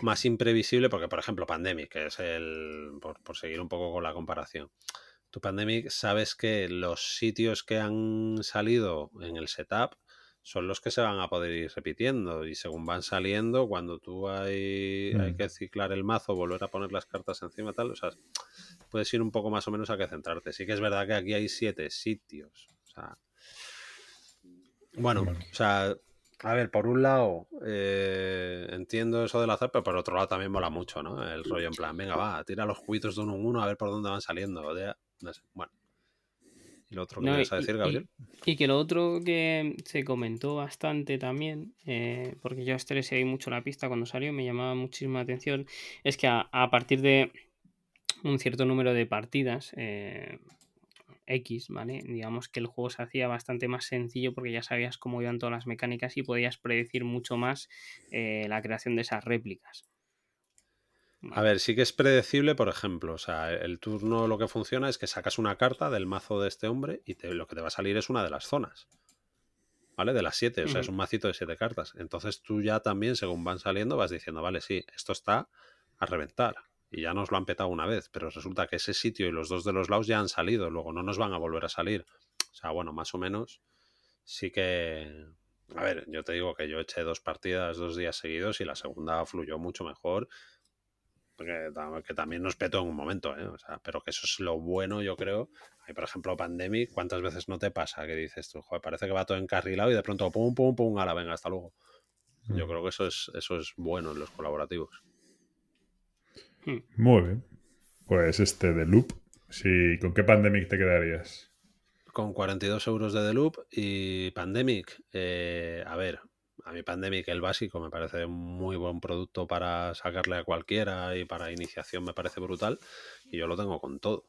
más imprevisible, porque por ejemplo Pandemic, que es el, por, por seguir un poco con la comparación, tu Pandemic sabes que los sitios que han salido en el setup son los que se van a poder ir repitiendo y según van saliendo, cuando tú hay, hay Mm. que ciclar el mazo, volver a poner las cartas encima, tal, o sea, puedes ir un poco más o menos a que centrarte. Sí que es verdad que aquí hay siete sitios, o sea, bueno, Bueno. o sea, a ver, por un lado eh, entiendo eso del azar, pero por otro lado también mola mucho, ¿no? El rollo en plan, venga, va, tira los cubitos de uno en uno a ver por dónde van saliendo. o de- no sé, bueno. ¿Y lo otro que No, ibas a decir, Gabriel? Y que lo otro que se comentó bastante también, eh, porque yo a este le seguí mucho la pista cuando salió, me llamaba muchísima atención, es que a, a partir de un cierto número de partidas eh, X, ¿vale? Digamos que el juego se hacía bastante más sencillo porque ya sabías cómo iban todas las mecánicas y podías predecir mucho más eh, la creación de esas réplicas. A ver, sí que es predecible, por ejemplo. O sea, el turno lo que funciona es que sacas una carta del mazo de este hombre y te- lo que te va a salir es una de las zonas. ¿Vale? De las siete. O sea, es un macito de siete cartas. Entonces tú ya también, según van saliendo, vas diciendo, vale, sí, esto está a reventar. Y ya nos lo han petado una vez, pero resulta que ese sitio y los dos de los lados ya han salido, luego no nos van a volver a salir. O sea, bueno, más o menos sí que... A ver, yo te digo que yo eché dos partidas dos días seguidos y la segunda fluyó mucho mejor porque que también nos petó en un momento, ¿eh? O sea, pero que eso es lo bueno, yo creo. Hay, por ejemplo, Pandemic, ¿cuántas veces no te pasa que dices tú, joder, parece que va todo encarrilado y de pronto pum, pum, pum, ala, venga, hasta luego. Yo Mm. creo que eso es, eso es bueno en los colaborativos. Muy bien. Pues este de Loop. Sí, ¿Con qué Pandemic te quedarías? Con 42 euros de The Loop y Pandemic, eh, a ver, a mi Pandemic el básico me parece un muy buen producto para sacarle a cualquiera y para iniciación me parece brutal y yo lo tengo con todo.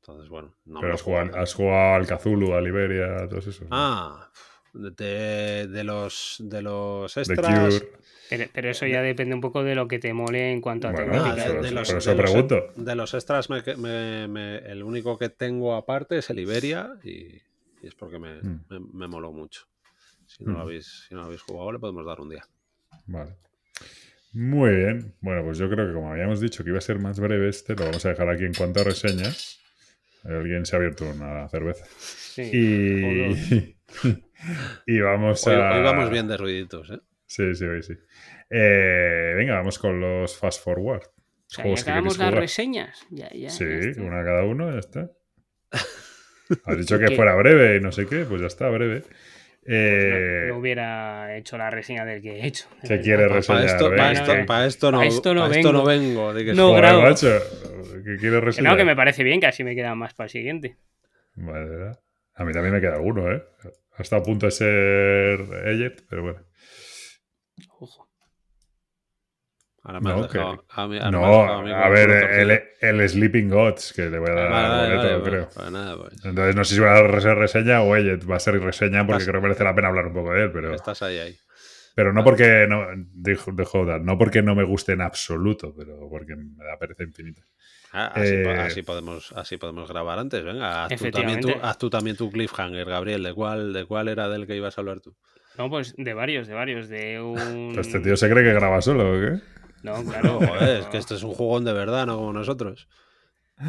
Entonces, bueno, no me Pero has jugado, has jugado al Cthulhu, a Liberia, a todos esos. ¿no? Ah, de, de los de los extras. Pero, pero eso ya depende un poco de lo que te mole en cuanto a Bueno, temática. de, los, por de eso los- pregunto. de los extras, me- me- me- el único que tengo aparte es el Iberia y, y es porque me, Mm. me, me moló mucho. Si no, lo Mm. habéis, si no lo habéis jugado, le podemos dar un día. Vale. Muy bien. Bueno, pues yo creo que como habíamos dicho que iba a ser más breve este, lo vamos a dejar aquí en cuanto a reseñas. Alguien se ha abierto una cerveza. Sí. Y, y vamos Hoy, a... hoy vamos bien de ruiditos, ¿eh? Sí, sí, hoy sí. Eh, venga, vamos con los fast forward. O sea, ya Juegos que acabamos las jugar. reseñas. Ya, ya, Sí, ya una cada uno, ya está. Has dicho que fuera breve y no sé qué, pues ya está, breve. Pues Eh, no, no hubiera hecho la reseña del que he hecho. de ¿Qué quieres Para reseñar? esto, venga. pa' esto, venga. pa' esto no, Pa' esto no esto no vengo. vengo. di que No Joder, grabo. macho, ¿Qué quieres Que reseñar? no, que me parece bien, que así me queda más para el siguiente. Vale, ¿verdad? A mí también me queda alguno, ¿eh? Ha estado a punto de ser Eject, pero bueno. Ojo. Ahora me has No, dejado- que- a mí- ahora me has No, a mí ver, el, el Sleeping Gods, que le voy a dar Vale, boleto, vale, creo. pues nada, pues. Entonces no sé si va a ser reseña o Eject va a ser reseña porque Estás- creo que merece la pena hablar un poco de él, pero, Estás ahí, ahí. pero no porque no, de, de no porque no me guste en absoluto, pero porque me da pereza infinita. Ah, así, Eh, así podemos, así podemos grabar antes. Venga, haz tú, también tu, haz tú también tu cliffhanger, Gabriel. ¿De cuál, ¿De cuál era del que ibas a hablar tú? No, pues de varios, de varios. De un. Pues este tío se cree que graba solo, ¿o qué? No, No, claro. es que este es un jugón de verdad, no como nosotros.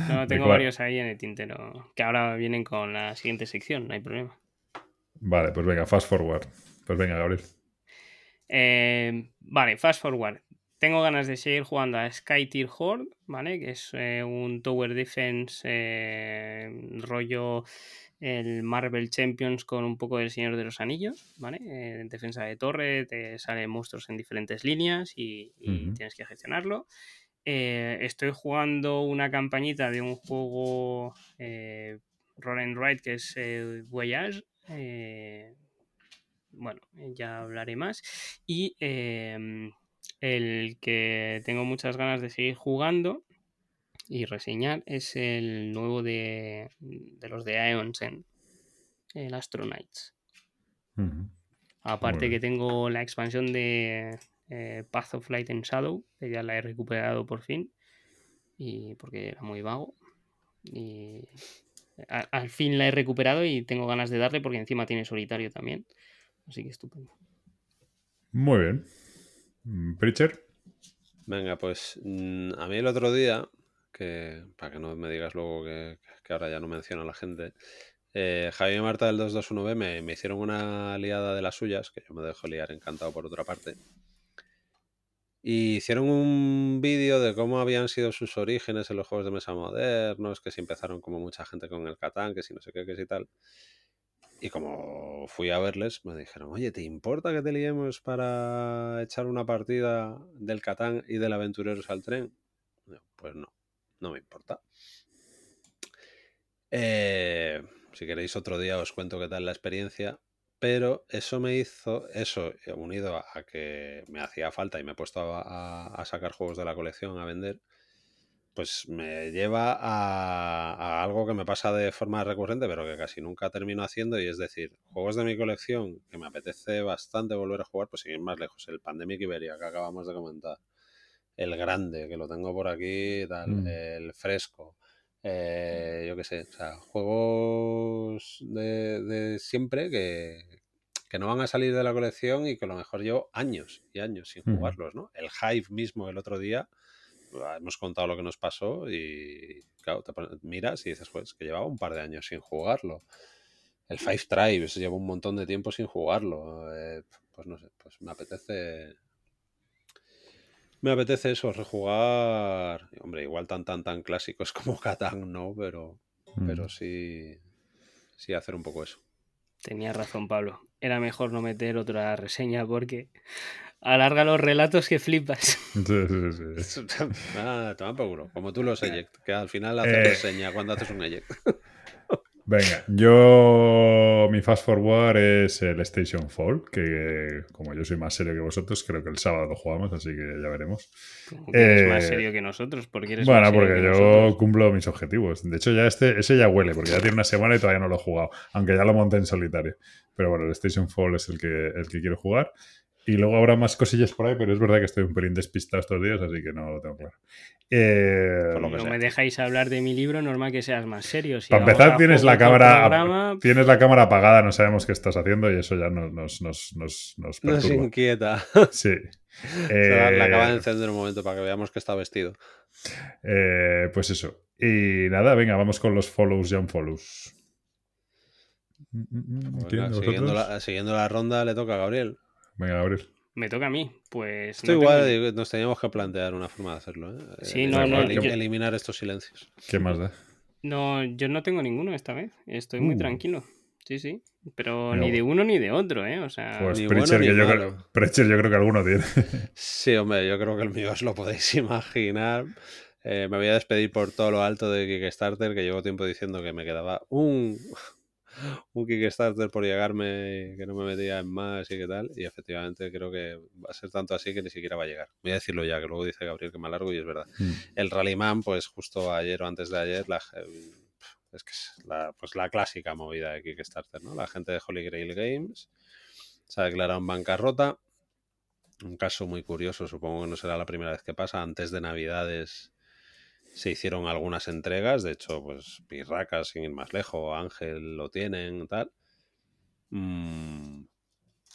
No, tengo varios ahí en el tintero. Que ahora vienen con la siguiente sección, no hay problema. Vale, pues venga, fast forward. Pues venga, Gabriel. Eh, vale, fast forward. Tengo ganas de seguir jugando a Sky Tier Horde, ¿vale? Que es eh, un Tower Defense eh, rollo el Marvel Champions con un poco del Señor de los Anillos, ¿vale? Eh, defensa de torre, te salen monstruos en diferentes líneas y, tienes que gestionarlo. Eh, estoy jugando una campañita de un juego eh, Roll and Ride que es eh, Voyage. bueno, ya hablaré más. Y el que tengo muchas ganas de seguir jugando y reseñar es el nuevo de, de los de Aeons en el Astronauts. Aparte que tengo la expansión de eh, Path of Light and Shadow, que ya la he recuperado por fin, y porque era muy vago. Y a- al fin la he recuperado y tengo ganas de darle porque encima tiene solitario también. Así que estupendo. Muy bien. Mm, Preacher. Venga, pues mm, a mí el otro día, que para que no me digas luego que, ahora ya no menciono a la gente, eh, Javi y Marta del 221B me, me hicieron una liada de las suyas, que yo me dejo liar encantado por otra parte. Y hicieron un vídeo de cómo habían sido sus orígenes en los juegos de mesa modernos, que si empezaron como mucha gente con el Catán, que si no sé qué, que si tal. Y como fui a verles, me dijeron, oye, ¿te importa que te liemos para echar una partida del Catán y del Aventureros al tren? Yo, Pues no, no me importa. Eh, si queréis otro día os cuento qué tal la experiencia, pero eso me hizo, eso unido a, que me hacía falta y me he puesto a sacar juegos de la colección a vender, pues me lleva a, a algo que me pasa de forma recurrente, pero que casi nunca termino haciendo, y es decir, juegos de mi colección que me apetece bastante volver a jugar, pues sin ir más lejos, el Pandemic Iberia que acabamos de comentar, el grande, que lo tengo por aquí, tal, Mm. el fresco, eh, yo qué sé, o sea, juegos de, de siempre que, que no van a salir de la colección y que a lo mejor llevo años y años sin jugarlos, ¿no? El Hive mismo el otro día, hemos contado lo que nos pasó y claro, te miras y dices, pues que llevaba un par de años sin jugarlo. El Five Tribes llevo un montón de tiempo sin jugarlo. eh, pues no sé, pues me apetece. Me apetece eso, rejugar. Hombre, igual tan tan tan clásicos como Catán, no, pero, Mm. pero sí, sí hacer un poco eso. Tenía razón, Pablo. Era mejor no meter otra reseña porque alarga los relatos que flipas. Sí, sí, sí. ah, toma por culo, Como tú los eject, que al final haces Eh. reseña cuando haces un eject. Venga, yo mi fast forward es el Station Fall, que como yo soy más serio que vosotros, creo que el sábado lo jugamos, así que ya veremos. Eres más Eh, serio que nosotros, porque eres Bueno, más serio porque que yo nosotros. cumplo mis objetivos. De hecho, ya este, ese ya huele, porque ya tiene una semana y todavía no lo he jugado, aunque ya lo monté en solitario. Pero bueno, el Station Fall es el que, el que quiero jugar. Y luego habrá más cosillas por ahí, pero es verdad que estoy un pelín despistado estos días, así que no lo tengo claro. Eh, Por lo que no sea. me dejáis hablar de mi libro, normal que seas más serio. Si Para empezar, tienes la cámara, programa, tienes la cámara apagada, no sabemos qué estás haciendo y eso ya nos, nos, nos, nos, nos inquieta. Sí. La, la acaba de Eh, encender un momento para que veamos que está vestido. eh, pues eso. Y nada, venga, vamos con los follows y unfollows. Mm, mm, mm, Pues ¿quién venga, de siguiendo, la, siguiendo la ronda le toca a Gabriel. Venga, Gabriel. me toca a mí. Pues Esto no igual tengo- nos teníamos que plantear una forma de hacerlo. ¿eh? Sí, Eh, no, no, yo- eliminar estos silencios. ¿Qué más da? No, yo no tengo ninguno esta vez. Estoy muy Uh. tranquilo. Sí, sí. Pero ni de uno ni de otro, ¿eh? O sea, Pues ni Preacher, bueno que ni yo malo. creo, Preacher yo creo que alguno tiene. Sí, hombre, yo creo que el mío os lo podéis imaginar. Eh, me voy a despedir por todo lo alto de Kickstarter, que llevo tiempo diciendo que me quedaba un, un Kickstarter por llegarme, que no me metía en más y qué tal. Y efectivamente creo que va a ser tanto así que ni siquiera va a llegar. Voy a decirlo ya, que luego dice Gabriel que me alargo y es verdad. Mm. El Rallyman, pues justo ayer o antes de ayer, la, es que es la, pues la clásica movida de Kickstarter, ¿no? La gente de Holy Grail Games se ha declarado en bancarrota. Un caso muy curioso, supongo que no será la primera vez que pasa. Antes de Navidades se hicieron algunas entregas, de hecho, pues Pirracas, sin ir más lejos, Ángel lo tienen, tal. Mm,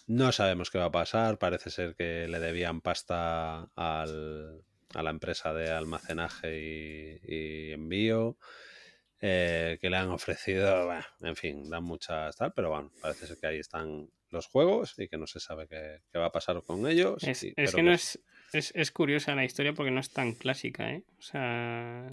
no sabemos qué va a pasar, parece ser que le debían pasta al, a la empresa de almacenaje y, y envío, eh, que le han ofrecido, bueno, en fin, dan muchas tal, pero bueno, parece ser que ahí están los juegos y que no se sabe qué, qué va a pasar con ellos. es, y- es que no es, es, es curiosa la historia porque no es tan clásica, ¿eh? O sea,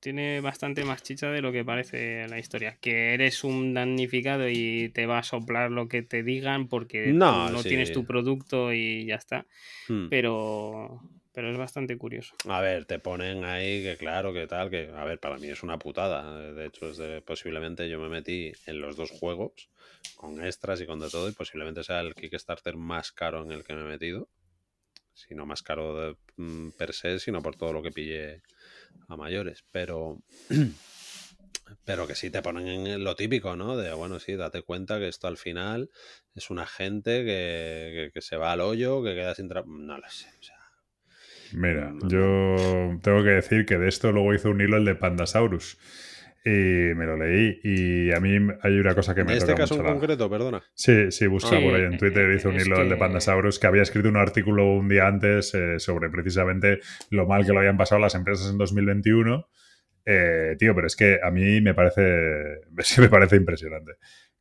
tiene bastante más chicha de lo que parece la historia. Que eres un damnificado y te va a soplar lo que te digan porque No, tú no sí. tienes tu producto y ya está. Hmm. Pero, pero es bastante curioso. A ver, te ponen ahí que claro, que tal, que a ver, para mí es una putada. De hecho, es de- posiblemente yo me metí en los dos juegos con extras y con de todo y posiblemente sea el Kickstarter más caro en el que me he metido. Si no más caro de- mm, per se, sino por todo lo que pillé a mayores, pero pero que sí te ponen en lo típico, ¿no? De, bueno, sí, date cuenta que esto al final es una gente que, que- que se va al hoyo, que queda sin trabajo. No lo sé. O sea, Mira, no. yo tengo que decir que de esto luego hizo un hilo el de Pandasaurus. Y me lo leí. Y a mí hay una cosa que me en este toca caso en la- concreto, perdona. Sí, sí, busca Sí, por ahí en Twitter, eh, hizo un hilo el de Pandasaurus que había escrito un artículo un día antes eh, sobre precisamente lo mal que lo habían pasado las empresas en 2021. Eh, tío, pero es que a mí me parece, me parece impresionante.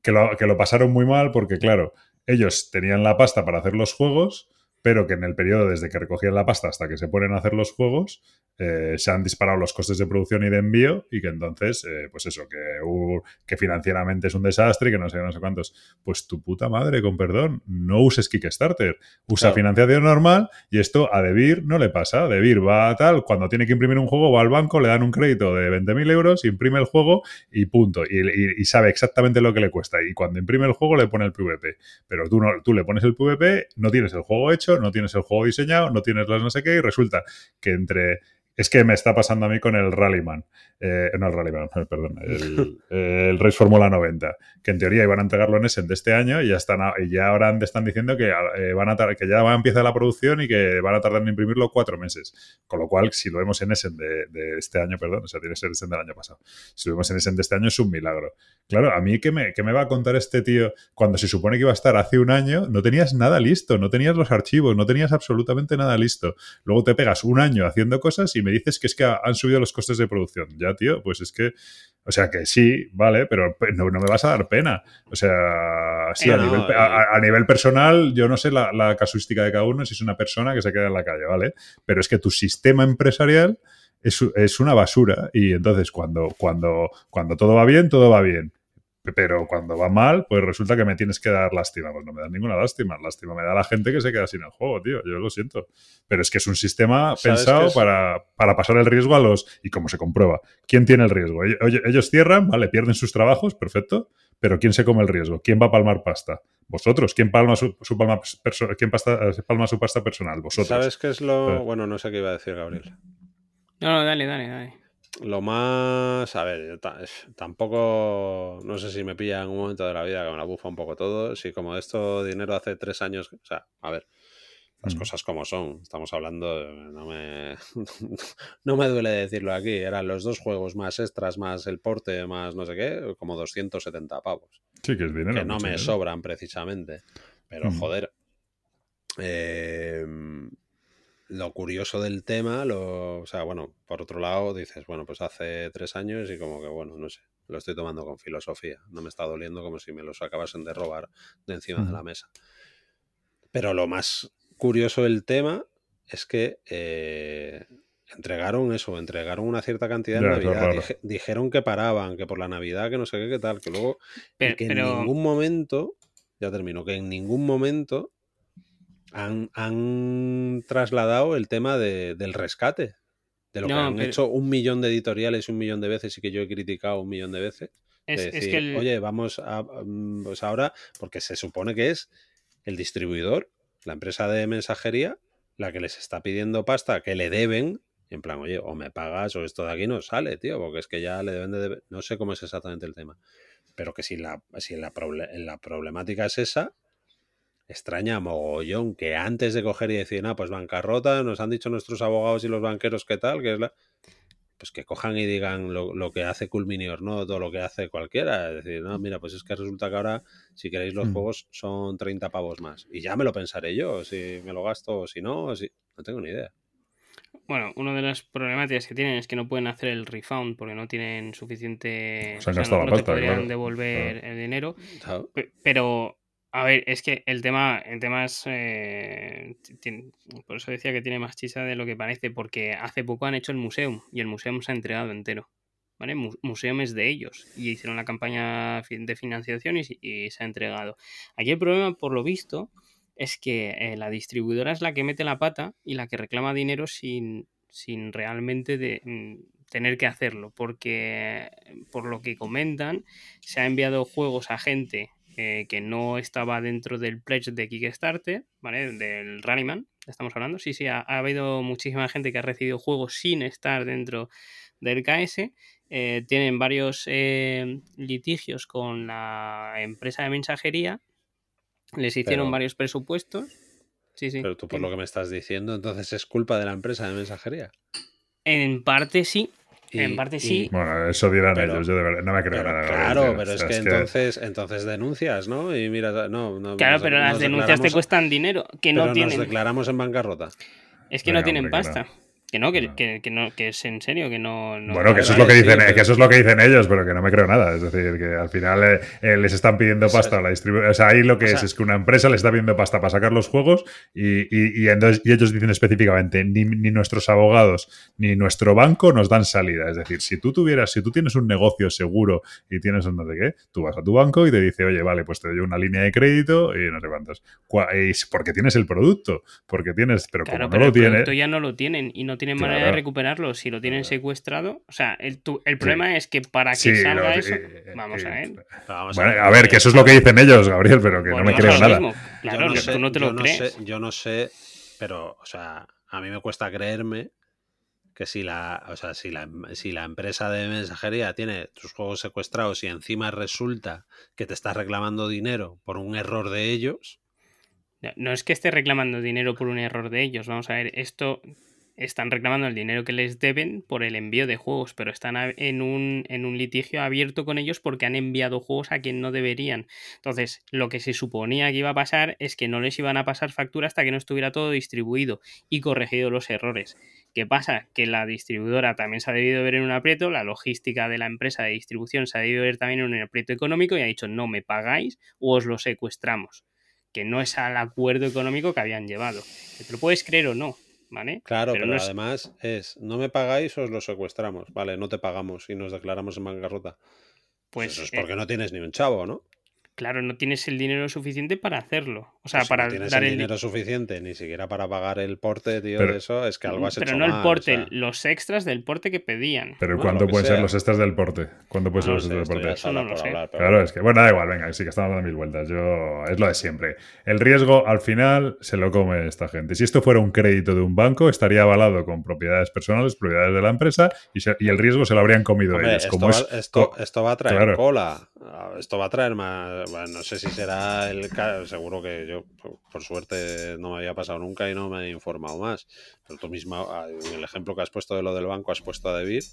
Que lo, que lo pasaron muy mal porque, claro, ellos tenían la pasta para hacer los juegos, pero que en el periodo desde que recogían la pasta hasta que se ponen a hacer los juegos, eh, se han disparado los costes de producción y de envío y que entonces, eh, pues eso, que, uh, que financieramente es un desastre y que no sé, no sé cuántos. Pues tu puta madre, con perdón, no uses Kickstarter, usa Claro. financiación normal y esto a Debir no le pasa. A Debir va a tal, cuando tiene que imprimir un juego va al banco, le dan un crédito de 20.000 euros, imprime el juego y punto. Y, y- y sabe exactamente lo que le cuesta. Y cuando imprime el juego le pone el PVP. Pero tú, no, tú le pones el PVP, no tienes el juego hecho, no tienes el juego diseñado, no tienes las no sé qué y resulta que entre... Es que me está pasando a mí con el Rallyman. Eh, no el Rallyman, perdón. El, el Race Fórmula 90. Que en teoría iban a entregarlo en Essen de este año y ya están y ya ahora están diciendo que, eh, van a que ya va a empezar la producción y que van a tardar en imprimirlo cuatro meses. Con lo cual, si lo vemos en Essen de, de este año, perdón, o sea, tiene que ser Essen del año pasado. Si lo vemos en Essen de este año es un milagro. Claro, a mí, ¿qué me, qué me va a contar este tío cuando se supone que iba a estar hace un año? No tenías nada listo, no tenías los archivos, no tenías absolutamente nada listo. Luego te pegas un año haciendo cosas y me dices que es que ha- han subido los costes de producción. Ya, tío, pues es que, o sea, que sí, vale, pero pe- no, no me vas a dar pena. O sea, sí, Eh, a, no, nivel, eh. a- a nivel personal, yo no sé la, la casuística de cada uno, si es una persona que se queda en la calle, ¿vale? Pero es que tu sistema empresarial es, es una basura y entonces cuando, cuando, cuando todo va bien, todo va bien. Pero cuando va mal, pues resulta que me tienes que dar lástima. Pues no me da ninguna lástima. Lástima me da la gente que se queda sin el juego, tío. Yo lo siento. Pero es que es un sistema ¿Sabes pensado para, para pasar el riesgo a los... ¿Y cómo se comprueba? ¿Quién tiene el riesgo? Ellos, oye, ellos cierran, vale, pierden sus trabajos, perfecto. Pero ¿quién se come el riesgo? ¿Quién va a palmar pasta? Vosotros. ¿Quién palma su, su palma, perso- ¿quién pasta- palma su pasta personal? Vosotros. ¿Sabes qué es lo...? Eh. Bueno, no sé qué iba a decir Gabriel. No, no, dale, dale, dale. Lo más... A ver, tampoco... No sé si me pilla en un momento de la vida que me la bufa un poco todo. Si como esto dinero hace tres años... O sea, a ver, las Mm. cosas como son. Estamos hablando... No me... no me duele decirlo aquí. Eran los dos juegos más extras, más el porte, más no sé qué, como 270 pavos. Sí, que es dinero. que no me dinero. sobran precisamente. Pero Mm. joder, eh, lo curioso del tema, lo, o sea, bueno, por otro lado dices, bueno, pues hace tres años y como que, bueno, no sé, lo estoy tomando con filosofía. No me está doliendo como si me los acabasen de robar de encima de la mesa. Pero lo más curioso del tema es que eh, entregaron eso, entregaron una cierta cantidad es Navidad. Dije- dijeron que paraban, que por la Navidad, que no sé qué, qué tal, que luego y Pero, que pero- en ningún momento, ya termino, que en ningún momento han, han trasladado el tema de- del rescate. De lo que han pero- hecho un millón de editoriales un millón de veces y que yo he criticado un millón de veces. de es, es decir, que el, Oye, vamos a. mm, Pues ahora, porque se supone que es el distribuidor, la empresa de mensajería, la que les está pidiendo pasta que le deben. y En plan, oye, o me pagas o esto de aquí no sale, tío, porque es que ya le deben de. No sé cómo es exactamente el tema. Pero que si la, si la, proble- la problemática es esa, extraña mogollón que antes de coger y decir, ah, pues bancarrota, nos han dicho nuestros abogados y los banqueros qué tal, que es la. Pues que cojan y digan lo, lo que hace Culminior, ¿no? Todo lo que hace cualquiera. Es decir, no, mira, pues es que resulta que ahora, si queréis los Mm. juegos, son 30 pavos más. Y ya me lo pensaré yo, si me lo gasto o si no, o si. No tengo ni idea. Bueno, una de las problemáticas que tienen es que no pueden hacer el refund porque no tienen suficiente. Se han o sea, gastado no, la no te pasta, podrían claro. devolver el dinero. Pero, a ver, es que el tema, el tema es. eh, por eso decía que tiene más chisa de lo que parece, porque hace poco han hecho el museum y el museum se ha entregado entero. ¿Vale? Mu- Museum es de ellos y hicieron la campaña de financiación y, y se ha entregado. Aquí el problema, por lo visto, es que eh, la distribuidora es la que mete la pata y la que reclama dinero sin, sin realmente de, mm, tener que hacerlo, porque por lo que comentan, se ha enviado juegos a gente eh, que no estaba dentro del pledge de Kickstarter, ¿vale? Del Rallyman, estamos hablando. Sí, sí, ha, ha habido muchísima gente que ha recibido juegos sin estar dentro del KS. Eh, tienen varios eh, litigios con la empresa de mensajería. Les hicieron Pero- varios presupuestos. Sí, sí. Pero tú por lo que me estás diciendo, entonces es culpa de la empresa de mensajería. En parte sí. Y- en parte y- sí. Bueno, eso dirán Pero- ellos, yo de verdad no me creo Pero nada. claro, pero o es sea, que entonces, entonces denuncias, ¿no? Y mira, no, no Claro, nos- pero las nos denuncias te cuestan dinero, que pero no nos tienen. declaramos en bancarrota. Es que Venga, no tienen hombre, que pasta. Que no, que, que, que no, que es en serio, que no. no- Bueno, que eso es lo que dicen, pero- que eso es lo que dicen ellos, pero que no me creo nada. Es decir, que al final eh, eh, les están pidiendo pasta a la distribuidora. O sea, ahí lo que o es sea- es que una empresa le está pidiendo pasta para sacar los juegos y, y- y entonces- y ellos dicen específicamente, ni, ni nuestros abogados ni nuestro banco nos dan salida. Es decir, si tú tuvieras, si tú tienes un negocio seguro y tienes un no sé qué, tú vas a tu banco y te dice, oye, vale, pues te doy una línea de crédito y no sé cuántos. Porque tienes el producto, porque tienes, pero Claro, como pero no lo el tiene. producto ya no lo tienen y no tienen manera de recuperarlo. Si lo tienen Claro. secuestrado, o sea, el, tu- el problema es que para que Sí, salga lo- eso, eh, eh, vamos eh, a ver. Pero vamos Bueno, a ver, que eso es lo que dicen ellos, Gabriel, pero que Bueno, no me creo nada. mismo. Claro, yo que sé- tú no te yo lo crees. sé- yo no sé, pero, o sea, a mí me cuesta creerme que si la, o sea, si la, si la empresa de mensajería tiene tus juegos secuestrados y encima resulta que te está reclamando dinero por un error de ellos, No- No es que esté reclamando dinero por un error de ellos. Vamos a ver, esto están reclamando el dinero que les deben por el envío de juegos, pero están en un, en un litigio abierto con ellos porque han enviado juegos a quien no deberían. Entonces, lo que se suponía que iba a pasar es que no les iban a pasar factura hasta que no estuviera todo distribuido y corregido los errores. ¿Qué pasa? Que la distribuidora también se ha debido ver en un aprieto, la logística de la empresa de distribución se ha debido ver también en un aprieto económico y ha dicho no me pagáis o os lo secuestramos que no es al acuerdo económico que habían llevado. Que Te lo puedes creer o no, ¿vale? claro, pero, no es- además es, no me pagáis, os lo secuestramos, vale, no te pagamos y nos declaramos en bancarrota. Pues, Pues eso es eh, porque no tienes ni un chavo, ¿no? Claro, no tienes el dinero suficiente para hacerlo. O sea, Pues si para no tienes dar el el, di- dinero suficiente ni siquiera para pagar el porte, tío, Pero- de eso, es que algo has Pero hecho no el o porte, sea. los extras del porte que pedían. Pero Bueno, ¿cuánto pueden ser los extras del porte? ¿Cuánto pueden ser No los extras del porte? es Eso no lo sé. hablar, pero Claro, es que, bueno, da igual, venga, sí que estamos dando mil vueltas. Yo, es lo de siempre. El riesgo, al final, se lo come esta gente. Si esto fuera un crédito de un banco, estaría avalado con propiedades personales, propiedades de la empresa, y, se- y el riesgo se lo habrían comido Hombre, ellos. esto, Como va, es, esto, va a traer Claro. cola. Ah, Esto va a traer más. Bueno, no sé si será el caso. Seguro que yo, por- por suerte, no me había pasado nunca y no me he informado más. Pero tú misma, ah, en el ejemplo que has puesto de lo del banco, has puesto a Debir.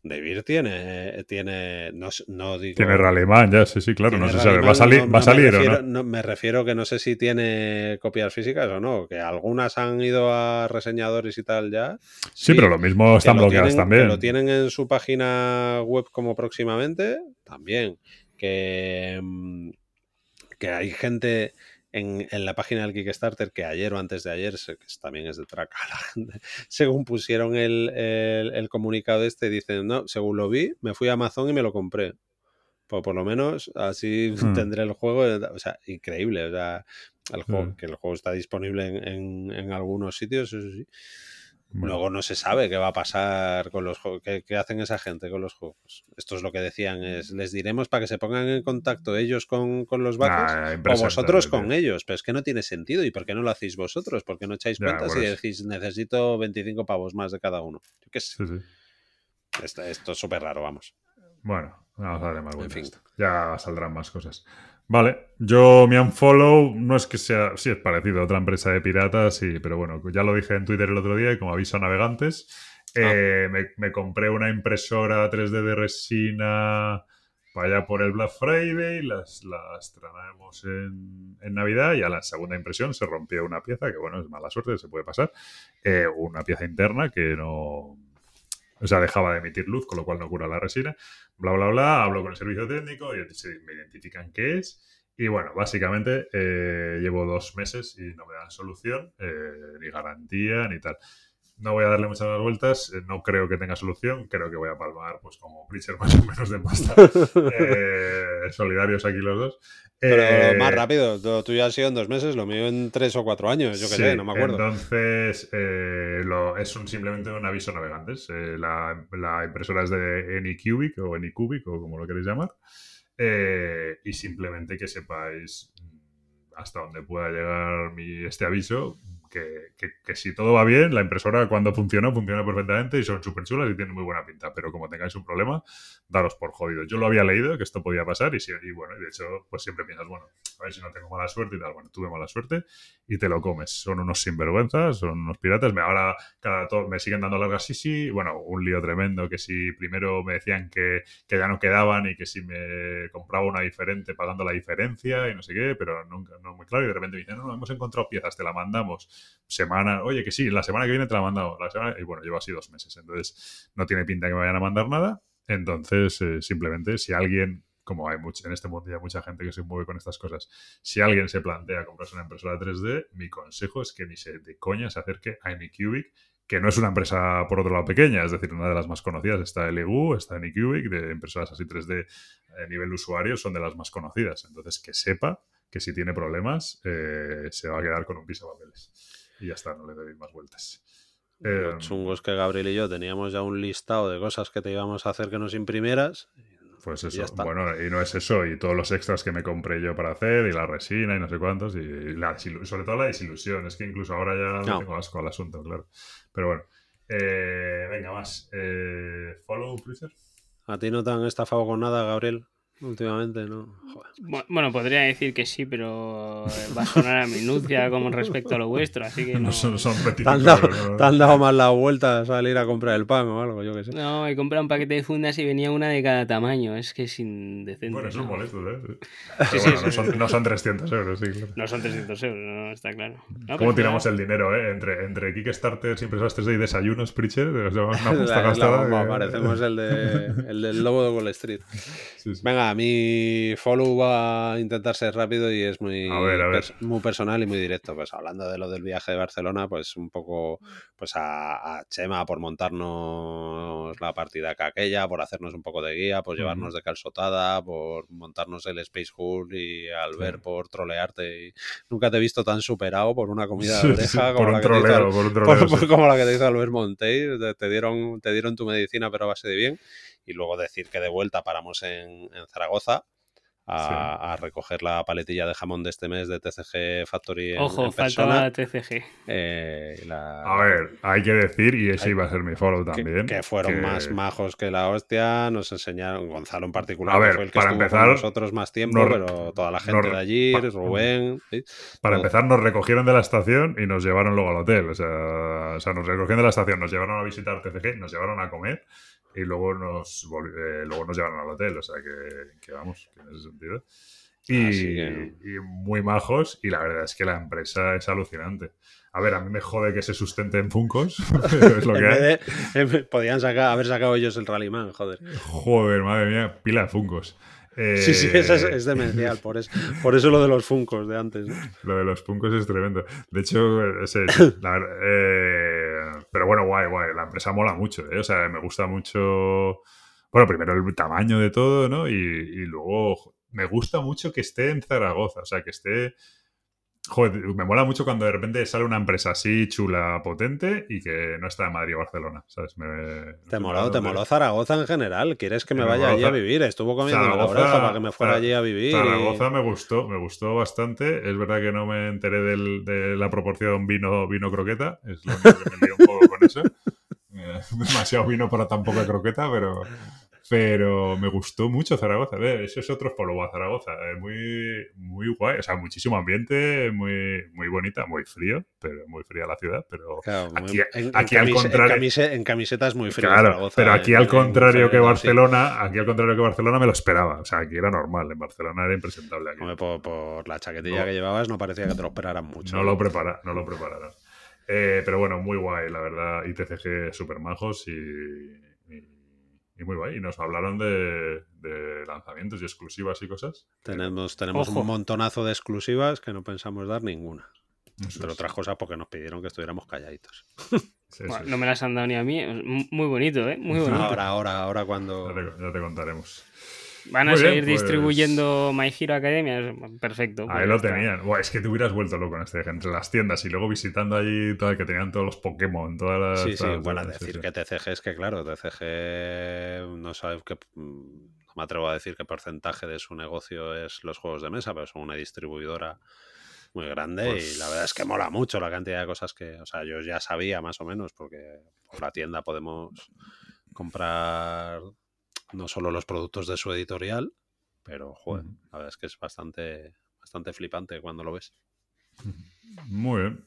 Debir tiene. tiene no, no digo. tiene Rallyman, ya, sí, sí, claro, no se sabe. ¿Va a salir, no- ¿va a no salir me o refiero, no? Me refiero que no sé si tiene copias físicas o no. Que algunas han ido a reseñadores y tal ya. Sí, pero lo mismo están lo bloqueadas tienen- también. Que lo tienen en su página web como próximamente, también. Que, mm, que hay gente en, en la página del Kickstarter que ayer o antes de ayer, que también es de traca, la gente, según pusieron el, el- el comunicado este, dicen, no, según lo vi, me fui a Amazon y me lo compré. Pues por lo menos así Hmm. tendré el juego, eh, o sea, increíble, o sea, el juego, Hmm. que el juego está disponible en, en- en algunos sitios, eso sí. Bueno, Luego no se sabe qué va a pasar con los juegos. ¿Qué, qué hacen esa gente con los juegos? Esto es lo que decían, es les diremos para que se pongan en contacto ellos con, con los backers nah, o vosotros con ellos. Pero es que no tiene sentido. ¿Y por qué no lo hacéis vosotros? ¿Por qué no echáis cuentas y decís necesito 25 pavos más de cada uno? Yo qué sé. Sí, sí. Esto, esto es súper raro, vamos. Bueno, vamos a darle más En vueltas. fin. Ya saldrán más cosas. Vale, yo mi unfollow no es que sea, sí es parecido a otra empresa de piratas, sí, pero bueno, ya lo dije en Twitter el otro día y como aviso a navegantes, eh, me, me compré una impresora 3D de resina para allá por el Black Friday, las, las traemos en, en Navidad y a la segunda impresión se rompió una pieza, que bueno, es mala suerte, se puede pasar, eh, una pieza interna que no... O sea, dejaba de emitir luz, con lo cual no cura la resina bla, bla, bla, hablo con el servicio técnico y me identifican qué es. Y bueno, básicamente eh, llevo dos meses y no me dan solución, eh, ni garantía, ni tal. No voy a darle muchas más vueltas, eh, no creo que tenga solución, creo que voy a palmar pues como Preacher más o menos de pasta. Eh, solidarios aquí los dos. Pero Eh, más rápido, lo tuyo ha sido en dos meses, lo mío en tres o cuatro años, yo qué Sí, sé, no me acuerdo. Entonces, eh, lo- es un, simplemente un aviso navegantes. La, la impresora es de Anycubic o Anycubic o como lo queréis llamar. Y simplemente que sepáis hasta dónde pueda llegar mi, este aviso. Que, si todo va bien, la impresora cuando funciona, funciona perfectamente y son súper chulas y tienen muy buena pinta. Pero como tengáis un problema, daros por jodido. Yo lo había leído que esto podía pasar y, si- y bueno, de hecho, pues siempre piensas, bueno, a ver si no tengo mala suerte y tal. Bueno, tuve mala suerte y te lo comes. Son unos sinvergüenzas, son unos piratas. Me, ahora cada to- me siguen dando largas, sí, sí. Bueno, un lío tremendo que si primero me decían que, que ya no quedaban y que si me compraba una diferente pagando la diferencia y no sé qué, pero nunca, no muy claro. Y de repente me dicen, no, no, hemos encontrado piezas, te la mandamos. Semana, oye, que sí, la semana que viene te la semana, y bueno, llevo así dos meses. Entonces, no tiene pinta que me vayan a mandar nada. Entonces, eh, simplemente, si alguien, como hay mucho, en este mundo ya mucha gente que se mueve con estas cosas, si alguien se plantea comprarse una impresora 3D, mi consejo es que ni se de coña se acerque a Anycubic, que no es una empresa, por otro lado, pequeña, es decir, una de las más conocidas está LEGU, está Anycubic, de impresoras así 3D a nivel usuario, son de las más conocidas. Entonces, que sepa que si tiene problemas, eh, se va a quedar con un piso de papeles. Y ya está, no le doy más vueltas. Lo Eh, chungo es que Gabriel y yo teníamos ya un listado de cosas que te íbamos a hacer que nos imprimieras. Pues eso, bueno, y no es eso, y todos los extras que me compré yo para hacer, y la resina y no sé cuántos, y la sobre todo la desilusión, es que incluso ahora ya No. tengo asco al asunto, claro. Pero bueno, eh, venga, más. Eh, ¿Follow, Freezer? ¿A ti no te han estafado con nada, Gabriel? Últimamente, ¿no? Joder. Bueno, podría decir que sí, pero eh, va a sonar a minucia como respecto a lo vuestro, así que no. No son, son ¿Te han, dado, pero no- te han dado más la vuelta a salir a comprar el pan o algo, yo que sé. No, he comprado un paquete de fundas y venía una de cada tamaño. Es que es indecente. Bueno, son ¿no? molestos, ¿eh? Sí, Pero sí, bueno, sí. no, son, no son 300 euros, sí, claro. No son 300 euros, no, está claro. No, ¿Cómo pero tiramos el dinero, eh? Entre, entre Kickstarter, impresoras 3D y desayunos, sea, una La- la gastada. bomba, que- parecemos el, de, el del lobo de Wall Street. Sí, Venga, mi follow va a intentar ser rápido y es muy, A ver, a ver. pers- muy personal y muy directo. Pues hablando de lo del viaje de Barcelona, pues un poco pues a, a Chema por montarnos la partida que aquella, por hacernos un poco de guía, por llevarnos de calzotada, por montarnos el Space Hull y al Sí. ver por trolearte. Y nunca te he visto tan superado por una comida de oreja como la que te hizo Albert Montey. Te, te dieron, te dieron tu medicina, pero a base de bien. Y luego decir que de vuelta paramos en, en Zaragoza a, a recoger la paletilla de jamón de este mes de TCG Factory en, Ojo, en faltaba. TCG. Eh, la- A ver, hay que decir, y ese Hay- iba a ser mi follow que, también. que fueron que- más majos que la hostia, nos enseñaron, Gonzalo en particular, A que ver, fue el que para estuvo empezar, con nosotros más tiempo, nos- pero toda la gente nos- de allí, pa- Rubén, ¿sí? Para empezar, nos recogieron de la estación y nos llevaron luego al hotel. O sea, o sea, nos recogieron de la estación, nos llevaron a visitar TCG, nos llevaron a comer y luego nos, eh, luego nos llevaron al hotel. O sea, que, que vamos, que en ese sentido. Y, Así que- y muy majos, y la verdad es que la empresa es alucinante. A ver, a mí me jode que se sustente en Funcos, es lo que hay. de- podían sacar, haber sacado ellos el Rallyman, joder. Joder, madre mía, pila de Funcos. Sí, sí, eso es, Eh, es demencial, por eso, por eso lo de los Funcos de antes. ¿no? Lo de los Funkos es tremendo. De hecho, ese- la eh, pero bueno, guay, guay. La empresa mola mucho, ¿eh? O sea, me gusta mucho. Bueno, primero el tamaño de todo, ¿no? Y, y luego me gusta mucho que esté en Zaragoza, o sea, que esté. Joder, me mola mucho cuando de repente sale una empresa así chula, potente y que no está en Madrid o Barcelona, ¿sabes? Me- Te moló, te moló Zaragoza en general. ¿Quieres que me Me vaya allí a vivir? Estuvo comiendo la Zaragoza- oreja para que me fuera allí a vivir. y- Zaragoza me gustó, me gustó bastante. Es verdad que no me enteré del- de la proporción vino, vino croqueta. Es lo único que me lío un poco con eso. Eh, demasiado vino para tan poca croqueta, pero, pero me gustó mucho Zaragoza. A ver, eso es otro follow a Zaragoza. eh, muy, muy guay. O sea, muchísimo ambiente, muy, muy bonita, muy frío, pero muy fría la ciudad. Pero Claro, Aquí- en, en aquí al camise- en contrario- camise- en camiseta es muy frío. Claro, Zaragoza, pero aquí en- al en contrario que febrero, sí. Barcelona, aquí al contrario que Barcelona me lo esperaba. O sea, aquí era normal. En Barcelona era impresentable. Aquí. Hombre, por, por la chaquetilla No. que llevabas no parecía que te lo esperaran mucho. No lo, prepara, no lo prepararon. Eh, pero bueno, muy guay, la verdad. Y TCG super majos y, y, muy guay. Y nos hablaron de, de lanzamientos y exclusivas y cosas. Tenemos, tenemos Ojo. un montonazo de exclusivas que no pensamos dar ninguna. Eso Entre es. otras cosas porque nos pidieron que estuviéramos calladitos. Sí, Bueno, sí. no me las han dado ni a mí. Muy bonito, ¿eh? Muy bonito. Ahora, ahora, ahora cuando... Ya te, ya te contaremos. Van a Muy bien, seguir pues- distribuyendo My Hero Academia. Perfecto. pues Ahí lo está. tenían. Buah, es que te hubieras vuelto loco en este entre las tiendas y luego visitando allí todo, que tenían todos los Pokémon, todas las. Sí, sí, todas- bueno, decir sí. que TCG es que, claro, TCG no sabe que... no me atrevo a decir qué porcentaje de su negocio es los juegos de mesa, pero son una distribuidora muy grande Pues- y la verdad es que mola mucho la cantidad de cosas que, o sea, yo ya sabía más o menos porque por la tienda podemos comprar no solo los productos de su editorial, pero joder, la verdad es que es bastante, bastante flipante cuando lo ves. Muy bien.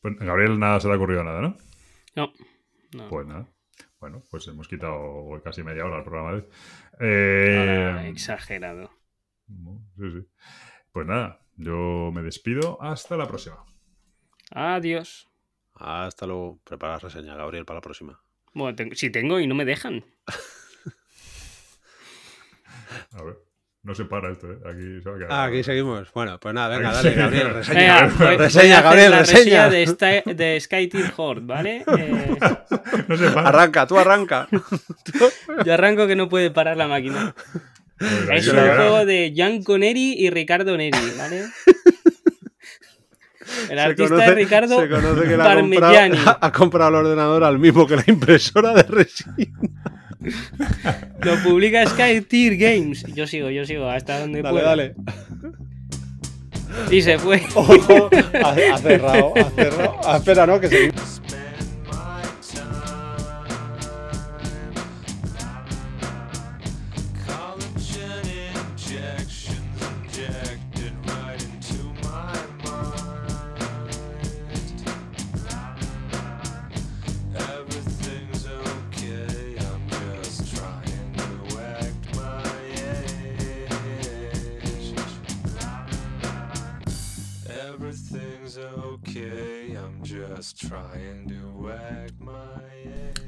Pues, Gabriel, nada se le ha ocurrido nada, ¿no? No, no. Pues nada. Bueno, pues hemos quitado casi media hora el programa de hoy. Eh, Ahora, exagerado. sí, sí. Pues nada, yo me despido. Hasta la próxima. Adiós. Hasta luego. Prepara la reseña, Gabriel, para la próxima. Bueno, si tengo y no me dejan. A ver, no se para esto, ¿eh? Aquí se va a quedar. Ah, aquí seguimos. Bueno, pues nada, venga, dale. Gabriel, reseña. Venga, voy- voy reseña, a hacer Gabriel, la reseña. de, Sky- de Sky Team Horde, ¿vale? Eh, No se para. Arranca, tú arranca. yo arranco que no puede parar la máquina. Aquí Es un juego de Gianco Neri y Ricardo Neri, ¿vale? El artista conoce- es Ricardo se conoce que le ha Parmigiani. comprado, ha comprado el ordenador al mismo que la impresora de resina. Lo publica Sky Tier Games. Yo sigo, yo sigo, hasta donde Dale, pueda. dale. Y se fue. Ojo, ha, ha cerrado, ha cerrado. Ah, espera, no, que seguimos.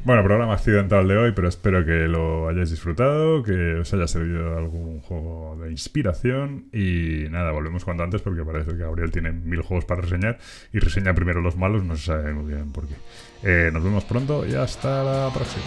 Bueno, programa accidental de hoy, pero espero que lo hayáis disfrutado, que os haya servido algún juego de inspiración y nada, volvemos cuanto antes porque parece que Gabriel tiene mil juegos para reseñar y reseña primero los malos, no se sabe muy bien por qué. Eh, nos vemos pronto y hasta la próxima.